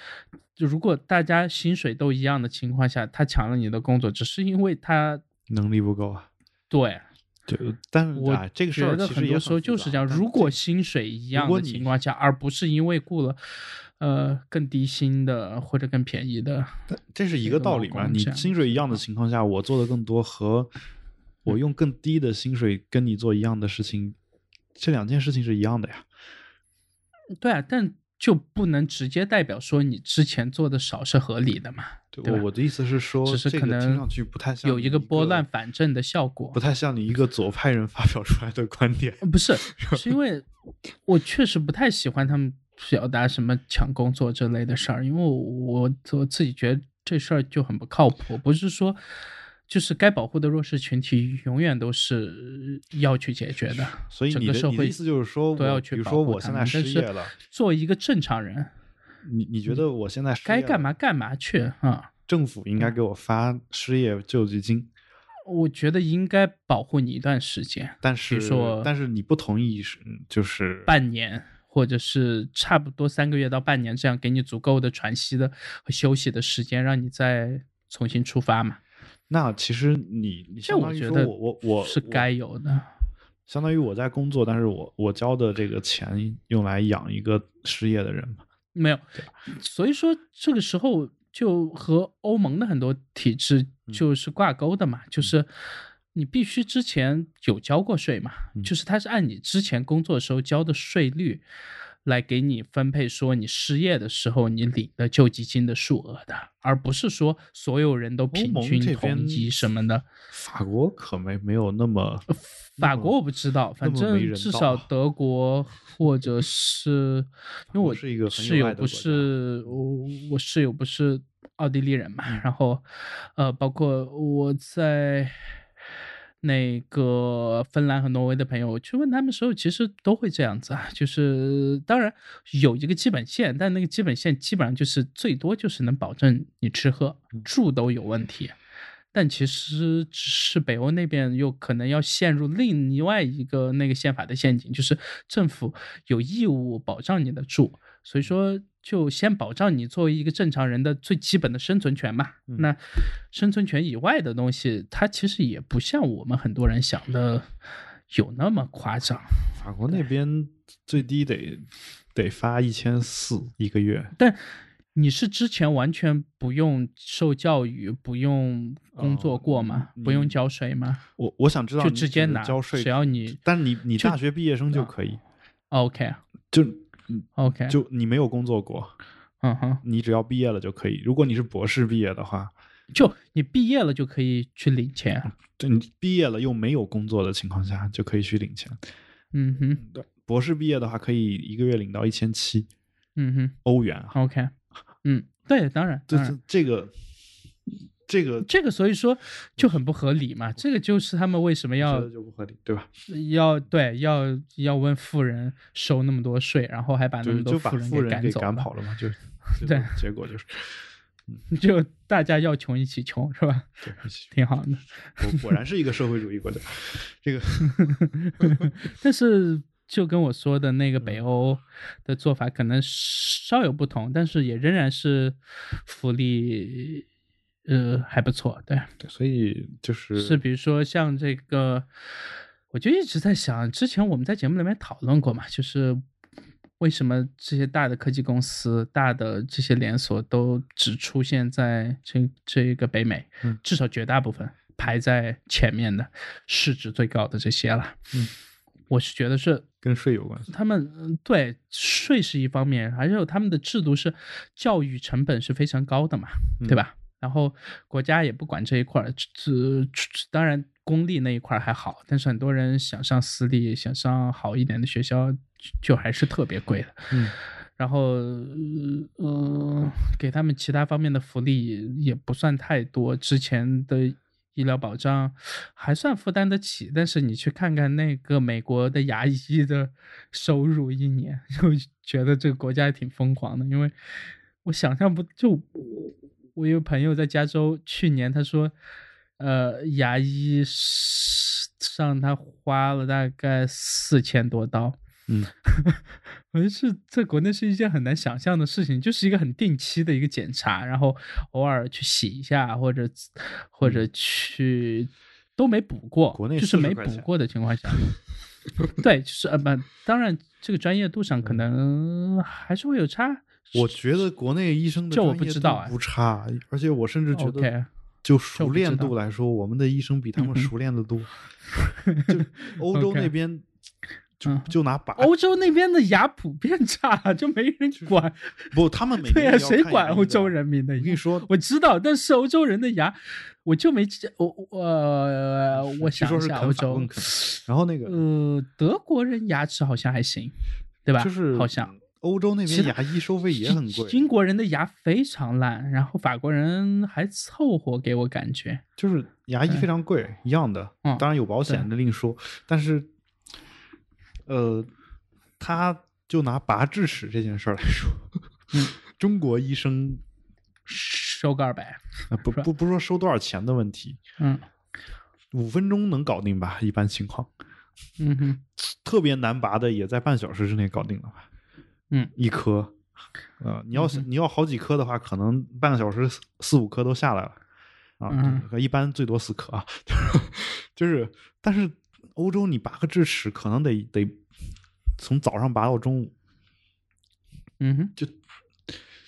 就如果大家薪水都一样的情况下，他抢了你的工作，只是因为他能力不够啊。对，就但我这个觉得很多时候就是这样。如果薪水一样的情况下，而不是因为雇了呃更低薪的或者更便宜的，这是一个道理嘛？你薪水一样的情况下，我做的更多和我用更低的薪水跟你做一样的事情，这两件事情是一样的呀。对啊，但。就不能直接代表说你之前做的少是合理的嘛？对我的意思是说，只是可能听上去不太像有一个拨乱反正的效果，不太像你一个左派人发表出来的观点。不是，是因为我确实不太喜欢他们表达什么抢工作这类的事儿，因为我我自己觉得这事儿就很不靠谱，不是说。就是该保护的弱势群体，永远都是要去解决的。所以整个社会意思就是说，都要去保护他们。失业了，作为一个正常人，你你觉得我现在该干嘛干嘛去啊？政府应该给我发失业救济金。我觉得应该保护你一段时间，但是说，但是你不同意是就是半年，或者是差不多三个月到半年这样，给你足够的喘息的和休息的时间，让你再重新出发嘛。那其实你，你相当于说我我我是该有的，相当于我在工作，但是我我交的这个钱用来养一个失业的人嘛？没有，所以说这个时候就和欧盟的很多体制就是挂钩的嘛，就是你必须之前有交过税嘛，就是它是按你之前工作的时候交的税率。来给你分配说你失业的时候你领的救济金的数额的，而不是说所有人都平均统一什么的。法国可没没有那么，法国我不知道，反正至少德国或者是，因为我是一个室友不是我我室友不是奥地利人嘛，然后呃，包括我在。那个芬兰和挪威的朋友，我去问他们时候，其实都会这样子啊，就是当然有一个基本线，但那个基本线基本上就是最多就是能保证你吃喝住都有问题，但其实只是北欧那边又可能要陷入另外一个那个宪法的陷阱，就是政府有义务保障你的住，所以说就先保障你作为一个正常人的最基本的生存权嘛。那生存权以外的东西，它其实也不像我们很多人想的有那么夸张。法国那边最低得得发一千四一个月，但。你是之前完全不用受教育、不用工作过吗？不用交税吗？我我想知道，就直接拿交税，只要你，但是你你大学毕业生就可以。OK，就 OK，就你没有工作过，嗯哼，你只要毕业了就可以。如果你是博士毕业的话，就你毕业了就可以去领钱。对你毕业了又没有工作的情况下就可以去领钱。嗯哼，对，博士毕业的话可以一个月领到一千七。嗯哼，欧元。OK。嗯，对，当然，这这这个，这个这个，所以说就很不合理嘛。这个就是他们为什么要就不合理，对吧？要对要要问富人收那么多税，然后还把那么多富人给赶走赶跑了嘛？就 对，结果就是，就大家要穷一起穷，是吧？对，挺好的。果果然是一个社会主义国家，这个，但是。就跟我说的那个北欧的做法可能稍有不同，但是也仍然是福利，呃，还不错。对，对，所以就是是，比如说像这个，我就一直在想，之前我们在节目里面讨论过嘛，就是为什么这些大的科技公司、大的这些连锁都只出现在这这个北美，嗯至少绝大部分排在前面的市值最高的这些了。嗯。我是觉得是跟税有关系，他们对税是一方面，还有他们的制度是教育成本是非常高的嘛，对吧？然后国家也不管这一块儿，这当然公立那一块还好，但是很多人想上私立，想上好一点的学校，就还是特别贵的。嗯，然后呃，给他们其他方面的福利也不算太多，之前的。医疗保障还算负担得起，但是你去看看那个美国的牙医的收入，一年 就觉得这个国家也挺疯狂的。因为我想象不就我有朋友在加州，去年他说，呃，牙医上他花了大概四千多刀。嗯，我觉得是在国内是一件很难想象的事情，就是一个很定期的一个检查，然后偶尔去洗一下，或者或者去都没补过，国内就是没补过的情况下，对，就是呃不，当然这个专业度上可能还是会有差。我觉得国内医生的这我不知道不差，而且我甚至觉得就熟练度来说，我们的医生比他们熟练的多。就欧洲那边。就就拿把，欧洲那边的牙普遍差，就没人管。不，他们 每对呀，谁管欧洲人民的？我跟你说，我知道，但是欧洲人的牙，我就没我我我想一下，欧洲，然后那个呃，德国人牙齿好像还行，对吧？就是好像欧洲那边牙医收费也很贵。英国人的牙非常烂，然后法国人还凑合，给我感觉就是牙医非常贵，一样的。嗯，当然有保险的另说，但是。呃，他就拿拔智齿这件事儿来说，中国医生收个二百，不不不说收多少钱的问题，嗯，五分钟能搞定吧？一般情况，嗯哼，特别难拔的也在半小时之内搞定了吧？嗯，一颗，呃，你要你要好几颗的话，可能半个小时四五颗都下来了，啊，一般最多四颗啊，就是，但是。欧洲，你拔个智齿可能得得从早上拔到中午，嗯哼，就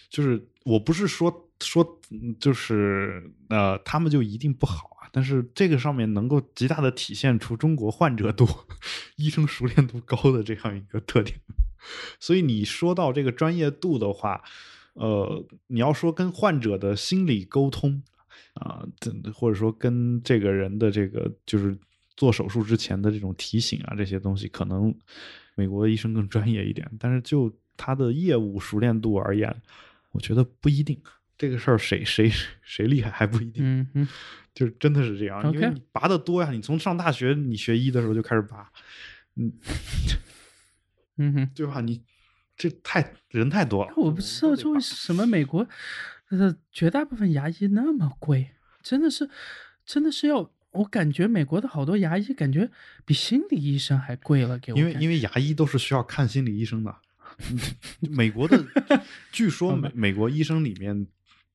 就是我不是说说就是呃他们就一定不好啊，但是这个上面能够极大的体现出中国患者多、医生熟练度高的这样一个特点。所以你说到这个专业度的话，呃，你要说跟患者的心理沟通啊，或者说跟这个人的这个就是。做手术之前的这种提醒啊，这些东西可能美国的医生更专业一点，但是就他的业务熟练度而言，我觉得不一定。这个事儿谁谁谁厉害还不一定。嗯嗯，就是真的是这样，因为你拔的多呀。你从上大学你学医的时候就开始拔，嗯 嗯哼，对吧？你这太人太多了。我不知道这为什么美国呃绝大部分牙医那么贵，真的是。真的是要，我感觉美国的好多牙医感觉比心理医生还贵了，给我因为因为牙医都是需要看心理医生的。美国的，据说美美国医生里面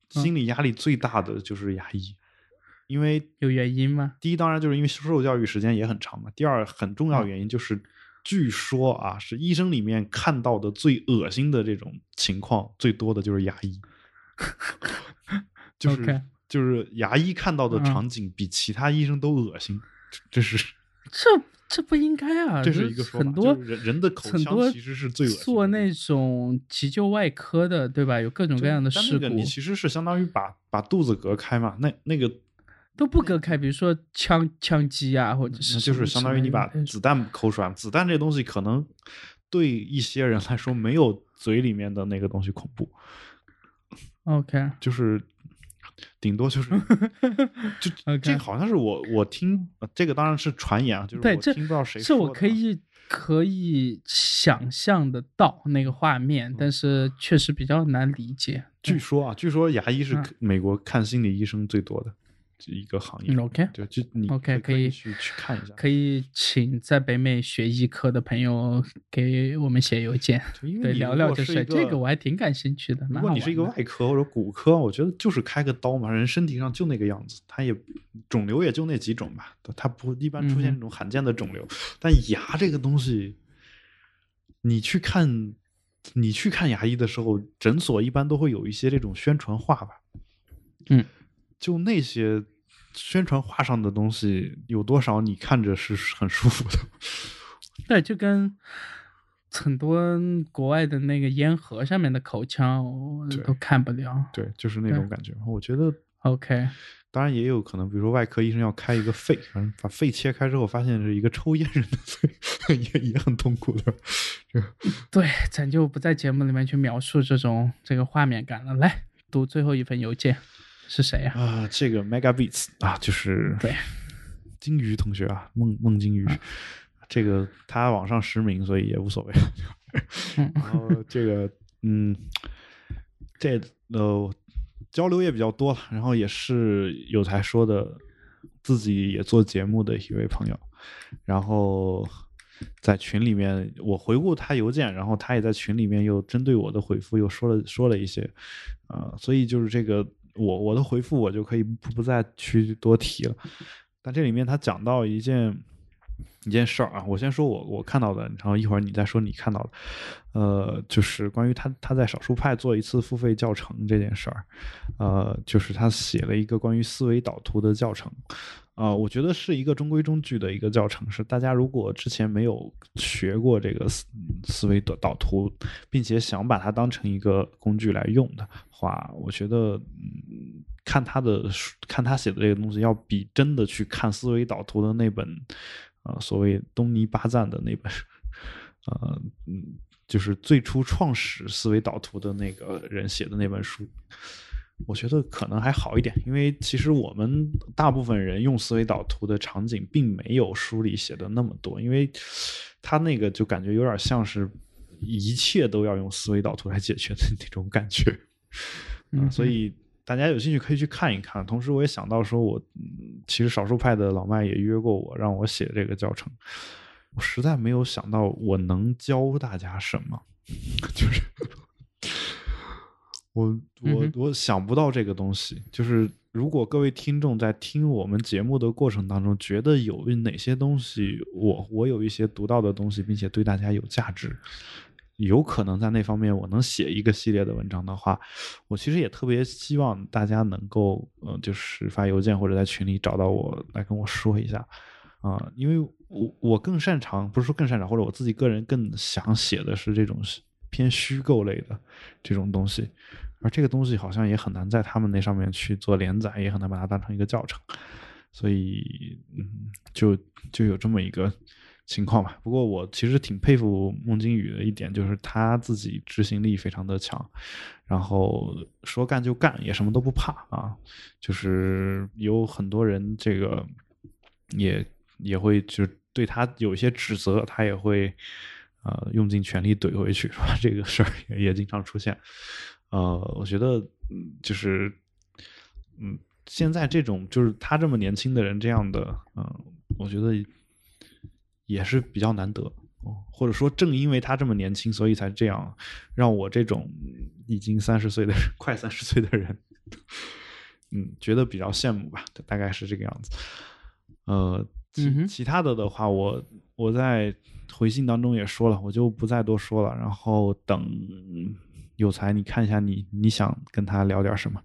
心理压力最大的就是牙医，因为有原因吗？第一，当然就是因为受教育时间也很长嘛。第二，很重要原因就是，据说啊，是医生里面看到的最恶心的这种情况最多的就是牙医，就是就是牙医看到的场景比其他医生都恶心，这是这。这不应该啊！这是一个说法很多人人的口腔其实是最做那种急救外科的，对吧？有各种各样的事故。你其实是相当于把把肚子隔开嘛？那那个都不隔开，比如说枪枪击啊，或者是就是相当于你把子弹抠出来。子弹这东西可能对一些人来说没有嘴里面的那个东西恐怖。OK，就是。顶多就是，就这好像是我我听这个当然是传言啊，就是对这听不知道谁是我可以可以想象得到那个画面，但是确实比较难理解。据说啊，据说牙医是美国看心理医生最多的。一个行业，OK，对，就你 OK 可以去去看一下，可以请在北美学医科的朋友给我们写邮件，对，聊聊这事。这个我还挺感兴趣的。如果你是一个外科或者骨科，我觉得就是开个刀嘛，人身体上就那个样子，它也肿瘤也就那几种吧，它不一般出现这种罕见的肿瘤。但牙这个东西，你去看，你去看牙医的时候，诊所一般都会有一些这种宣传画吧，嗯。就那些宣传画上的东西，有多少你看着是很舒服的？对，就跟很多国外的那个烟盒上面的口腔都看不了。对，就是那种感觉。我觉得 OK。当然也有可能，比如说外科医生要开一个肺，反正把肺切开之后，发现是一个抽烟人的肺，也也很痛苦的。对，咱就不在节目里面去描述这种这个画面感了。来，读最后一份邮件。是谁呀？啊，这个 Mega Beats 啊，就是对金鱼同学啊，孟孟金鱼，这个他网上实名，所以也无所谓。然后这个，嗯，这呃交流也比较多，然后也是有才说的，自己也做节目的一位朋友，然后在群里面我回顾他邮件，然后他也在群里面又针对我的回复又说了说了一些，啊，所以就是这个。我我的回复我就可以不不再去多提了，但这里面他讲到一件一件事儿啊，我先说我我看到的，然后一会儿你再说你看到的，呃，就是关于他他在少数派做一次付费教程这件事儿，呃，就是他写了一个关于思维导图的教程。啊，我觉得是一个中规中矩的一个教程。是大家如果之前没有学过这个思思维的导图，并且想把它当成一个工具来用的话，我觉得，嗯，看他的看他写的这个东西，要比真的去看思维导图的那本，呃，所谓东尼巴赞的那本，呃，嗯，就是最初创始思维导图的那个人写的那本书。我觉得可能还好一点，因为其实我们大部分人用思维导图的场景，并没有书里写的那么多，因为他那个就感觉有点像是一切都要用思维导图来解决的那种感觉，嗯，所以大家有兴趣可以去看一看。同时，我也想到说，我其实少数派的老麦也约过我，让我写这个教程，我实在没有想到我能教大家什么，就是。我我我想不到这个东西，就是如果各位听众在听我们节目的过程当中，觉得有哪些东西我我有一些独到的东西，并且对大家有价值，有可能在那方面我能写一个系列的文章的话，我其实也特别希望大家能够嗯，就是发邮件或者在群里找到我来跟我说一下。啊，因为我我更擅长，不是说更擅长，或者我自己个人更想写的是这种偏虚构类的这种东西。而这个东西好像也很难在他们那上面去做连载，也很难把它当成一个教程，所以嗯，就就有这么一个情况吧。不过我其实挺佩服孟京宇的一点，就是他自己执行力非常的强，然后说干就干，也什么都不怕啊。就是有很多人这个也也会就对他有一些指责，他也会呃用尽全力怼回去，是吧？这个事儿也也经常出现。呃，我觉得，嗯，就是，嗯，现在这种就是他这么年轻的人这样的，嗯，我觉得也是比较难得哦。或者说，正因为他这么年轻，所以才这样，让我这种已经三十岁的人，快三十岁的人，嗯，觉得比较羡慕吧。大概是这个样子。呃，其其他的的话，我我在回信当中也说了，我就不再多说了。然后等有才，你看一下你你想跟他聊点什么。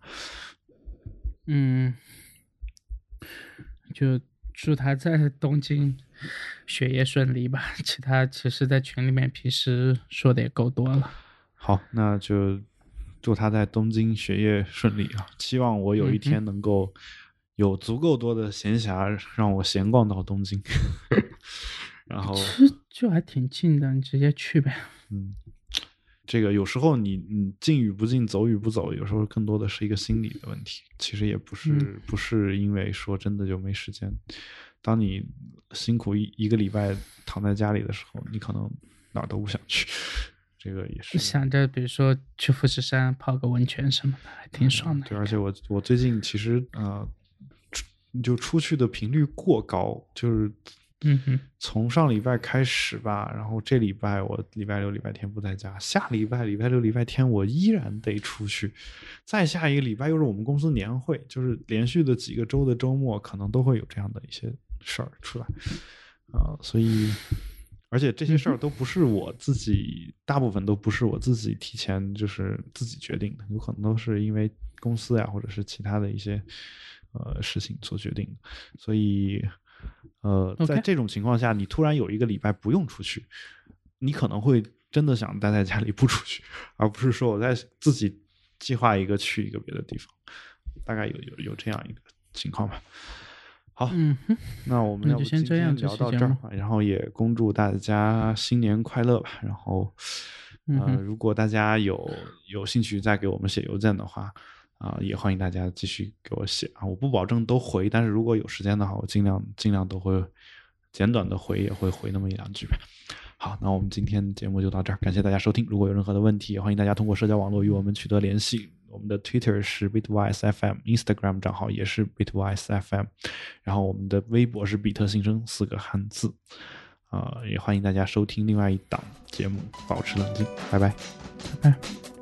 嗯，就祝他在东京学业顺利吧。其他其实，在群里面平时说的也够多了。好，那就祝他在东京学业顺利啊！希望我有一天能够有足够多的闲暇，让我闲逛到东京。然后就还挺近的，你直接去呗。嗯。这个有时候你你进与不进，走与不走，有时候更多的是一个心理的问题。其实也不是不是因为说真的就没时间。当你辛苦一一个礼拜躺在家里的时候，你可能哪儿都不想去。这个也是想着，比如说去富士山泡个温泉什么的，还挺爽的。对，而且我我最近其实呃，就出去的频率过高，就是。嗯哼，从上礼拜开始吧，然后这礼拜我礼拜六、礼拜天不在家，下礼拜礼拜六、礼拜天我依然得出去，再下一个礼拜又是我们公司年会，就是连续的几个周的周末可能都会有这样的一些事儿出来，啊，所以而且这些事儿都不是我自己，大部分都不是我自己提前就是自己决定的，有可能都是因为公司呀或者是其他的一些呃事情做决定的，所以。呃，在这种情况下，你突然有一个礼拜不用出去，你可能会真的想待在家里不出去，而不是说我在自己计划一个去一个别的地方，大概有有有这样一个情况吧。好，嗯，那我们要不今天聊到这儿，然后也恭祝大家新年快乐吧。然后，呃，如果大家有有兴趣再给我们写邮件的话。啊，也欢迎大家继续给我写啊！我不保证都回，但是如果有时间的话，我尽量尽量都会简短的回，也会回那么一两句吧。好，那我们今天节目就到这儿，感谢大家收听。如果有任何的问题，也欢迎大家通过社交网络与我们取得联系。我们的 Twitter 是 bitwisefm，Instagram 账号也是 bitwisefm，然后我们的微博是比特新生四个汉字。啊，也欢迎大家收听另外一档节目，保持冷静，拜拜，拜拜。